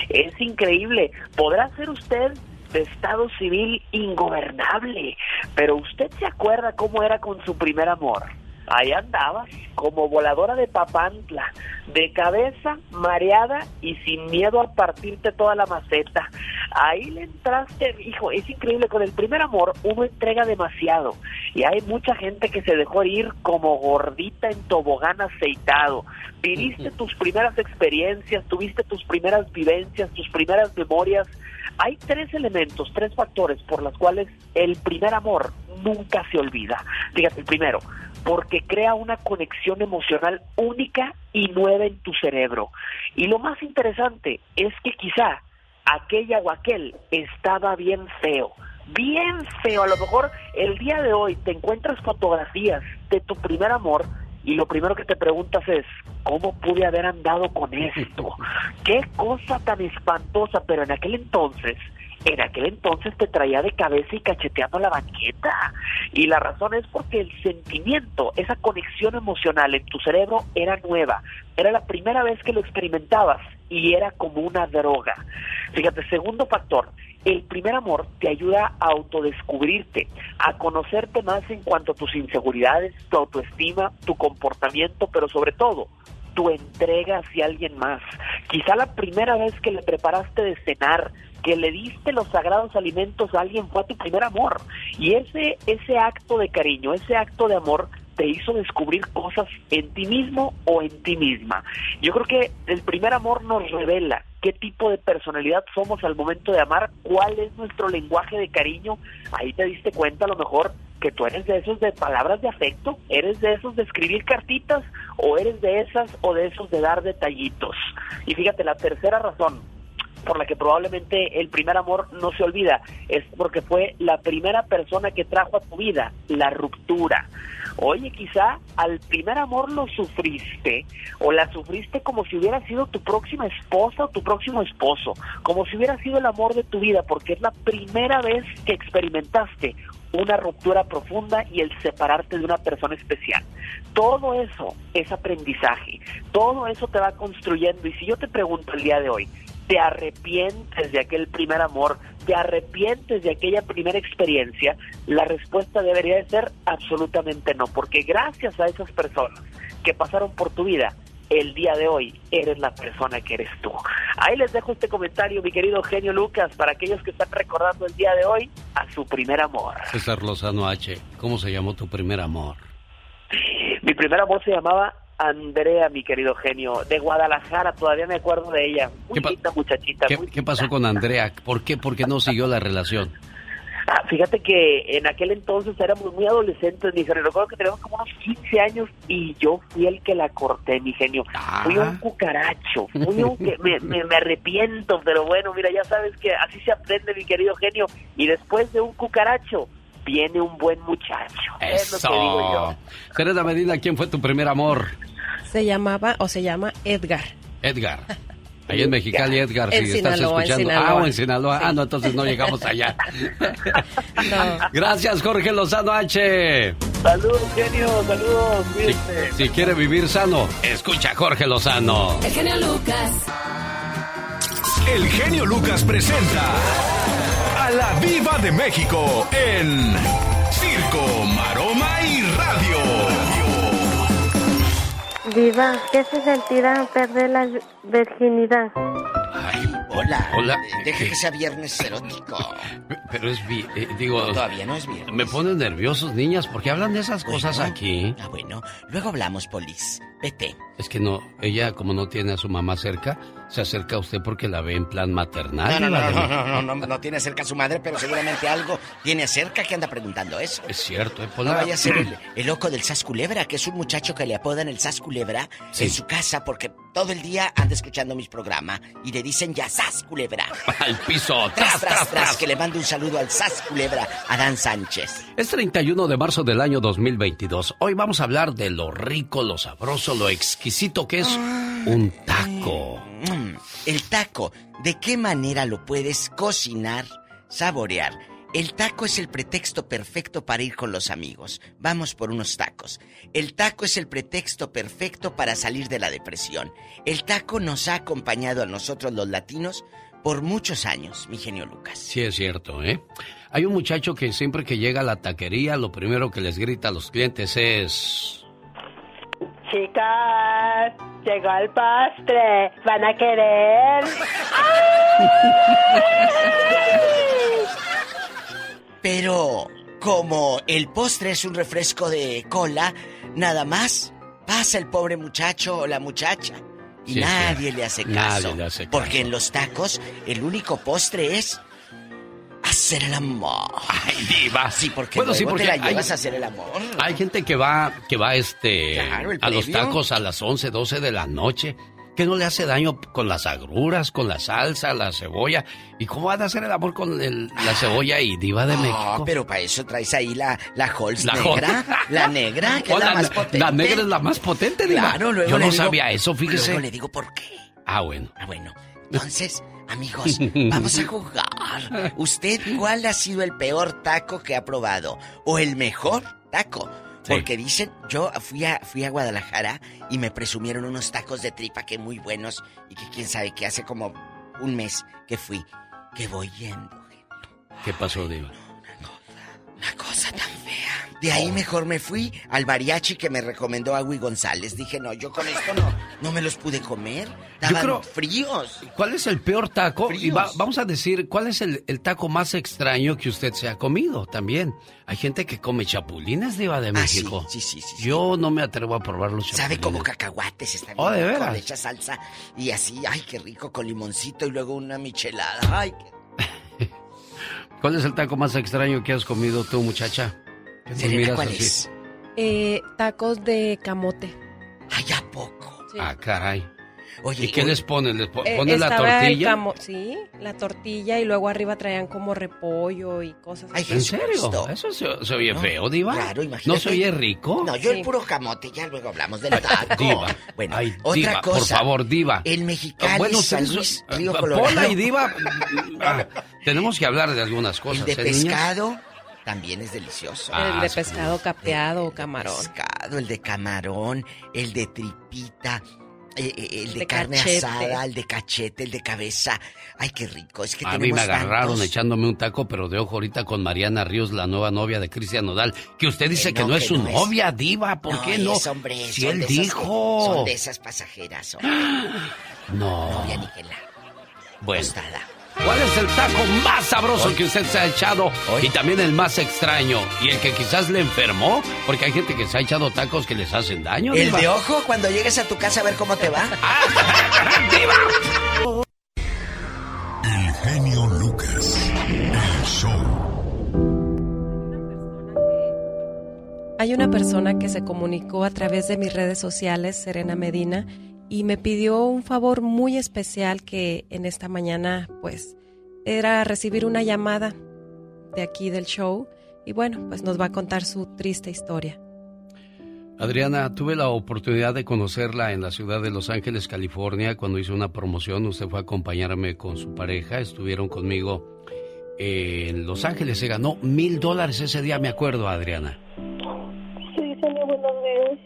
Es increíble. Podrá ser usted de estado civil ingobernable, pero usted se acuerda cómo era con su primer amor. Ahí andabas, como voladora de papantla, de cabeza, mareada y sin miedo a partirte toda la maceta. Ahí le entraste, hijo, es increíble, con el primer amor uno entrega demasiado y hay mucha gente que se dejó ir como gordita en tobogán aceitado. Viviste tus primeras experiencias, tuviste tus primeras vivencias, tus primeras memorias. Hay tres elementos, tres factores por los cuales el primer amor nunca se olvida. Fíjate, el primero, porque crea una conexión emocional única y nueva en tu cerebro. Y lo más interesante es que quizá aquella o aquel estaba bien feo, bien feo. A lo mejor el día de hoy te encuentras fotografías de tu primer amor y lo primero que te preguntas es, ¿cómo pude haber andado con esto? Qué cosa tan espantosa, pero en aquel entonces en aquel entonces te traía de cabeza y cacheteando la banqueta. Y la razón es porque el sentimiento, esa conexión emocional en tu cerebro era nueva. Era la primera vez que lo experimentabas y era como una droga. Fíjate, segundo factor, el primer amor te ayuda a autodescubrirte, a conocerte más en cuanto a tus inseguridades, tu autoestima, tu comportamiento, pero sobre todo tu entrega hacia alguien más. Quizá la primera vez que le preparaste de cenar, que le diste los sagrados alimentos a alguien fue a tu primer amor. Y ese, ese acto de cariño, ese acto de amor te hizo descubrir cosas en ti mismo o en ti misma. Yo creo que el primer amor nos revela qué tipo de personalidad somos al momento de amar, cuál es nuestro lenguaje de cariño. Ahí te diste cuenta a lo mejor que tú eres de esos de palabras de afecto, eres de esos de escribir cartitas o eres de esas o de esos de dar detallitos. Y fíjate, la tercera razón, por la que probablemente el primer amor no se olvida, es porque fue la primera persona que trajo a tu vida la ruptura. Oye, quizá al primer amor lo sufriste o la sufriste como si hubiera sido tu próxima esposa o tu próximo esposo, como si hubiera sido el amor de tu vida, porque es la primera vez que experimentaste una ruptura profunda y el separarte de una persona especial. Todo eso es aprendizaje, todo eso te va construyendo. Y si yo te pregunto el día de hoy, ¿te arrepientes de aquel primer amor? ¿Te arrepientes de aquella primera experiencia? La respuesta debería de ser absolutamente no, porque gracias a esas personas que pasaron por tu vida, el día de hoy eres la persona que eres tú. Ahí les dejo este comentario, mi querido genio Lucas, para aquellos que están recordando el día de hoy a su primer amor. César Lozano H, ¿cómo se llamó tu primer amor? Mi primer amor se llamaba Andrea, mi querido genio, de Guadalajara, todavía me acuerdo de ella. Muy ¿Qué, linda muchachita. ¿Qué, ¿Qué pasó con Andrea? ¿Por qué? ¿Por qué no siguió la relación? Ah, fíjate que en aquel entonces éramos muy adolescentes, mi genio. Recuerdo que teníamos como unos 15 años y yo fui el que la corté, mi genio. Fui un cucaracho, fui un que me, me, me arrepiento, pero bueno, mira, ya sabes que así se aprende, mi querido genio. Y después de un cucaracho, viene un buen muchacho. Es lo que digo yo. Eso. Serena Medina, ¿quién fue tu primer amor? Se llamaba o se llama Edgar. Edgar. Ahí en Mexicali, Edgar, En si estás Sinaloa, en escuchando. Sinaloa. Ah, o en Sinaloa. Ah, no, entonces no llegamos allá. Gracias, Jorge Lozano H. Saludos, genio, saludos, cuídense. Si quiere vivir sano, escucha a Jorge Lozano. El genio Lucas. El genio Lucas presenta a la Viva de México en Circo, Maroma y Radio. Diva, ¿qué se sentirá perder la virginidad? Hola. Hola. Deja que sea viernes erótico. Pero es vi- eh, digo. No, todavía no es viernes. Me ponen nerviosos, niñas, porque hablan de esas cosas aquí. Ah, bueno. Luego hablamos, Polis. Vete. Es que no, ella como no tiene a su mamá cerca, se acerca a usted porque la ve en plan maternal. No, no, no, no, no, no, no, no, no tiene cerca a su madre, pero seguramente algo tiene cerca que anda preguntando eso. Es cierto, eh, No ponla- vaya a ser el, el loco del Sas Culebra, que es un muchacho que le apodan el Sas Culebra Sí. en su casa porque todo el día anda escuchando mis programas y le dicen ya Sas Culebra. Al piso, Tras, tras, tras, tras, que le mando un saludo al Sas Culebra, Adán Sánchez. Es 31 de marzo del año 2022. Hoy vamos a hablar de lo rico, lo sabroso, lo exquisito que es un taco. Mm, El taco, ¿de qué manera lo puedes cocinar, saborear? El taco es el pretexto perfecto para ir con los amigos. Vamos por unos tacos. El taco es el pretexto perfecto para salir de la depresión. El taco nos ha acompañado a nosotros los latinos por muchos años, mi genio Lucas. Sí, es cierto, ¿eh? Hay un muchacho que siempre que llega a la taquería, lo primero que les grita a los clientes es... Chicas, llegó el postre. ¿Van a querer? Pero como el postre es un refresco de cola, nada más pasa el pobre muchacho o la muchacha y Sí, nadie le hace caso. Nadie le hace caso. Porque en los tacos el único postre es hacer el amor. Ay, diva. Sí, porque Bueno, luego sí, porque te la hay- llevas a hacer el amor. Hay gente que va, que va este, Claro, a los tacos a las 11, 12 de la noche, que no le hace daño con las agruras, con la salsa, la cebolla. ¿Y cómo van a hacer el amor con el- la cebolla y diva de Ah, México? pero para eso traes ahí la, la Halls La negra. La negra, que Oh, es la, la, más potente. la negra es la más potente, diva. Claro, luego Yo no digo- sabía eso, fíjese. Luego le digo por qué. Ah, bueno. Ah, bueno. Entonces, amigos, vamos a jugar. ¿Usted cuál ha sido el peor taco que ha probado? ¿O el mejor taco? Porque dicen, yo fui a, fui a Guadalajara y me presumieron unos tacos de tripa que muy buenos y que quién sabe que hace como un mes que fui, que voy yendo. ¿Qué pasó, diva? Una cosa tan fea. De ahí mejor me fui al mariachi que me recomendó Agui González. Dije, no, yo con esto no, no me los pude comer. Estaban creo- fríos. ¿Cuál es el peor taco? Y va- vamos a decir, ¿cuál es el, el taco más extraño que usted se ha comido también? Hay gente que come chapulines, de Ah, sí, México. sí, sí, sí, Yo no me atrevo a probar los chapulines. Sabe como cacahuates, está bien Oh, ¿de veras? Le echa salsa y así, ay, qué rico, con limoncito y luego una michelada. Ay, qué... ¿Cuál es el taco más extraño que has comido tú, muchacha? ¿Qué nos Serena, miras ¿cuál así? es? Eh, tacos de camote. Ay, ¿a poco? Ah, caray. Oye, ¿Y qué les ponen? ¿Les po- Eh, ponen la el tortilla? camo- sí, la tortilla y luego arriba traían como repollo y cosas así. ¿En serio? ¿Eso se, se oye feo, Diva? Claro, ¿No imagínate. se oye rico? No, yo el puro camote, ya luego hablamos del taco. Diva. Bueno, Ay, otra Diva, cosa. por favor, Diva. El Mexicali, Bueno, San Luis, ah, Río ah, Colorado. Pola y Diva. ah, tenemos que hablar de algunas cosas. El de ¿eh, niñas? pescado también es delicioso. El de Ah, pescado capeado o camarón. pescado, el de camarón, el de tripita, eh, eh, el de, De carne cachete. asada, el de cachete, el de cabeza. Ay, qué rico. Es que A mí me agarraron tantos. echándome un taco, pero de ojo ahorita con Mariana Ríos, la nueva novia de Cristian Nodal, que usted dice Que que no, que es su no es. novia, diva, ¿por qué no? es, hombre, si él de esas que- dijo. son de esas pasajeras. hombre. No. Novia ni que la Bueno. ¿Cuál es el taco más sabroso Hoy. que usted se ha echado? Y también el más extraño. Y el que quizás le enfermó, porque hay gente que se ha echado tacos que les hacen daño. El diva. de ojo cuando llegues a tu casa a ver cómo te va. El genio Lucas. El show. Hay una persona que se comunicó a través de mis redes sociales, Serena Medina, y me pidió un favor muy especial que en esta mañana, pues, era recibir una llamada de aquí del show. Y bueno, pues nos va a contar su triste historia. Adriana, tuve la oportunidad de conocerla en la ciudad de Los Ángeles, California, cuando hice una promoción. Usted fue a acompañarme con su pareja, estuvieron conmigo en Los Ángeles. Se ganó mil dólares ese día, me acuerdo, Adriana. Sí, genio, buenos días.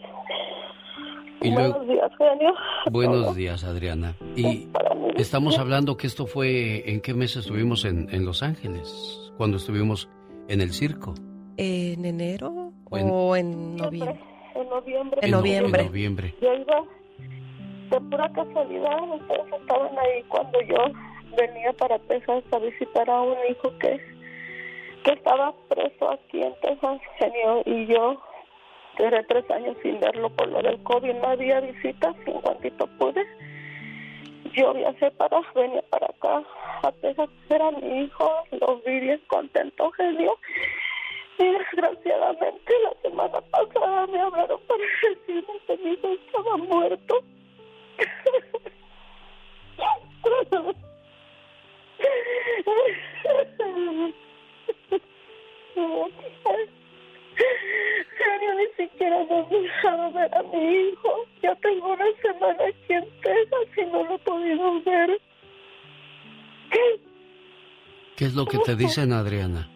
Y luego, Buenos días, genio. buenos días, Adriana. Y estamos hablando que esto fue, ¿en qué mes estuvimos en, en Los Ángeles? Cuando estuvimos en el circo. ¿En enero O en- o en noviembre? En noviembre. En noviembre. En noviembre. Yo iba de pura casualidad, ustedes estaban ahí cuando yo venía para Texas a visitar a un hijo que, que estaba preso aquí en Texas, genio, y yo duré tres años sin verlo por lo del COVID, no había visitas, en cuantito pude. Yo viajé para venir para acá a Texas, era mi hijo, lo vi bien contento, genio. Y desgraciadamente la semana pasada me hablaron para decirme que mi hijo estaba muerto. Genio, ni siquiera me han dejado ver a mi hijo. Ya tengo una semana aquí en Texas y no lo he podido ver. ¿Qué es lo que te dicen, Adriana?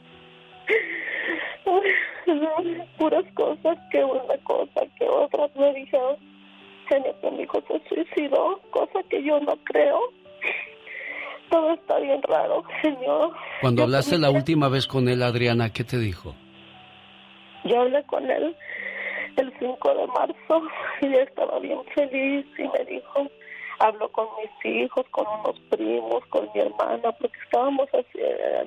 puras cosas, que una cosa, que otra. Me dijeron, que mi hijo se suicidó, cosa que yo no creo. Todo está bien raro, genio. Cuando Yo hablaste la también- última vez con él, Adriana, ¿qué te dijo? Yo hablé con él el 5 de marzo y él estaba bien feliz y me dijo, habló con mis hijos, con unos primos, con mi hermana, porque estábamos así,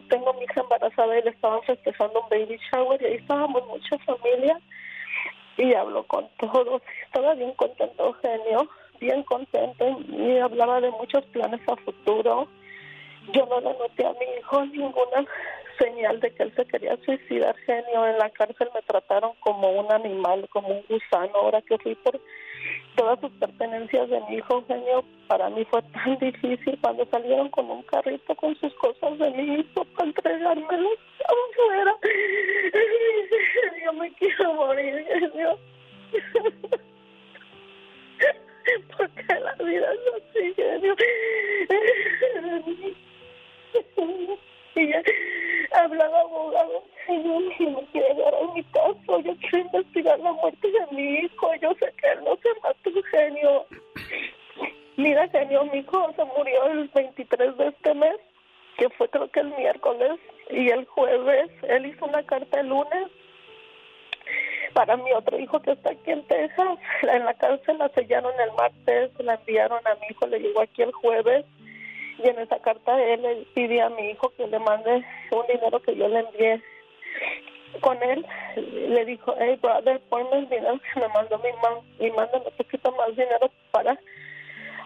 tengo mi hija embarazada y le estaban festejando un baby shower y ahí estábamos mucha familia y habló con todos, estaba bien contento, genio, bien contento y hablaba de muchos planes a futuro. Yo no le noté a mi hijo ninguna señal de que él se quería suicidar, genio. En la cárcel me trataron como un animal, como un gusano. Ahora que fui por todas sus pertenencias de mi hijo, genio, para mí fue tan difícil cuando salieron con un carrito con sus cosas de mi hijo para entregármelos afuera. Yo me quiero morir, genio. Porque la vida es así, genio. Ya hablaba abogado, señor, y me quiere dar mi caso. Yo quiero investigar la muerte de mi hijo. Yo sé que él no se mató, genio. Mira, genio, mi hijo se murió el 23 de este mes, que fue creo que el miércoles, y el jueves él hizo una carta el lunes para mi otro hijo que está aquí en Texas. En la cárcel la sellaron el martes, la enviaron a mi hijo, le llegó aquí el jueves. Y en esa carta él le pide a mi hijo que le mande un dinero que yo le envié con él. Le dijo, hey brother, ponme el dinero que me mandó mi mamá y mándame un poquito más dinero para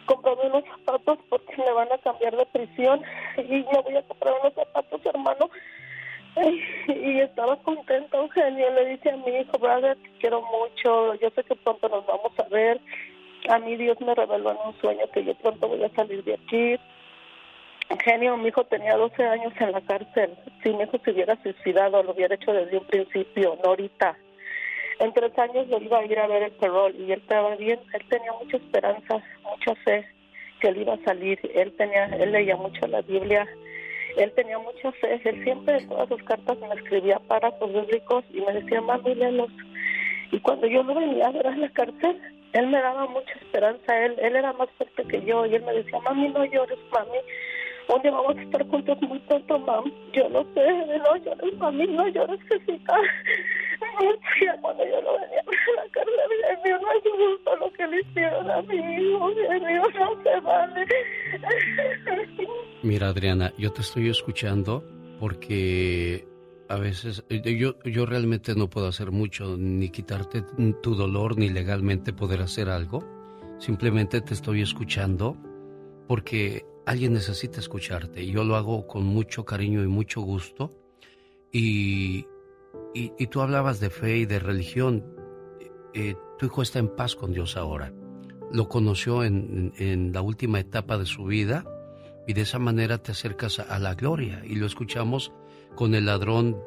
comprarme unos zapatos porque me van a cambiar de prisión y me voy a comprar unos zapatos, hermano. Y estaba contento, Eugenio. Le dice a mi hijo, brother, te quiero mucho. Yo sé que pronto nos vamos a ver. A mí Dios me reveló en un sueño que yo pronto voy a salir de aquí. Genio, mi hijo tenía 12 años en la cárcel. Si mi hijo se hubiera suicidado, lo hubiera hecho desde un principio, no ahorita. En tres años lo iba a ir a ver el perol y él estaba bien. Él tenía mucha esperanza, mucha fe que él iba a salir. Él tenía, él leía mucho la Biblia. Él tenía mucha fe. Él siempre en todas sus cartas me escribía párrafos bíblicos y me decía, mami, léelos. Y cuando yo lo venía a ver a la cárcel, él me daba mucha esperanza. Él, él era más fuerte que yo y él me decía, mami, no llores, mami. Día vamos a estar juntos muy pronto, mam. Yo lo sé, no llores, mami, no llores, Jessica. Cuando yo lo venía a la cárcel, genio, no es justo lo que le hicieron a mi hijo, genio, no se vale. Mira, Adriana, yo te estoy escuchando porque a veces eh, yo, yo realmente no puedo hacer mucho, ni quitarte tu dolor, ni legalmente poder hacer algo. Simplemente te estoy escuchando porque alguien necesita escucharte y yo lo hago con mucho cariño y mucho gusto. Y, y, tú hablabas de fe y de religión. Eh, tu hijo está en paz con Dios ahora. Lo conoció en, en, la última etapa de su vida y de esa manera te acercas a, a la gloria. Y lo escuchamos con el ladrón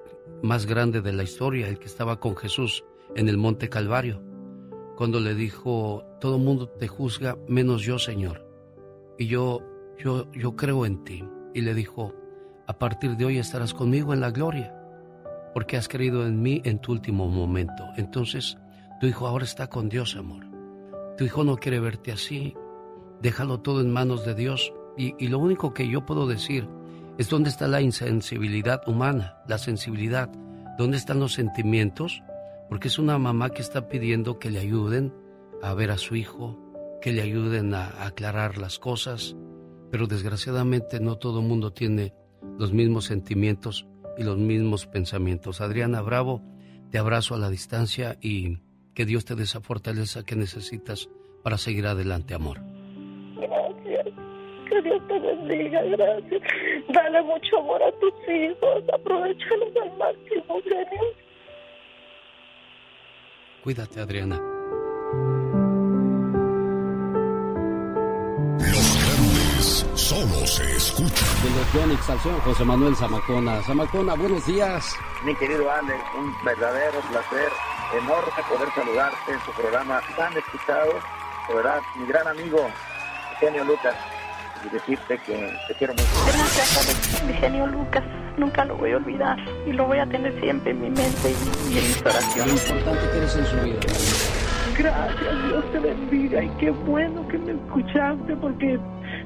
más grande de la historia, el que estaba con Jesús en el monte Calvario, cuando le dijo, todo mundo te juzga menos yo, Señor. Y yo yo, yo creo en ti. Y le dijo, a partir de hoy estarás conmigo en la gloria, porque has creído en mí en tu último momento. Entonces, tu hijo ahora está con Dios, amor. Tu hijo no quiere verte así. Déjalo todo en manos de Dios. Y, y lo único que yo puedo decir es dónde está la insensibilidad humana, la sensibilidad, dónde están los sentimientos, porque es una mamá que está pidiendo que le ayuden a ver a su hijo, que le ayuden a aclarar las cosas, pero desgraciadamente no todo el mundo tiene los mismos sentimientos y los mismos pensamientos. Adriana Bravo, te abrazo a la distancia y que Dios te dé esa fortaleza que necesitas para seguir adelante, amor. Gracias. Que Dios te bendiga, gracias. Dale mucho amor a tus hijos, aprovechalos al máximo, genio. Cuídate, Adriana. Se escucha. De los José Manuel Zamacona. Zamacona, buenos días. Mi querido Alex, un verdadero placer, enorme poder saludarte en tu programa tan escuchado. De verdad, mi gran amigo, Eugenio Lucas, y decirte que te quiero mucho. Gracias, Alex, Eugenio Lucas. Nunca lo voy a olvidar y lo voy a tener siempre en mi mente y, en mis oraciones. Lo importante que eres en su vida. Gracias, Dios te bendiga y qué bueno que me escuchaste porque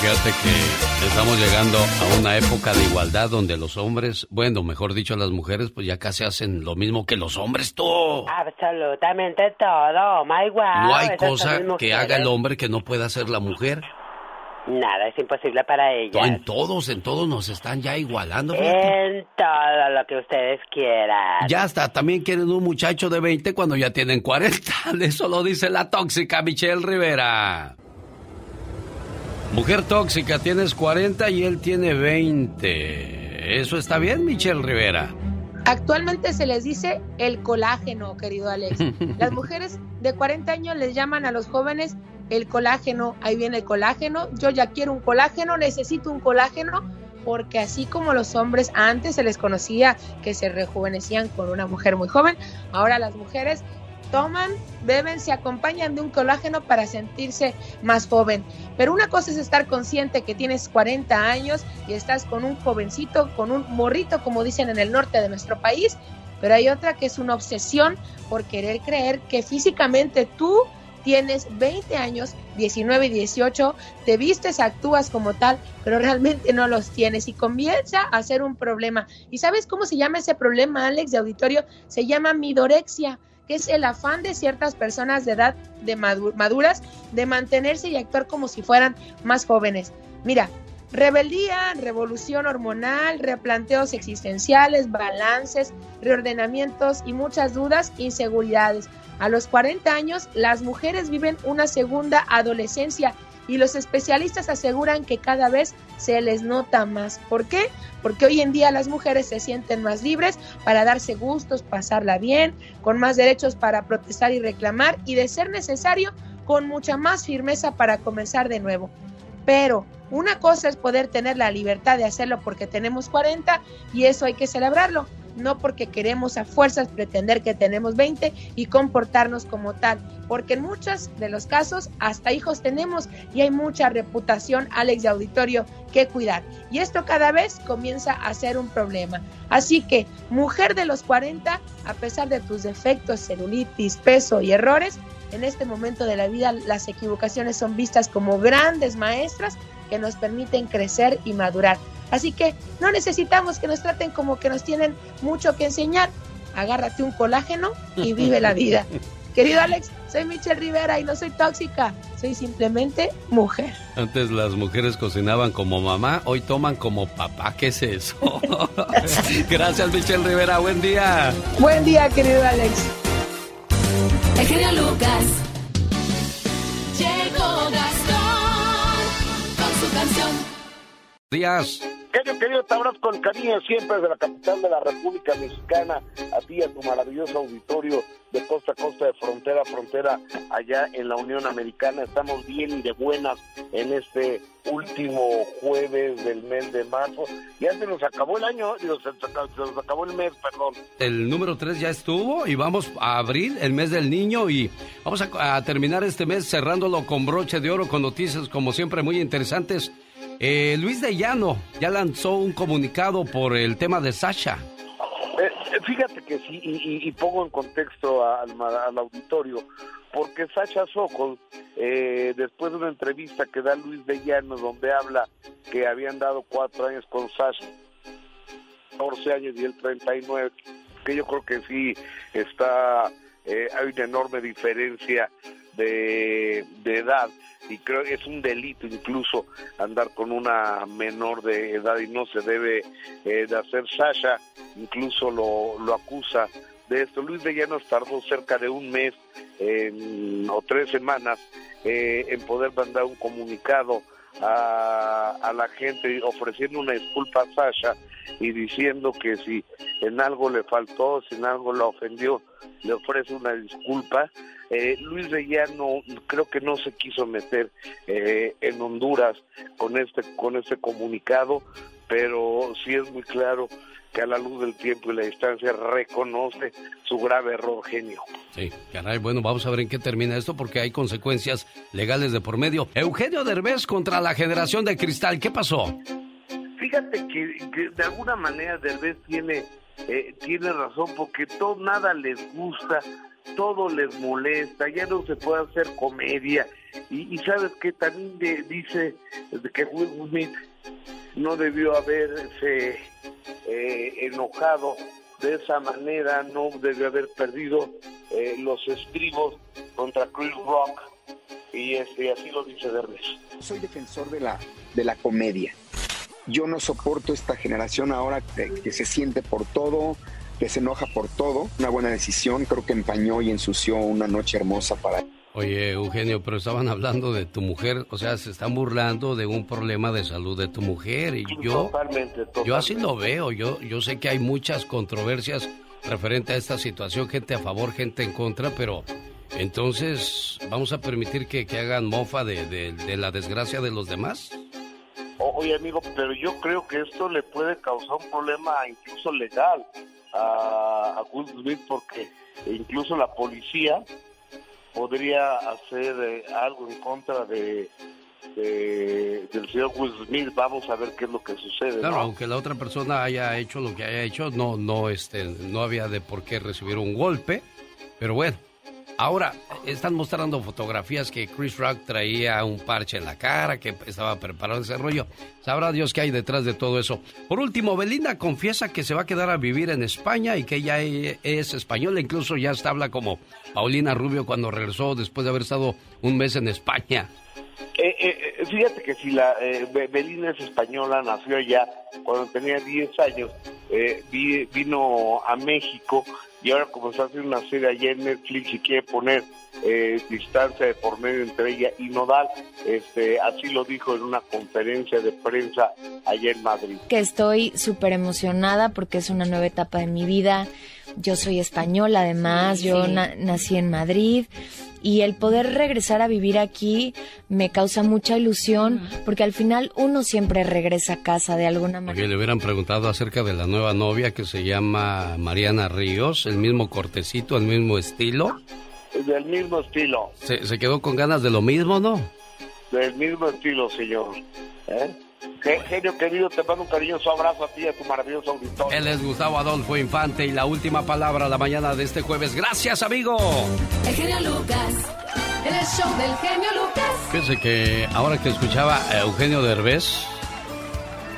Fíjate que estamos llegando a una época de igualdad donde los hombres, bueno, mejor dicho, las mujeres, pues ya casi hacen lo mismo que los hombres, tú. Absolutamente todo, my igual. No hay cosa que haga el hombre que no pueda hacer la mujer. Nada es imposible para ella. En todos, en todos nos están ya igualando. En todo lo que ustedes quieran. Ya está, también quieren un muchacho de 20 cuando ya tienen 40. Eso lo dice la tóxica Michelle Rivera. Mujer tóxica, tienes 40 y él tiene 20. ¿Eso está bien, Michelle Rivera? Actualmente se les dice el colágeno, querido Alex. Las mujeres de 40 años les llaman a los jóvenes el colágeno. Ahí viene el colágeno. Yo ya quiero un colágeno, necesito un colágeno, porque así como los hombres antes se les conocía que se rejuvenecían con una mujer muy joven, ahora las mujeres toman, beben, se acompañan de un colágeno para sentirse más joven. Pero una cosa es estar consciente que tienes 40 años y estás con un jovencito, con un morrito, como dicen en el norte de nuestro país, pero hay otra que es una obsesión por querer creer que físicamente tú tienes 20 años, 19 y 18, te vistes, actúas como tal, pero realmente no los tienes y comienza a ser un problema. ¿Y sabes cómo se llama ese problema, Alex, de auditorio? Se llama midorexia es el afán de ciertas personas de edad de maduras de mantenerse y actuar como si fueran más jóvenes. Mira, Rebeldía, revolución hormonal, replanteos existenciales, balances, reordenamientos y muchas dudas, inseguridades. A los 40 años, las mujeres viven una segunda adolescencia y los especialistas aseguran que cada vez se les nota más. ¿Por qué? Porque hoy en día las mujeres se sienten más libres para darse gustos, pasarla bien, con más derechos para protestar y reclamar y de ser necesario, con mucha más firmeza para comenzar de nuevo. Pero una cosa es poder tener la libertad de hacerlo porque tenemos 40 y eso hay que celebrarlo, no porque queremos a fuerzas pretender que tenemos 20 y comportarnos como tal, porque en muchos de los casos hasta hijos tenemos y hay mucha reputación, Alex de auditorio, que cuidar. Y esto cada vez comienza a ser un problema. Así que, mujer de los 40, a pesar de tus defectos, celulitis, peso y errores, en este momento de la vida las equivocaciones son vistas como grandes maestras que nos permiten crecer y madurar. Así que no necesitamos que nos traten como que nos tienen mucho que enseñar. Agárrate un colágeno y vive la vida. Querido Alex, soy Michelle Rivera y no soy tóxica, soy simplemente mujer. Antes las mujeres cocinaban como mamá, hoy toman como papá. ¿Qué es eso? Gracias, Michelle Rivera. Buen día. Buen día, querido Alex. El genio Lucas. Llegó Gastón con su canción. Días. Querido, querido, te abrazo con cariño siempre desde la capital de la República Mexicana, a ti y a tu maravilloso auditorio de costa a costa, de frontera a frontera, allá en la Unión Americana. Estamos bien y de buenas en este último jueves del mes de marzo. Ya se nos acabó el año, se, se nos acabó el mes, perdón. El número 3 ya estuvo y vamos a abrir el mes del niño y vamos a terminar este mes cerrándolo con broche de oro, con noticias como siempre muy interesantes. Eh, Luis de Llano ya lanzó un comunicado por el tema de Sasha. Eh, eh, fíjate que sí, y, y- pongo en contexto al, al auditorio, porque Sacha Sokol, eh, después de una entrevista que da Luis de Llano, donde habla que habían dado cuatro años con Sasha, 14 años y él 39, que yo creo que sí está, eh, hay una enorme diferencia de edad y creo que es un delito incluso andar con una menor de edad y no se debe eh, de hacer Sasha, incluso lo, lo acusa de esto. Luis de Llanos tardó cerca de un mes en- o tres semanas eh, en poder mandar un comunicado a, a la gente ofreciendo una disculpa a Sasha y diciendo que si en algo le faltó, si en algo la ofendió, le ofrece una disculpa. Eh, Luis de Llano creo que no se quiso meter eh, en Honduras con este con este comunicado, pero sí es muy claro que a la luz del tiempo y la distancia reconoce su grave error genio. Sí, caray, bueno, vamos a ver en qué termina esto porque hay consecuencias legales de por medio. Eugenio Derbez contra la generación de cristal, ¿qué pasó? Fíjate que, que de alguna manera Derbez tiene eh, tiene razón porque todo nada les gusta, todo les molesta, ya no se puede hacer comedia y, sabes que también de- dice que Will Smith no debió haberse eh, enojado de esa manera, no debió haber perdido eh, los estribos contra Chris Rock y este así lo dice Derbez. Soy defensor de la, de la comedia. Yo no soporto esta generación ahora que se siente por todo, que se enoja por todo. Una buena decisión, creo que empañó y ensució una noche hermosa para Oye, Eugenio, pero estaban hablando de tu mujer, o sea, se están burlando de un problema de salud de tu mujer y yo, Totalmente, totalmente. yo así lo veo, yo, yo sé que hay muchas controversias referente a esta situación, gente a favor, gente en contra, pero entonces, ¿vamos a permitir que, que hagan mofa de, de- de la desgracia de los demás? Oye, amigo, pero yo creo que esto le puede causar un problema incluso legal a, a Will Smith porque incluso la policía podría hacer eh, algo en contra de, de- del señor Will Smith. Vamos a ver qué es lo que sucede. Claro, ¿no? aunque la otra persona haya hecho lo que haya hecho, no, no, este, no había de por qué recibir un golpe. Pero bueno, ahora están mostrando fotografías que Chris Rock traía un parche en la cara, que estaba preparado ese rollo. Sabrá Dios qué hay detrás de todo eso. Por último, Belinda confiesa que se va a quedar a vivir en España y que ella e- es española, incluso ya habla como Paulina Rubio cuando regresó después de haber estado un mes en España. Eh, eh, fíjate que si la eh, Be- Belinda es española, nació allá cuando tenía 10 años, eh, vi- vino a México y ahora comenzó a hacer una serie allá en Netflix y quiere poner eh, distancia de por medio entre ella y Nodal. Este, así lo dijo en una conferencia de prensa allá en Madrid. que estoy súper emocionada porque es una nueva etapa de mi vida. Yo soy española además, yo Sí. na- nací en Madrid y el poder regresar a vivir aquí me causa mucha ilusión porque al final uno siempre regresa a casa de alguna manera. Le hubieran preguntado acerca de la nueva novia que se llama Mariana Ríos, el mismo cortecito, el mismo estilo. Del mismo estilo, ¿Se, se quedó con ganas de lo mismo, no? del mismo estilo, señor. ¿Eh? Ge- Genio querido, te mando un cariñoso abrazo a ti y a tu maravilloso auditorio. Él es Gustavo Adolfo Infante y la última palabra la mañana de este jueves. Gracias, amigo. El genio Lucas. En el show del genio Lucas. Fíjese que ahora que escuchaba a Eugenio Derbez,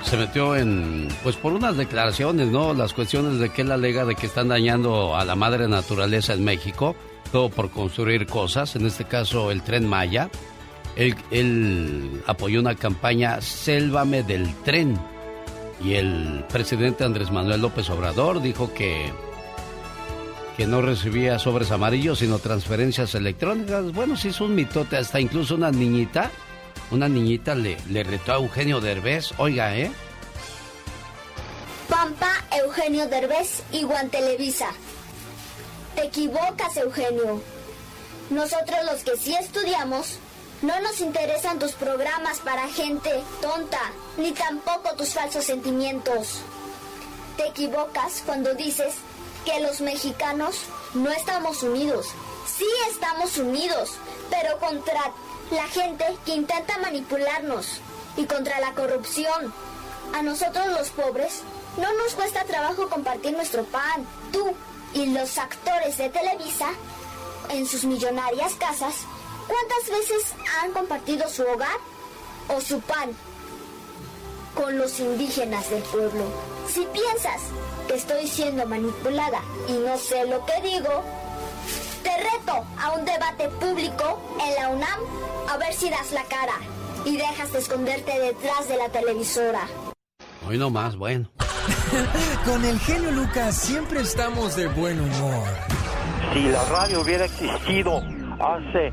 se metió en, pues por unas declaraciones, ¿no? Las cuestiones de que él alega de que están dañando a la madre naturaleza en México, todo por construir cosas, en este caso el tren Maya. Él, apoyó una campaña Sélvame del tren. Y el presidente Andrés Manuel López Obrador dijo que que no recibía sobres amarillos, sino transferencias electrónicas. Bueno, sí es un mitote, hasta incluso una niñita, una niñita le, le retó a Eugenio Derbez, oiga, ¿eh? Pampa Eugenio Derbez y Televisa. Te equivocas, Eugenio. Nosotros los que sí estudiamos, no nos interesan tus programas para gente tonta, ni tampoco tus falsos sentimientos. Te equivocas cuando dices que los mexicanos no estamos unidos. Sí estamos unidos, pero contra la gente que intenta manipularnos y contra la corrupción. A nosotros los pobres no nos cuesta trabajo compartir nuestro pan. Tú y los actores de Televisa, en sus millonarias casas, ¿cuántas veces han compartido su hogar o su pan con los indígenas del pueblo? Si piensas que estoy siendo manipulada y no sé lo que digo, te reto a un debate público en la UNAM a ver si das la cara y dejas de esconderte detrás de la televisora. Hoy no más, bueno. Con el genio Lucas siempre estamos de buen humor. Si la radio hubiera existido hace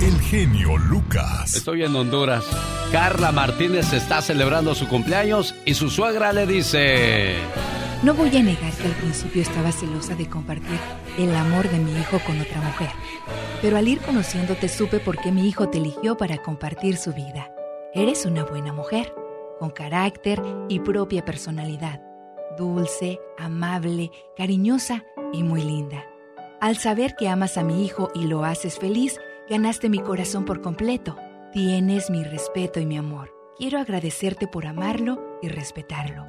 El genio Lucas. Estoy en Honduras. Carla Martínez está celebrando su cumpleaños y su suegra le dice... No voy a negar que al principio estaba celosa de compartir el amor de mi hijo con otra mujer, pero al ir conociéndote supe por qué mi hijo te eligió para compartir su vida. Eres una buena mujer, con carácter y propia personalidad, dulce, amable, cariñosa y muy linda. Al saber que amas a mi hijo y lo haces feliz, ganaste mi corazón por completo. Tienes mi respeto y mi amor. Quiero agradecerte por amarlo y respetarlo.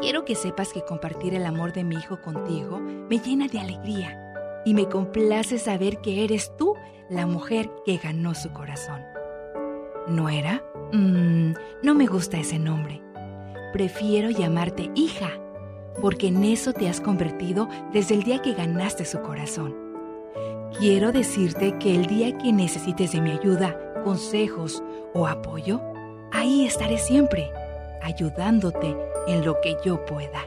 Quiero que sepas que compartir el amor de mi hijo contigo me llena de alegría y me complace saber que eres tú la mujer que ganó su corazón. ¿Nuera? Mm, no me gusta ese nombre. Prefiero llamarte hija, porque en eso te has convertido desde el día que ganaste su corazón. Quiero decirte que el día que necesites de mi ayuda, consejos o apoyo, ahí estaré siempre, ayudándote en lo que yo pueda.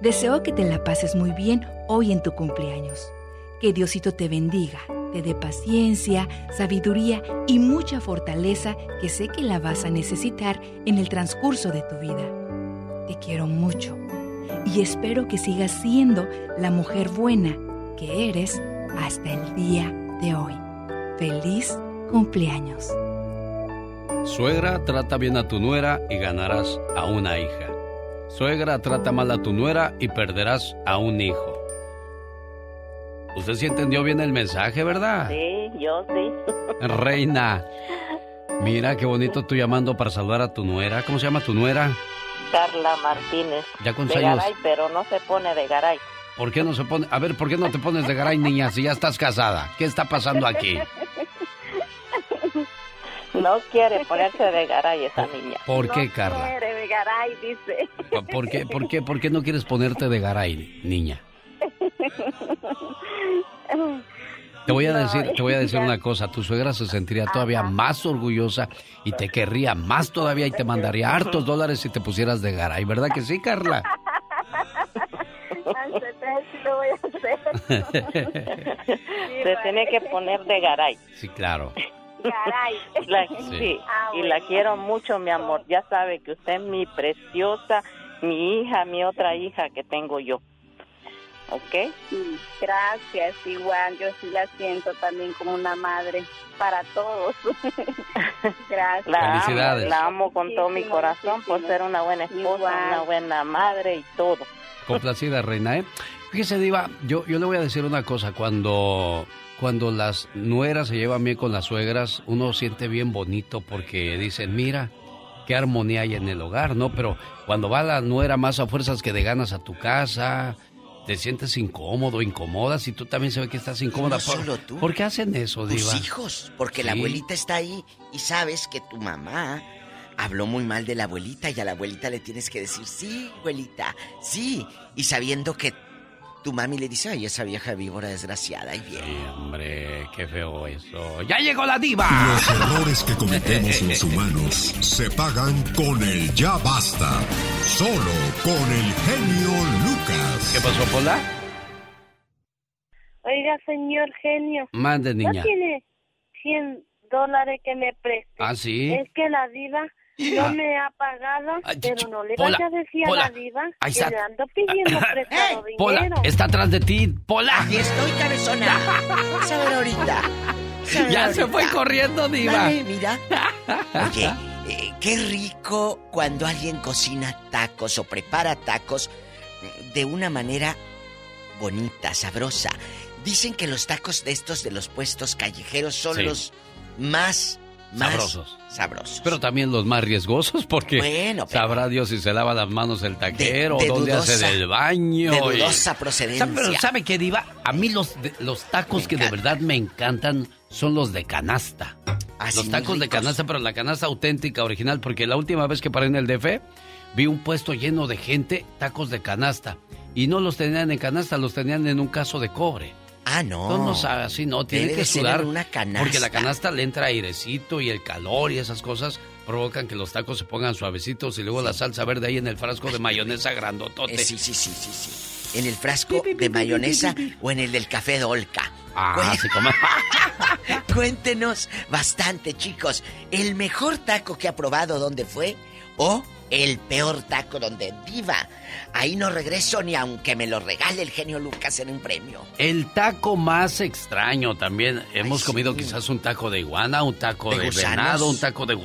Deseo que te la pases muy bien hoy en tu cumpleaños. Que Diosito te bendiga, te dé paciencia, sabiduría y mucha fortaleza que sé que la vas a necesitar en el transcurso de tu vida. Te quiero mucho y espero que sigas siendo la mujer buena que eres hasta el día de hoy. Feliz cumpleaños. Suegra, trata bien a tu nuera y ganarás a una hija. Suegra, trata mal a tu nuera y perderás a un hijo. Usted sí entendió bien el mensaje, ¿verdad? Sí, yo sí. Reina, mira qué bonito tú llamando para saludar a tu nuera. ¿Cómo se llama tu nuera? Carla Martínez. ¿Ya cuántos de años? Garay, pero no se pone de Garay. ¿Por qué no se pone? A ver, ¿por qué no te pones de garay, niña, si ya estás casada? ¿Qué está pasando aquí? No quiere ponerse de Garay esa niña. ¿Por qué, Carla? Quiere de Garay, dice. ¿Por qué, por qué, por qué no quieres ponerte de garay, niña? Te voy a No, decir, te voy a decir una cosa, tu suegra se sentiría todavía más orgullosa y te querría más todavía y te mandaría hartos dólares si te pusieras de garay, ¿verdad que sí, Carla? Sí lo voy a hacer. Se tiene que poner de Garay. Sí, claro. Garay. La- Sí. sí, Ah, y la quiero mucho, mi amor. Ya sabe que usted es mi preciosa, mi hija, mi otra hija que tengo yo. ¿Ok? Gracias, igual yo sí la siento también como una madre para todos. Gracias. La Felicidades. amo, la amo con todo mi corazón por ser una buena esposa, Igual. una buena madre y todo. Complacida, reina, ¿eh? Fíjese, Diva, yo, yo le voy a decir una cosa. Cuando, cuando las nueras se llevan bien con las suegras, uno siente bien bonito porque dicen, mira, qué armonía hay en el hogar, ¿no? Pero cuando va la nuera más a fuerzas que de ganas a tu casa, te sientes incómodo, incómoda, si tú también se ve que estás incómoda. no ¿Por, solo tú. ¿por qué hacen eso, Diva? Tus hijos, porque la abuelita está ahí y sabes que tu mamá habló muy mal de la abuelita y a la abuelita le tienes que decir, sí, abuelita, sí. Y sabiendo que tu mami le dice, ay, esa vieja víbora desgraciada, y bien. Sí, hombre, qué feo eso. ¡Ya llegó la diva! Los errores que cometemos los humanos se pagan con el ya basta. Solo con el genio Lucas. ¿Qué pasó, Pola? Oiga, señor genio. Mande, niña. ¿No tiene 100 dólares que me preste? Ah, sí. Es que la diva no Ah. me ha pagado, pero no le Pola, vaya a decir Pola. a la diva Ahí que está. le ando pidiendo prestado Pola, dinero. está atrás de ti, Pola. Aquí estoy, cabezona. Ver ahorita. Ya se fue corriendo, diva. Dale, mira. Oye, eh, qué rico cuando alguien cocina tacos o prepara tacos de una manera bonita, sabrosa. Dicen que los tacos de estos de los puestos callejeros son Sí. los más, más Sabrosos. sabrosos. Pero también los más riesgosos porque Bueno, pero- sabrá Dios si se lava las manos el taquero, de dónde hace del baño. de y- dudosa procedencia. Pero ¿sabe qué, Diva? A mí los, de- los tacos que de verdad me encantan son los de canasta. Ah, los tacos de canasta, pero la canasta auténtica, original, porque la última vez que paré en el DF, vi un puesto lleno de gente, tacos de canasta. Y no los tenían en canasta, los tenían en un caso de cobre. Ah, no. No, no sabe así, no, tiene que sudar. en una canasta. Porque la canasta le entra airecito y el calor y esas cosas provocan que los tacos se pongan suavecitos y luego la salsa verde ahí en el frasco de mayonesa grandotote. Eh, sí, sí, sí, sí, sí. En el frasco de mayonesa o en el del café Dolca. Ah, se come. Cuéntenos bastante, chicos. ¿El mejor taco que ha probado dónde fue? ¿O el peor taco donde viva? Ahí no regreso ni aunque me lo regale el genio Lucas en un premio. El taco más extraño también. Hemos comido quizás un taco de iguana, un taco ¿De de, venado, un taco de...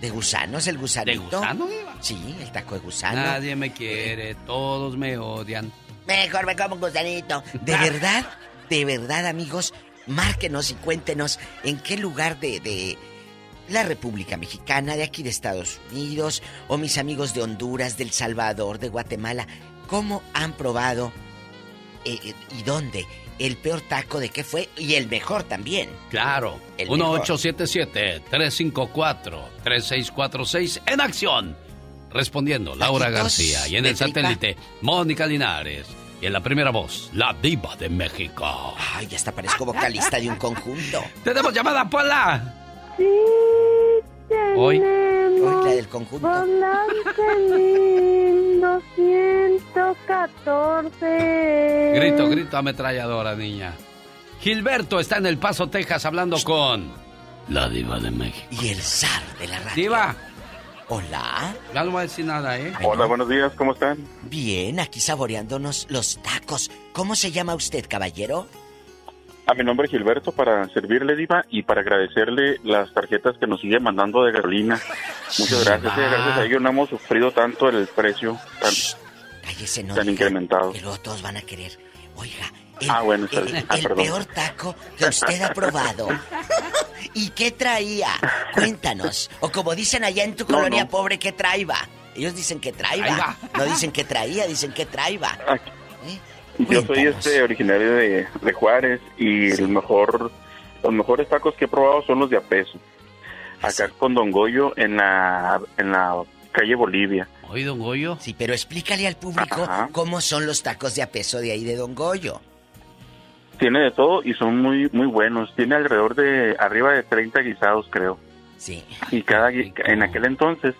¿De gusanos el gusanito? ¿De gusano, Diva? Sí, el taco de gusano. Nadie me quiere, todos me odian. Mejor me como un gusanito. De verdad, de verdad, amigos, márquenos y cuéntenos en qué lugar de, de la República Mexicana, de aquí de Estados Unidos, o mis amigos de Honduras, del Salvador, de Guatemala, cómo han probado eh, eh, y dónde. El peor taco de qué fue y el mejor también. Claro. El mejor. 1877-354-3646 en acción. Respondiendo, Laura Taquitos García. Y en el tripa. satélite, Mónica Linares. Y en la primera voz, la diva de México. Ay, ya hasta parezco vocalista de un conjunto. ¡Tenemos llamada, Pola! Sí, Hoy. Hoy la del conjunto. balance 1214. Grito, grito ametralladora, niña. Gilberto está en El Paso, Texas, hablando con la diva de México. Y el zar de la radio. Diva. Hola. Ya no voy a decir nada, ¿eh? Hola, buenos días, ¿cómo están? Bien, aquí saboreándonos los tacos. ¿Cómo se llama usted, caballero? A mi nombre es Gilberto para servirle, Diva, y para agradecerle las tarjetas que nos sigue mandando de gasolina. Muchas gracias, eh, gracias a ello no hemos sufrido tanto el precio tan, Cállese, no tan diga, incrementado. que luego todos van a querer. Oiga, el, Ah, bueno, el-. Ah, el perdón. peor taco que usted ha probado. ¿Y qué traía? Cuéntanos. O como dicen allá en tu No, colonia no. pobre, ¿qué traía? Ellos dicen que traiba. No dicen que traía, dicen que traiba. Yo soy este originario de, de Juárez y el mejor, los mejores tacos que he probado son los de a peso. Acá con Don Goyo en la, en la calle Bolivia. ¿Oí, Don Goyo? Sí, pero explícale al público cómo son los tacos de a peso de ahí de Don Goyo. Tiene de todo y son muy muy buenos. Tiene alrededor de arriba de 30 guisados, creo. Sí. Y cada en aquel entonces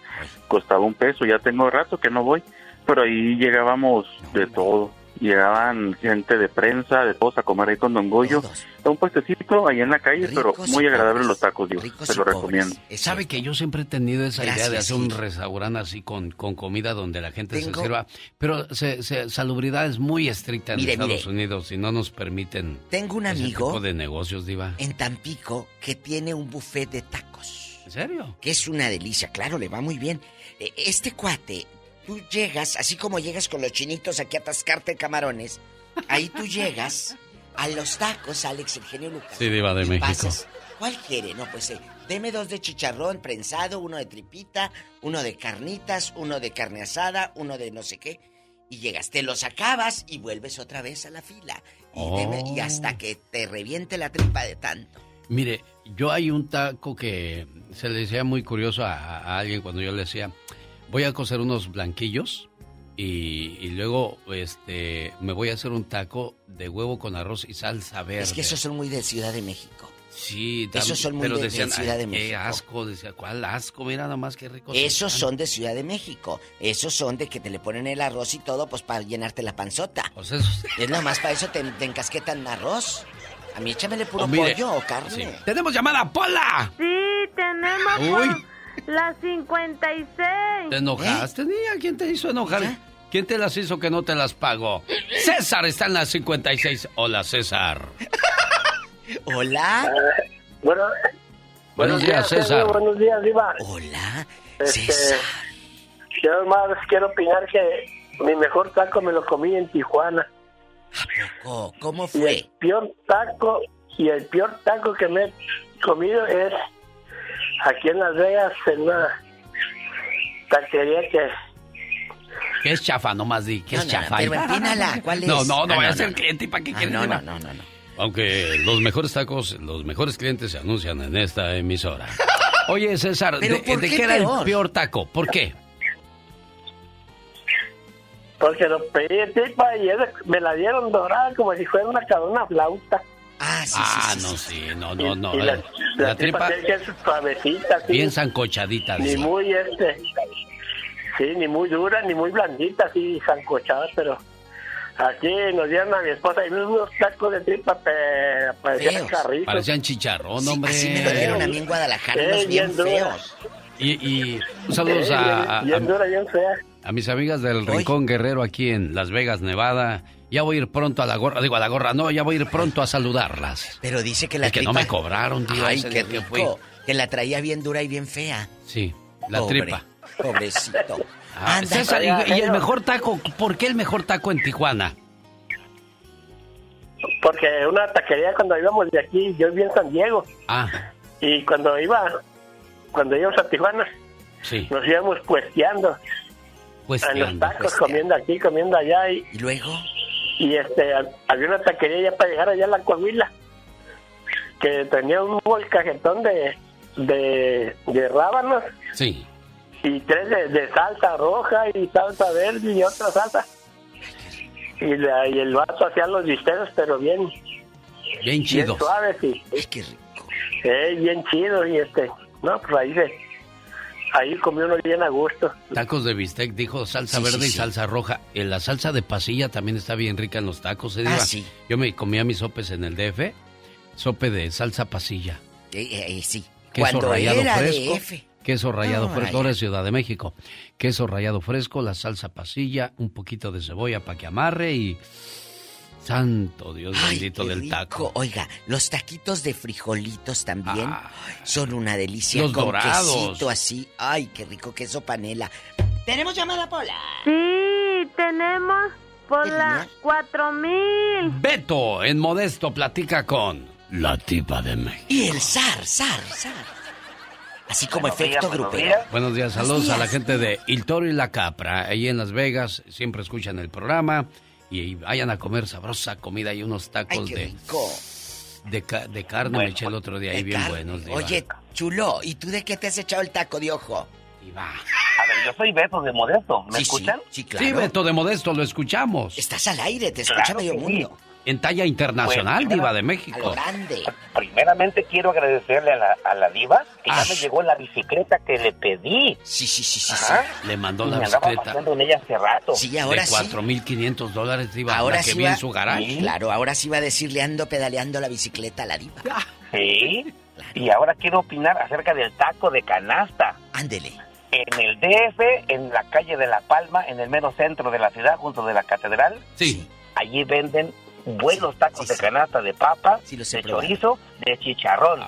costaba un peso. Ya tengo rato que no voy, pero ahí llegábamos de todo. Llegaban gente de prensa, de todos a comer ahí con Don Goyo. Está un puestecito ahí en la calle, pero Ricos muy y agradables los tacos, Dios. Se lo recomiendo. ¿Sabe que yo siempre he tenido esa idea de Gracias, hacer un sí. restaurante así con, con comida donde la gente Tengo- se sirva? Pero se, se- salubridad es muy estricta en Mire, Estados mire. Unidos y no nos permiten Tengo un ese amigo tipo de negocios, Diva. en Tampico que tiene un buffet de tacos. ¿En serio? Que es una delicia, claro, le va muy bien. Eh, Este cuate, tú llegas, así como llegas con los chinitos aquí a atascarte camarones, ahí tú llegas a los tacos, Alex, el genio Lucas. Sí, Diva de México. pasas, ¿Cuál quiere? No, pues eh, deme dos de chicharrón prensado, uno de tripita, uno de carnitas, uno de carne asada, uno de no sé qué. Y llegas, te los acabas y vuelves otra vez a la fila. Y, deme- y Oh. hasta que te reviente la tripa de tanto. Mire, yo hay un taco que se le decía muy curioso a, a alguien cuando yo le decía, voy a cocer unos blanquillos y, y luego este me voy a hacer un taco de huevo con arroz y salsa verde. Es que esos son muy de Ciudad de México. Sí, Esos son muy pero de- Ciudad "Ay, de Qué México". asco, decía, ¿cuál asco? Mira nomás qué rico. Esos son de Ciudad de México. Esos son de que te le ponen el arroz y todo, pues para llenarte la panzota. Pues eso- Es nomás para eso te, te encasquetan arroz. A mí échamele puro Oh, pollo o carne. sí. ¡Tenemos llamada, Pola! Sí, tenemos Uy. por la 56. ¿Te enojaste, niña? ¿Quién te hizo enojar? ¿Quién te las hizo que no te las pagó? César está en la 56. Hola, César. Hola. Bueno, Buenos días, César. Buenos días, Diva. Hola, este, Yo más quiero opinar que mi mejor taco me lo comí en Tijuana. Oh, ¿Cómo Y fue? el peor taco, y el peor taco que me he comido es aquí en Las Vegas, en una taquería que ¿Qué es chafa? Nomás di, ¿qué No, es no, chafa? pero empínala, ¿cuál No, es? no, no Ah, vaya no, a ser no. cliente. ¿Y para qué Ah, quieres no, llevar? no, no, no. Aunque los mejores tacos, los mejores clientes se anuncian en esta emisora. Oye, César, ¿Pero ¿de, por de qué qué era peor? el peor taco? ¿Por qué? Porque lo pedí de tripa y me la dieron dorada como si fuera una cabrona flauta. Ah, ah, no, sí, no, no, no. Y la, eh, la La tripa tripa tiene que ser suavecita, así. bien zancochadita. Ni dice. muy este. Sí, ni muy dura, ni muy blandita, así zancochada, pero aquí nos dieron a mi esposa y unos tacos de tripa, pe- parecían Feos. carritos. Parecían chicharrón, hombre. Así me lo dieron a mí en Guadalajara, Sí, unos bien feos. Y, y saludos Sí, a, a- bien, bien dura, bien fea. a mis amigas del Rincón Guerrero aquí en Las Vegas, Nevada. Ya voy a ir pronto a la gorra, digo a la gorra, no, ya voy a ir pronto a saludarlas. Pero dice que la Es que no me cobraron, tío, Ay, qué fui. rico. Que la traía bien dura y bien fea. Sí, la Pobre, tripa. Pobrecito. Ah, Anda. César, y, y el mejor taco, ¿por qué el mejor taco en Tijuana? Porque una taquería cuando íbamos de aquí, yo vivía en San Diego, Ah, y cuando iba, cuando íbamos a Tijuana, sí. nos íbamos puesteando. Puesteando. En los tacos, comiendo aquí, comiendo allá. Y, luego? Y este, ha- había una taquería ya para llegar allá a la Coahuila, que tenía un molcajetón de, de, de rábanos Sí. y tres de, de salsa roja y salsa verde y otra salsa. Y, la- y el vaso hacía los bisteros, pero bien, Bien chidos. bien suaves. Y, Eh, bien chido. Y este, no, pues ahí, se, ahí comió uno bien a gusto. Tacos de bistec, dijo salsa Sí, verde sí, y sí. salsa roja. Eh, la salsa de pasilla también está bien rica en los tacos. ¿eh, Ah. Yo me comía mis sopes en el DF, sope de salsa pasilla. Eh, eh, sí. Queso Cuando rallado era fresco. DF. Queso rallado No, fresco, ahora es Ciudad de México. Queso rallado fresco, la salsa pasilla, un poquito de cebolla para que amarre y... Santo Dios bendito Qué del rico. taco. Oiga, los taquitos de frijolitos también son una delicia. Los con dorados. quesito así. Ay, qué rico queso panela. ¿Tenemos llamada, Pola? Sí, tenemos por la 4000. Beto, en Modesto, platica con la tipa de México. Y el zar, zar, zar. Así como Buenos días, efecto buenos grupero. días. Buenos días, saludos a la gente de Il Toro y la Capra, ahí en Las Vegas, siempre escuchan el programa y vayan a comer sabrosa comida y unos tacos Ay, qué de, rico. de, ca- de carne, me eché el otro día ahí bien buenos. Diva. Oye, chulo, ¿y tú de qué te has echado el taco de ojo? A ver, yo soy Beto de Modesto. ¿Me Sí, sí, escuchan? Sí, Sí, Beto de Modesto, lo escuchamos. Estás al aire, te escucha Claro medio mundo. En talla internacional, Pues, Diva de México. grande. Primeramente quiero agradecerle a la, a la diva que Ah. ya me llegó la bicicleta que le pedí. Sí, sí, sí, sí. Ajá. Le mandó Y la me andaba bicicleta. paseando en ella hace rato. Sí, ahora de sí. 4.500 dólares, Diva, Ahora la que sí vi va, en su garage. Claro, ahora sí va a decirle ando pedaleando la bicicleta a la diva. Sí. Y ahora quiero opinar acerca del taco de canasta. Ándele. En el DF, en la calle de La Palma, en el mero centro de la ciudad, junto de la catedral. Sí. Allí venden buenos tacos de canasta de papa, de probado. chorizo, de chicharrón.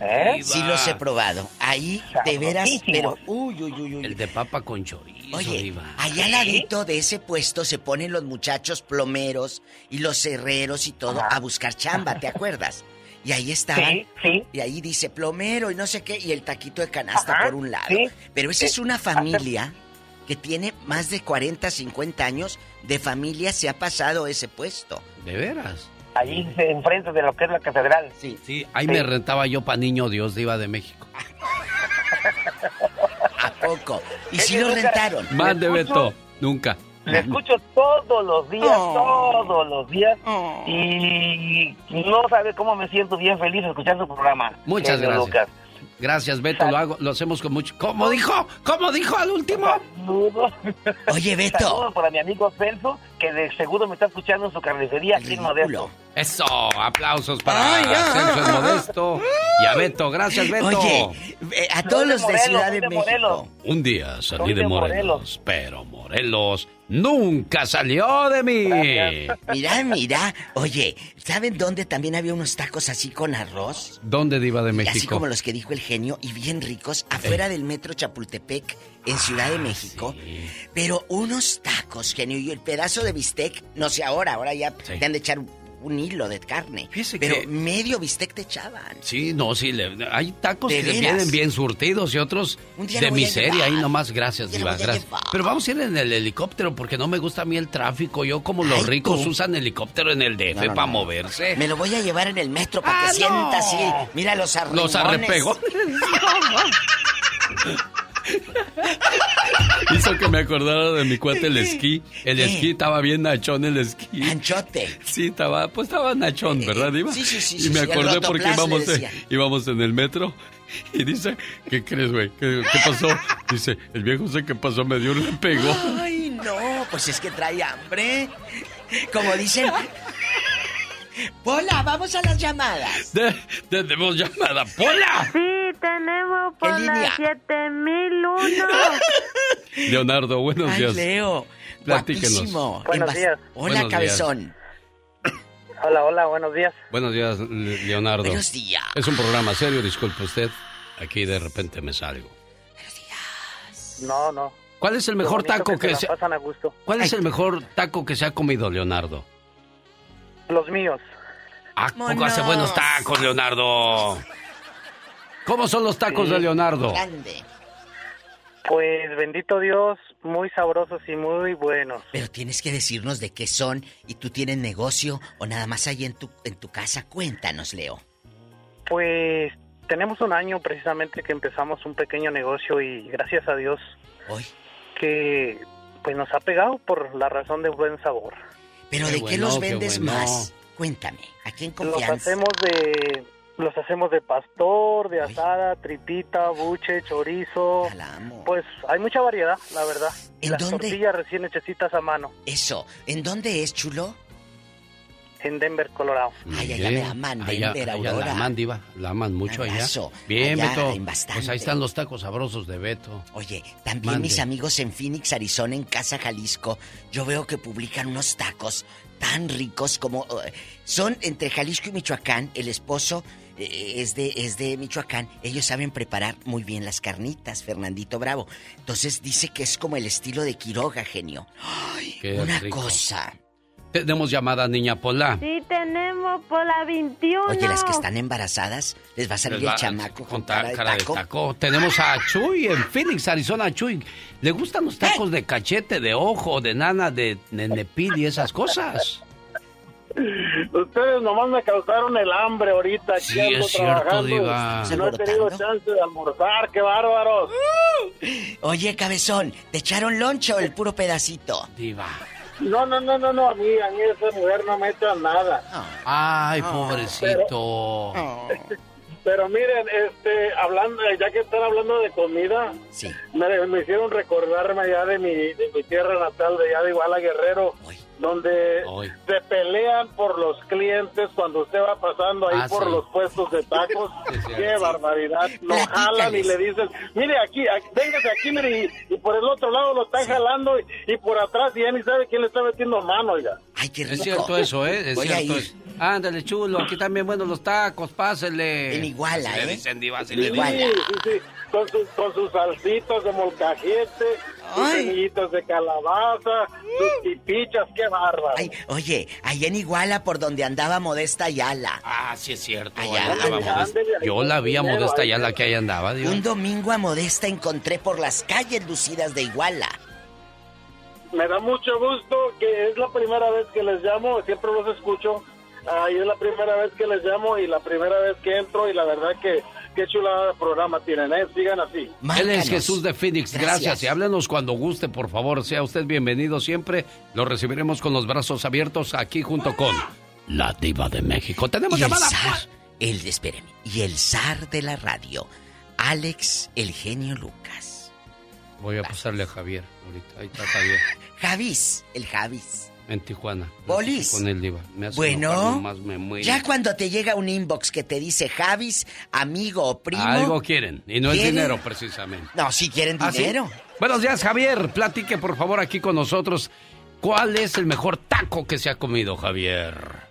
¿Eh? Sí los he probado. Ahí, de veras, pero... Sabrosísimos. Uy, uy, uy, uy. El de papa con chorizo, Oye, Diva. allá al ladito de ese puesto se ponen los muchachos plomeros y los herreros y todo a buscar chamba, ¿te acuerdas? Y ahí estaban. Sí, sí. Y ahí dice plomero y no sé qué, y el taquito de canasta Ajá, por un lado. sí. Pero esa es Sí. una familia que tiene más de 40, 50 años de familia, se ha pasado ese puesto. ¿De veras? Allí enfrente de lo que es la catedral. Sí. Sí, ahí me rentaba yo para Niño Dios, Diva de México. ¿A poco? ¿Y si lo rentaron? ¿Le escucho? Beto. Nunca. Le escucho todos los días, Oh. todos los días. Y no sabe cómo me siento bien feliz escuchando su programa. Muchas gracias. Lucas. Gracias, Beto. Lo hago, lo hacemos con mucho. ¿Cómo dijo? ¿Cómo dijo al último? Saludos. Oye, Beto. Saludos para mi amigo Celso, que de seguro me está escuchando en su carnicería aquí en Modesto. Eso, aplausos para Ay. Celso el Modesto y a Beto. Gracias, Beto. Oye, eh, a todos los de Ciudad de México. Un día salí de de Morelos, pero Morelos nunca salió de mí. Mira, mira. Oye, ¿saben dónde también había unos tacos así con arroz? ¿Dónde Diva de Así México? como los que dijo el genio y bien ricos afuera del metro Chapultepec en Ciudad Ah, de México. Pero unos tacos, genio, y el pedazo de bistec, no sé ahora, ahora ya te han de echar un, un hilo de carne. pero que- medio bistec te echaban. Sí, no, sí, le- hay tacos ¿De que veras? vienen bien surtidos y otros de miseria. Ahí nomás, gracias, Diva, gracias. Pero vamos a ir en el helicóptero porque no me gusta a mí el tráfico. Yo, como los Ay, ricos tú. usan helicóptero en el DF No, no, para no. moverse. Me lo voy a llevar en el metro para Ah, que sienta no. así. Mira los arregones. Los arrepegones. Hizo que me acordara de mi cuate el esquí. El ¿Qué? esquí estaba bien nachón el esquí. Anchote. Sí, estaba, pues estaba nachón, ¿verdad, Diva? sí, sí, sí, Y sí, me sí, acordé porque rotoplas le íbamos, en- íbamos en el metro y dice, ¿qué crees, güey? ¿Qué, qué pasó? Dice, el viejo sé qué pasó, me dio un pegó. Ay, no, pues es que trae hambre. Como dicen. Pola, vamos a las llamadas. Tenemos llamada. ¡Pola! Sí, tenemos por línea? la 7001. Leonardo, buenos Ay, días. Leo. Platíquenos. Guapísimo. Buenos días. Hola, Buenos días. cabezón. Hola, hola, buenos días. Buenos días, Le- Leonardo. Buenos días. Es un programa serio, disculpe usted. Aquí de repente me salgo. No, no. ¿Cuál es el mejor taco que, que se pasan a gusto. ¿Cuál es el mejor taco que se ha comido, Leonardo? Los míos. Ah, poco hace buenos tacos, Leonardo. ¿Cómo son los tacos Sí. de Leonardo? Pues bendito Dios, muy sabrosos y muy buenos. Pero tienes que decirnos de qué son y tú tienes negocio o nada más ahí en tu, en tu casa. Cuéntanos, Leo. Pues tenemos un año precisamente que empezamos un pequeño negocio y gracias a Dios Hoy. que pues nos ha pegado por la razón de buen sabor. Pero Qué ¿de qué bueno, los qué vendes bueno. más? Cuéntame, en Los confianza. hacemos de los hacemos de pastor, de asada, tripita, buche, chorizo. Pues hay mucha variedad, la verdad. ¿En las dónde? tortillas recién hechecitas a mano Eso, ¿en dónde es, chulo? En Denver, Colorado. Ay, allá me aman, Allá- Denver, allá Aurora. la aman, diva. La aman mucho allá. Bien, Allá Beto. Pues ahí están los tacos sabrosos de Beto. Oye, También Mande. mis amigos en Phoenix, Arizona, en Casa Jalisco, yo veo que publican unos tacos tan ricos como eh, son entre Jalisco y Michoacán. El esposo eh, es de es de Michoacán. Ellos saben preparar muy bien las carnitas, Fernandito Bravo. Entonces dice que es como el estilo de Quiroga, genio. Qué Una rico. cosa. Tenemos llamada niña Pola. Sí, tenemos por la 21. Oye, las que están embarazadas, les va a salir va- el chamaco con ta- cara de taco. taco. Tenemos a Chuy en Phoenix, Arizona. Chuy, ¿le gustan los tacos de cachete, de ojo, de nana, de nenepil y esas cosas? Ustedes nomás me causaron el hambre ahorita. Aquí Sí, ando es cierto, trabajando. Diva. No he tenido chance de almorzar, qué bárbaros. Oye, cabezón, ¿te echaron loncho el puro pedacito? Diva. No, no, no, no, no, a mí, a mí esa mujer no me echa nada. Ay, pobrecito. Pero miren, este, hablando, ya que están hablando de comida, me, me hicieron recordarme allá de mi, de mi tierra natal, de allá de Iguala Guerrero, donde se pelean por los clientes cuando usted va pasando ahí Ah, por sí. los puestos de tacos. ¡Qué barbaridad! Lo jalan y le dicen, mire aquí, aquí véngase aquí, mire, y, y por el otro lado lo están jalando y, y por atrás y ya ni sabe quién le está metiendo mano, oiga. Ay, qué Es cierto eso, ¿eh? Es Voy cierto. eso. Ándale, chulo, aquí también buenos los tacos, pásele. En Iguala, ¿eh? dicen, diva, así Sí, sí, con, sus, con sus salsitas de molcajete, sus semillitas de calabaza, sus pipichas, qué bárbaro. Ay, oye, ahí en Iguala por donde andaba Modesta Ayala. Ah, sí es cierto. Allá andaba. Modesta. Yo la vi a Modesta ya la que ahí andaba, Dios. Un domingo a Modesta encontré por las calles lucidas de Iguala. Me da mucho gusto que es la primera vez que les llamo, siempre los escucho. Ahí es la primera vez que les llamo y la primera vez que entro y la verdad que qué chulada programa tienen, ¿eh? Sigan así. Él es Jesús de Phoenix, gracias. Gracias. Y háblenos cuando guste, por favor. Sea usted bienvenido siempre. Lo recibiremos con los brazos abiertos aquí junto con la diva de México. Tenemos Y el zar, el, espéreme, y el zar de la radio, Alex, el genio Lucas. Voy a pasarle a Javier ahorita. Ahí está Javier. Javis, el Javis. En Tijuana. Bolis. Con el diva. Me hace Bueno, nomás me. Ya cuando te llega un inbox que te dice Javis, amigo o primo. Algo quieren. Y no es dinero, precisamente. No, si quieren ¿Ah, sí? dinero. Buenos días, Javier. Platique, por favor, aquí con nosotros. ¿Cuál es el mejor taco que se ha comido, Javier?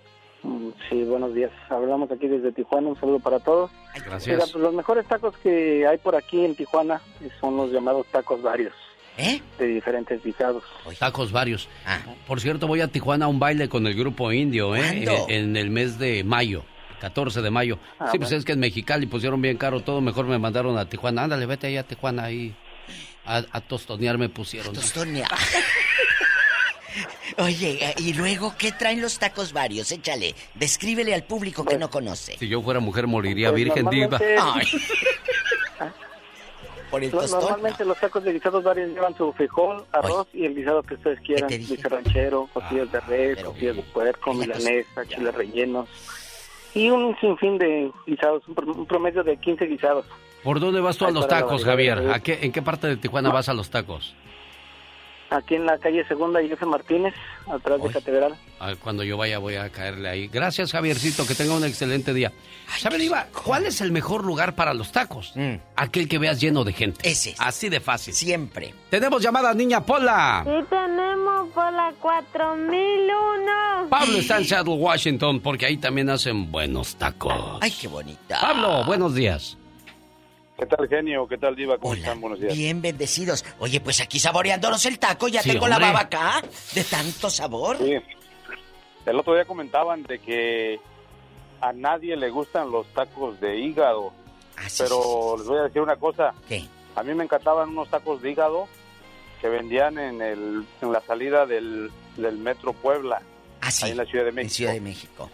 Sí, buenos días. Hablamos aquí desde Tijuana. Un saludo para todos. Gracias. Mira, pues los mejores tacos que hay por aquí en Tijuana son los llamados tacos varios. ¿Eh? De diferentes guisados. Tacos varios. Ah. Por cierto, voy a Tijuana a un baile con el grupo indio, ¿eh? ¿Cuándo? En, en el mes de mayo. 14 de mayo. Ah, sí, pues es que en Mexicali pusieron bien caro todo. Mejor me mandaron a Tijuana. Ándale, vete allá a Tijuana ahí. A, a tostonear me pusieron. Tostonear. Oye, eh, y luego, ¿qué traen los tacos varios? Échale, descríbele al público que no conoce. Si yo fuera mujer, moriría Pues, virgen diva. Ay. Por el No- tostón. Normalmente los tacos de guisados varios llevan su frijol, arroz y el guisado que ustedes quieran. Guiso ranchero, costillas de res, costillas de puerco, milanesa, chiles rellenos. Y un sinfín de guisados, un pro- un promedio de 15 guisados. ¿Por dónde vas tú a los tacos, Javier? ¿A qué, ¿En qué parte de Tijuana vas a los tacos? Aquí en la calle Segunda y F. Martínez, atrás de Catedral. Cuando yo vaya voy a caerle ahí. Gracias, Javiercito, que tenga un excelente día. ¿Sabe, Diva? ¿Cuál es el mejor lugar para los tacos? Aquel que veas lleno de gente. Ese. Así de fácil. Siempre. Tenemos llamada, niña Pola. Sí, tenemos por la 4001. Pablo está en Seattle, Washington, porque ahí también hacen buenos tacos. Ay, qué bonita. Pablo, buenos días. ¿Qué tal, genio? ¿Qué tal, Diva? ¿Cómo están? Buenos días. Bien bendecidos. Oye, pues aquí saboreándonos el taco, ya Sí, tengo la baba acá. De tanto sabor. Sí. El otro día comentaban de que a nadie le gustan los tacos de hígado. pero les voy a decir una cosa. ¿Qué? A mí me encantaban unos tacos de hígado que vendían en, el, en la salida del, del Metro Puebla. Ahí en la Ciudad de México. Ah, Ciudad de México.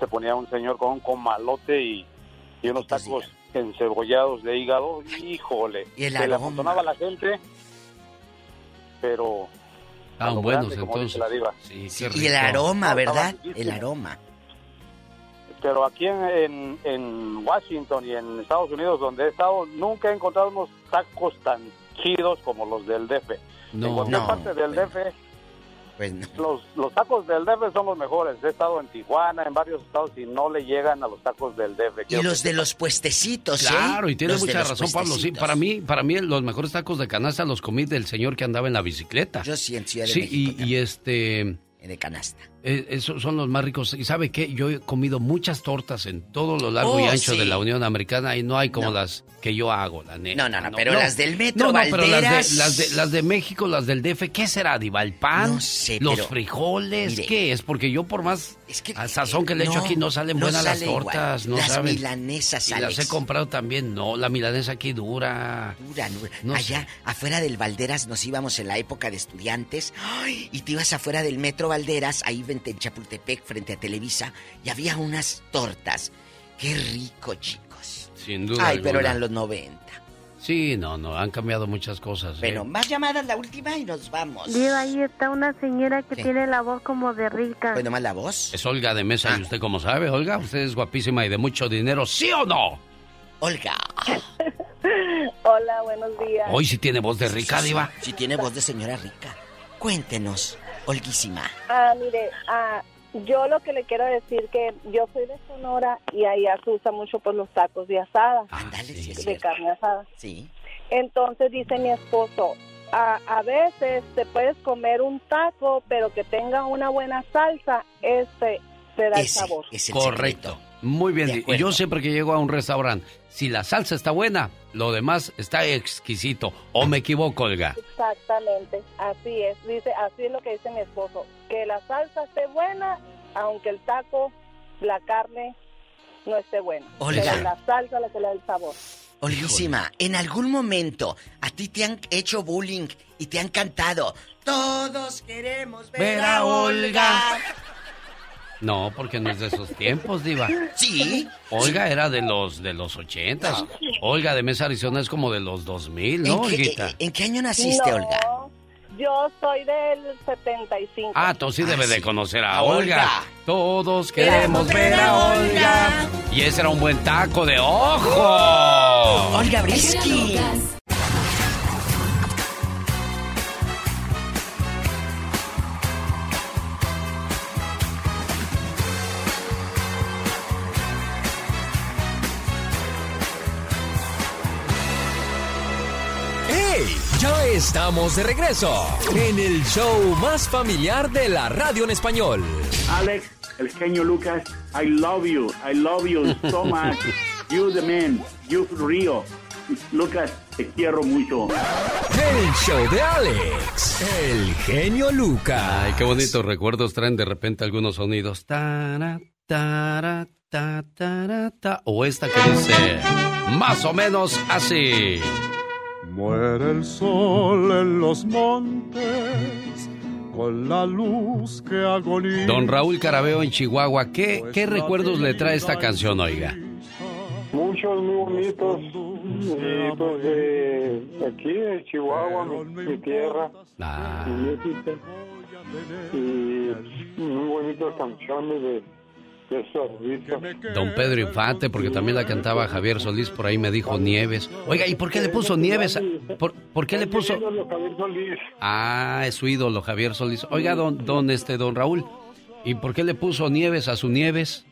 Se ponía un señor con un comalote y, y unos tacos encebollados de hígado. Híjole. Y el se le aroma. amontonaba la gente, pero... Estaban a lo buenos grande, entonces. la diva. Sí, Y el aroma, ¿verdad? El aroma. Pero aquí en, en, en Washington y en Estados Unidos, donde he estado, nunca he encontrado unos tacos tan chidos como los del DF. No. en cualquier No, parte del DF, Pues no. los, los tacos del DF son los mejores. He estado en Tijuana, en varios estados, y no le llegan a los tacos del DF. Y Quiero los de los puestecitos, ¿eh? Claro, y tiene Los de mucha razón, Pablo. Sí, para mí, para mí los mejores tacos de canasta los comí del señor que andaba en la bicicleta. Yo sí, en Ciudad de Sí, México y, y este... De canasta. Eh, esos son los más ricos. ¿Y sabe qué? Yo he comido muchas tortas en todo lo largo y Oh, ancho sí. de la Unión Americana y no hay como las que yo hago, la neta. No, no, no, pero las del Metro no, no, pero las de, las, de, las de México, las del DF, ¿qué será? ¿Diva? ¿El pan? No sé, ¿Los pero- frijoles? Mire. ¿Qué es? Porque yo por más al sazón que le echo aquí no salen buenas las igual. tortas, no Las saben. milanesas, Y las he comprado también, no, la milanesa aquí dura. Dura, dura. Allá, sé. afuera del Valderas, nos íbamos en la época de estudiantes. ¡ay! Y te ibas afuera del Metro Valderas, ahí en Chapultepec, frente a Televisa, y había unas tortas. ¡Qué rico, chicos! Sin duda. Ay, pero eran los 90. Sí, no, no, han cambiado muchas cosas. ¿eh? Bueno, más llamadas, la última, y nos vamos. Diva, ahí está una señora que ¿Qué? tiene la voz como de rica. ¿Fue nomás la voz? Es Olga de Mesa Ah. y usted cómo sabe, Olga, usted es guapísima y de mucho dinero, ¿sí o no? Olga. Hola, buenos días. Hoy sí tiene voz de rica, diva. Si tiene voz de señora rica. Cuéntenos, Olguísima. Ah, mire, ah, yo lo que le quiero decir que yo soy de Sonora y allá se usa mucho por los tacos de asada. Ándale, sí es de cierto. carne asada. Sí. Entonces dice mi esposo, a, a veces te puedes comer un taco, pero que tenga una buena salsa, este te da el sabor. Correcto. Muy bien. Y yo siempre que llego a un restaurante, si la salsa está buena, lo demás está exquisito. ¿O me equivoco, Olga? Exactamente, así es. Dice, así es lo que dice mi esposo, que la salsa esté buena, aunque el taco, la carne no esté buena. Olga. Pero la salsa la que le da el sabor. Olguísima, en algún momento a ti te han hecho bullying y te han cantado. Todos queremos ver, Ver a a Olga. No, porque no es de esos tiempos, diva. Sí. Olga era de los de los ochentas. Olga de Mesa, Arizona es como de los 2000, ¿no, ¿En qué- Olguita? ¿En qué año naciste, No, Olga? Yo soy del 75. Ah, tú sí debes de conocer a A Olga. Olga. Todos queremos ver a Olga. Y ese era un buen taco de ojo. Olga Brisky. Ya estamos de regreso en el show más familiar de la radio en español. Alex, el genio Lucas, I love you, I love you so much. You the man, you Rio. Lucas, te quiero mucho. El show de Alex, el genio Lucas. Ay, qué bonitos recuerdos traen de repente algunos sonidos. Tara, tara, ta, tara, ta. O esta que dice más o menos así. Muere el sol en los montes con la luz que agoniza. Don Raúl Carabeo en Chihuahua, ¿qué, qué recuerdos le trae esta canción, oiga? Muchos muy bonitos. Y pues de aquí, de Chihuahua, mi, mi tierra. Ah. México. Y muy bonitas canciones de. Don Pedro Infante, porque también la cantaba Javier Solís, por ahí me dijo Nieves. Oiga, ¿y por qué le puso Nieves? ¿Por, por qué le puso...? Javier Solís. Ah, es su ídolo, Javier Solís. Oiga, don, don, este, don Raúl, ¿y por qué le puso Nieves a su Nieves?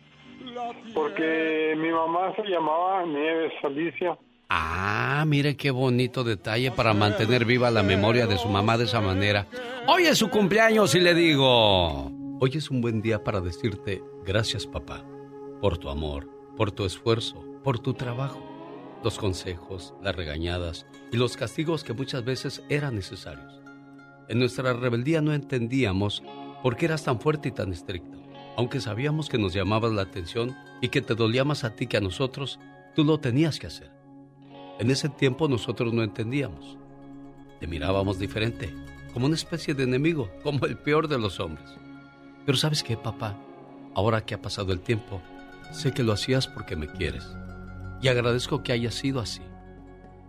Porque mi mamá se llamaba Nieves Alicia. Ah, mire qué bonito detalle para mantener viva la memoria de su mamá de esa manera. Hoy es su cumpleaños y le digo... Hoy es un buen día para decirte gracias papá, por tu amor, por tu esfuerzo, por tu trabajo, los consejos, las regañadas y los castigos que muchas veces eran necesarios. En nuestra rebeldía no entendíamos por qué eras tan fuerte y tan estricto. Aunque sabíamos que nos llamabas la atención y que te dolía más a ti que a nosotros, tú lo tenías que hacer. En ese tiempo nosotros no entendíamos. Te mirábamos diferente, como una especie de enemigo, como el peor de los hombres. Pero sabes qué, papá, ahora que ha pasado el tiempo, sé que lo hacías porque me quieres. Y agradezco que haya sido así.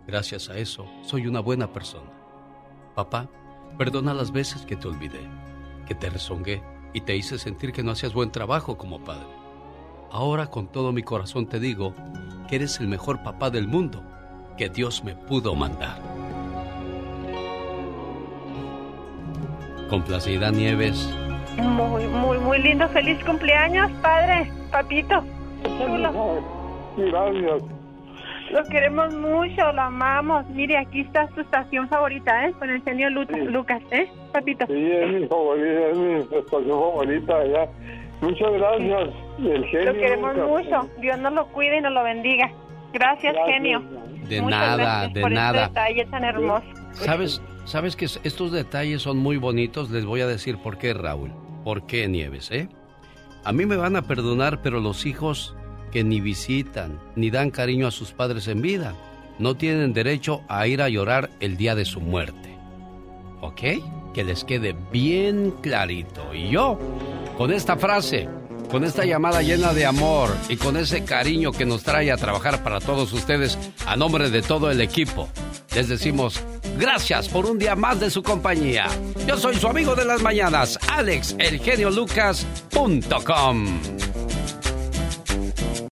Gracias a eso, soy una buena persona. Papá, perdona las veces que te olvidé, que te rezongué y te hice sentir que no hacías buen trabajo como padre. Ahora con todo mi corazón te digo que eres el mejor papá del mundo que Dios me pudo mandar. Complacida Nieves. Muy, muy, muy lindo. Feliz cumpleaños, padre, papito. Chulo. Gracias. Lo queremos mucho, lo amamos. Mire, aquí está su estación favorita, ¿eh? Con el señor Lucas, ¿eh, papito? Sí, es mi favorita, es mi estación favorita ya. Muchas gracias, el genio. Lo queremos mucho. Dios nos lo cuide y nos lo bendiga. Gracias, genio. De nada, de por nada. Este detalle tan hermoso. ¿Sabes, ¿Sabes que estos detalles son muy bonitos? Les voy a decir por qué, Raúl. ¿Por qué, Nieves, eh? A mí me van a perdonar, pero los hijos que ni visitan ni dan cariño a sus padres en vida no tienen derecho a ir a llorar el día de su muerte. ¿Ok? Que les quede bien clarito. Y yo, con esta frase, con esta llamada llena de amor y con ese cariño que nos trae a trabajar para todos ustedes, a nombre de todo el equipo, les decimos gracias por un día más de su compañía. Yo soy su amigo de las mañanas, Alex, el Lucas.com.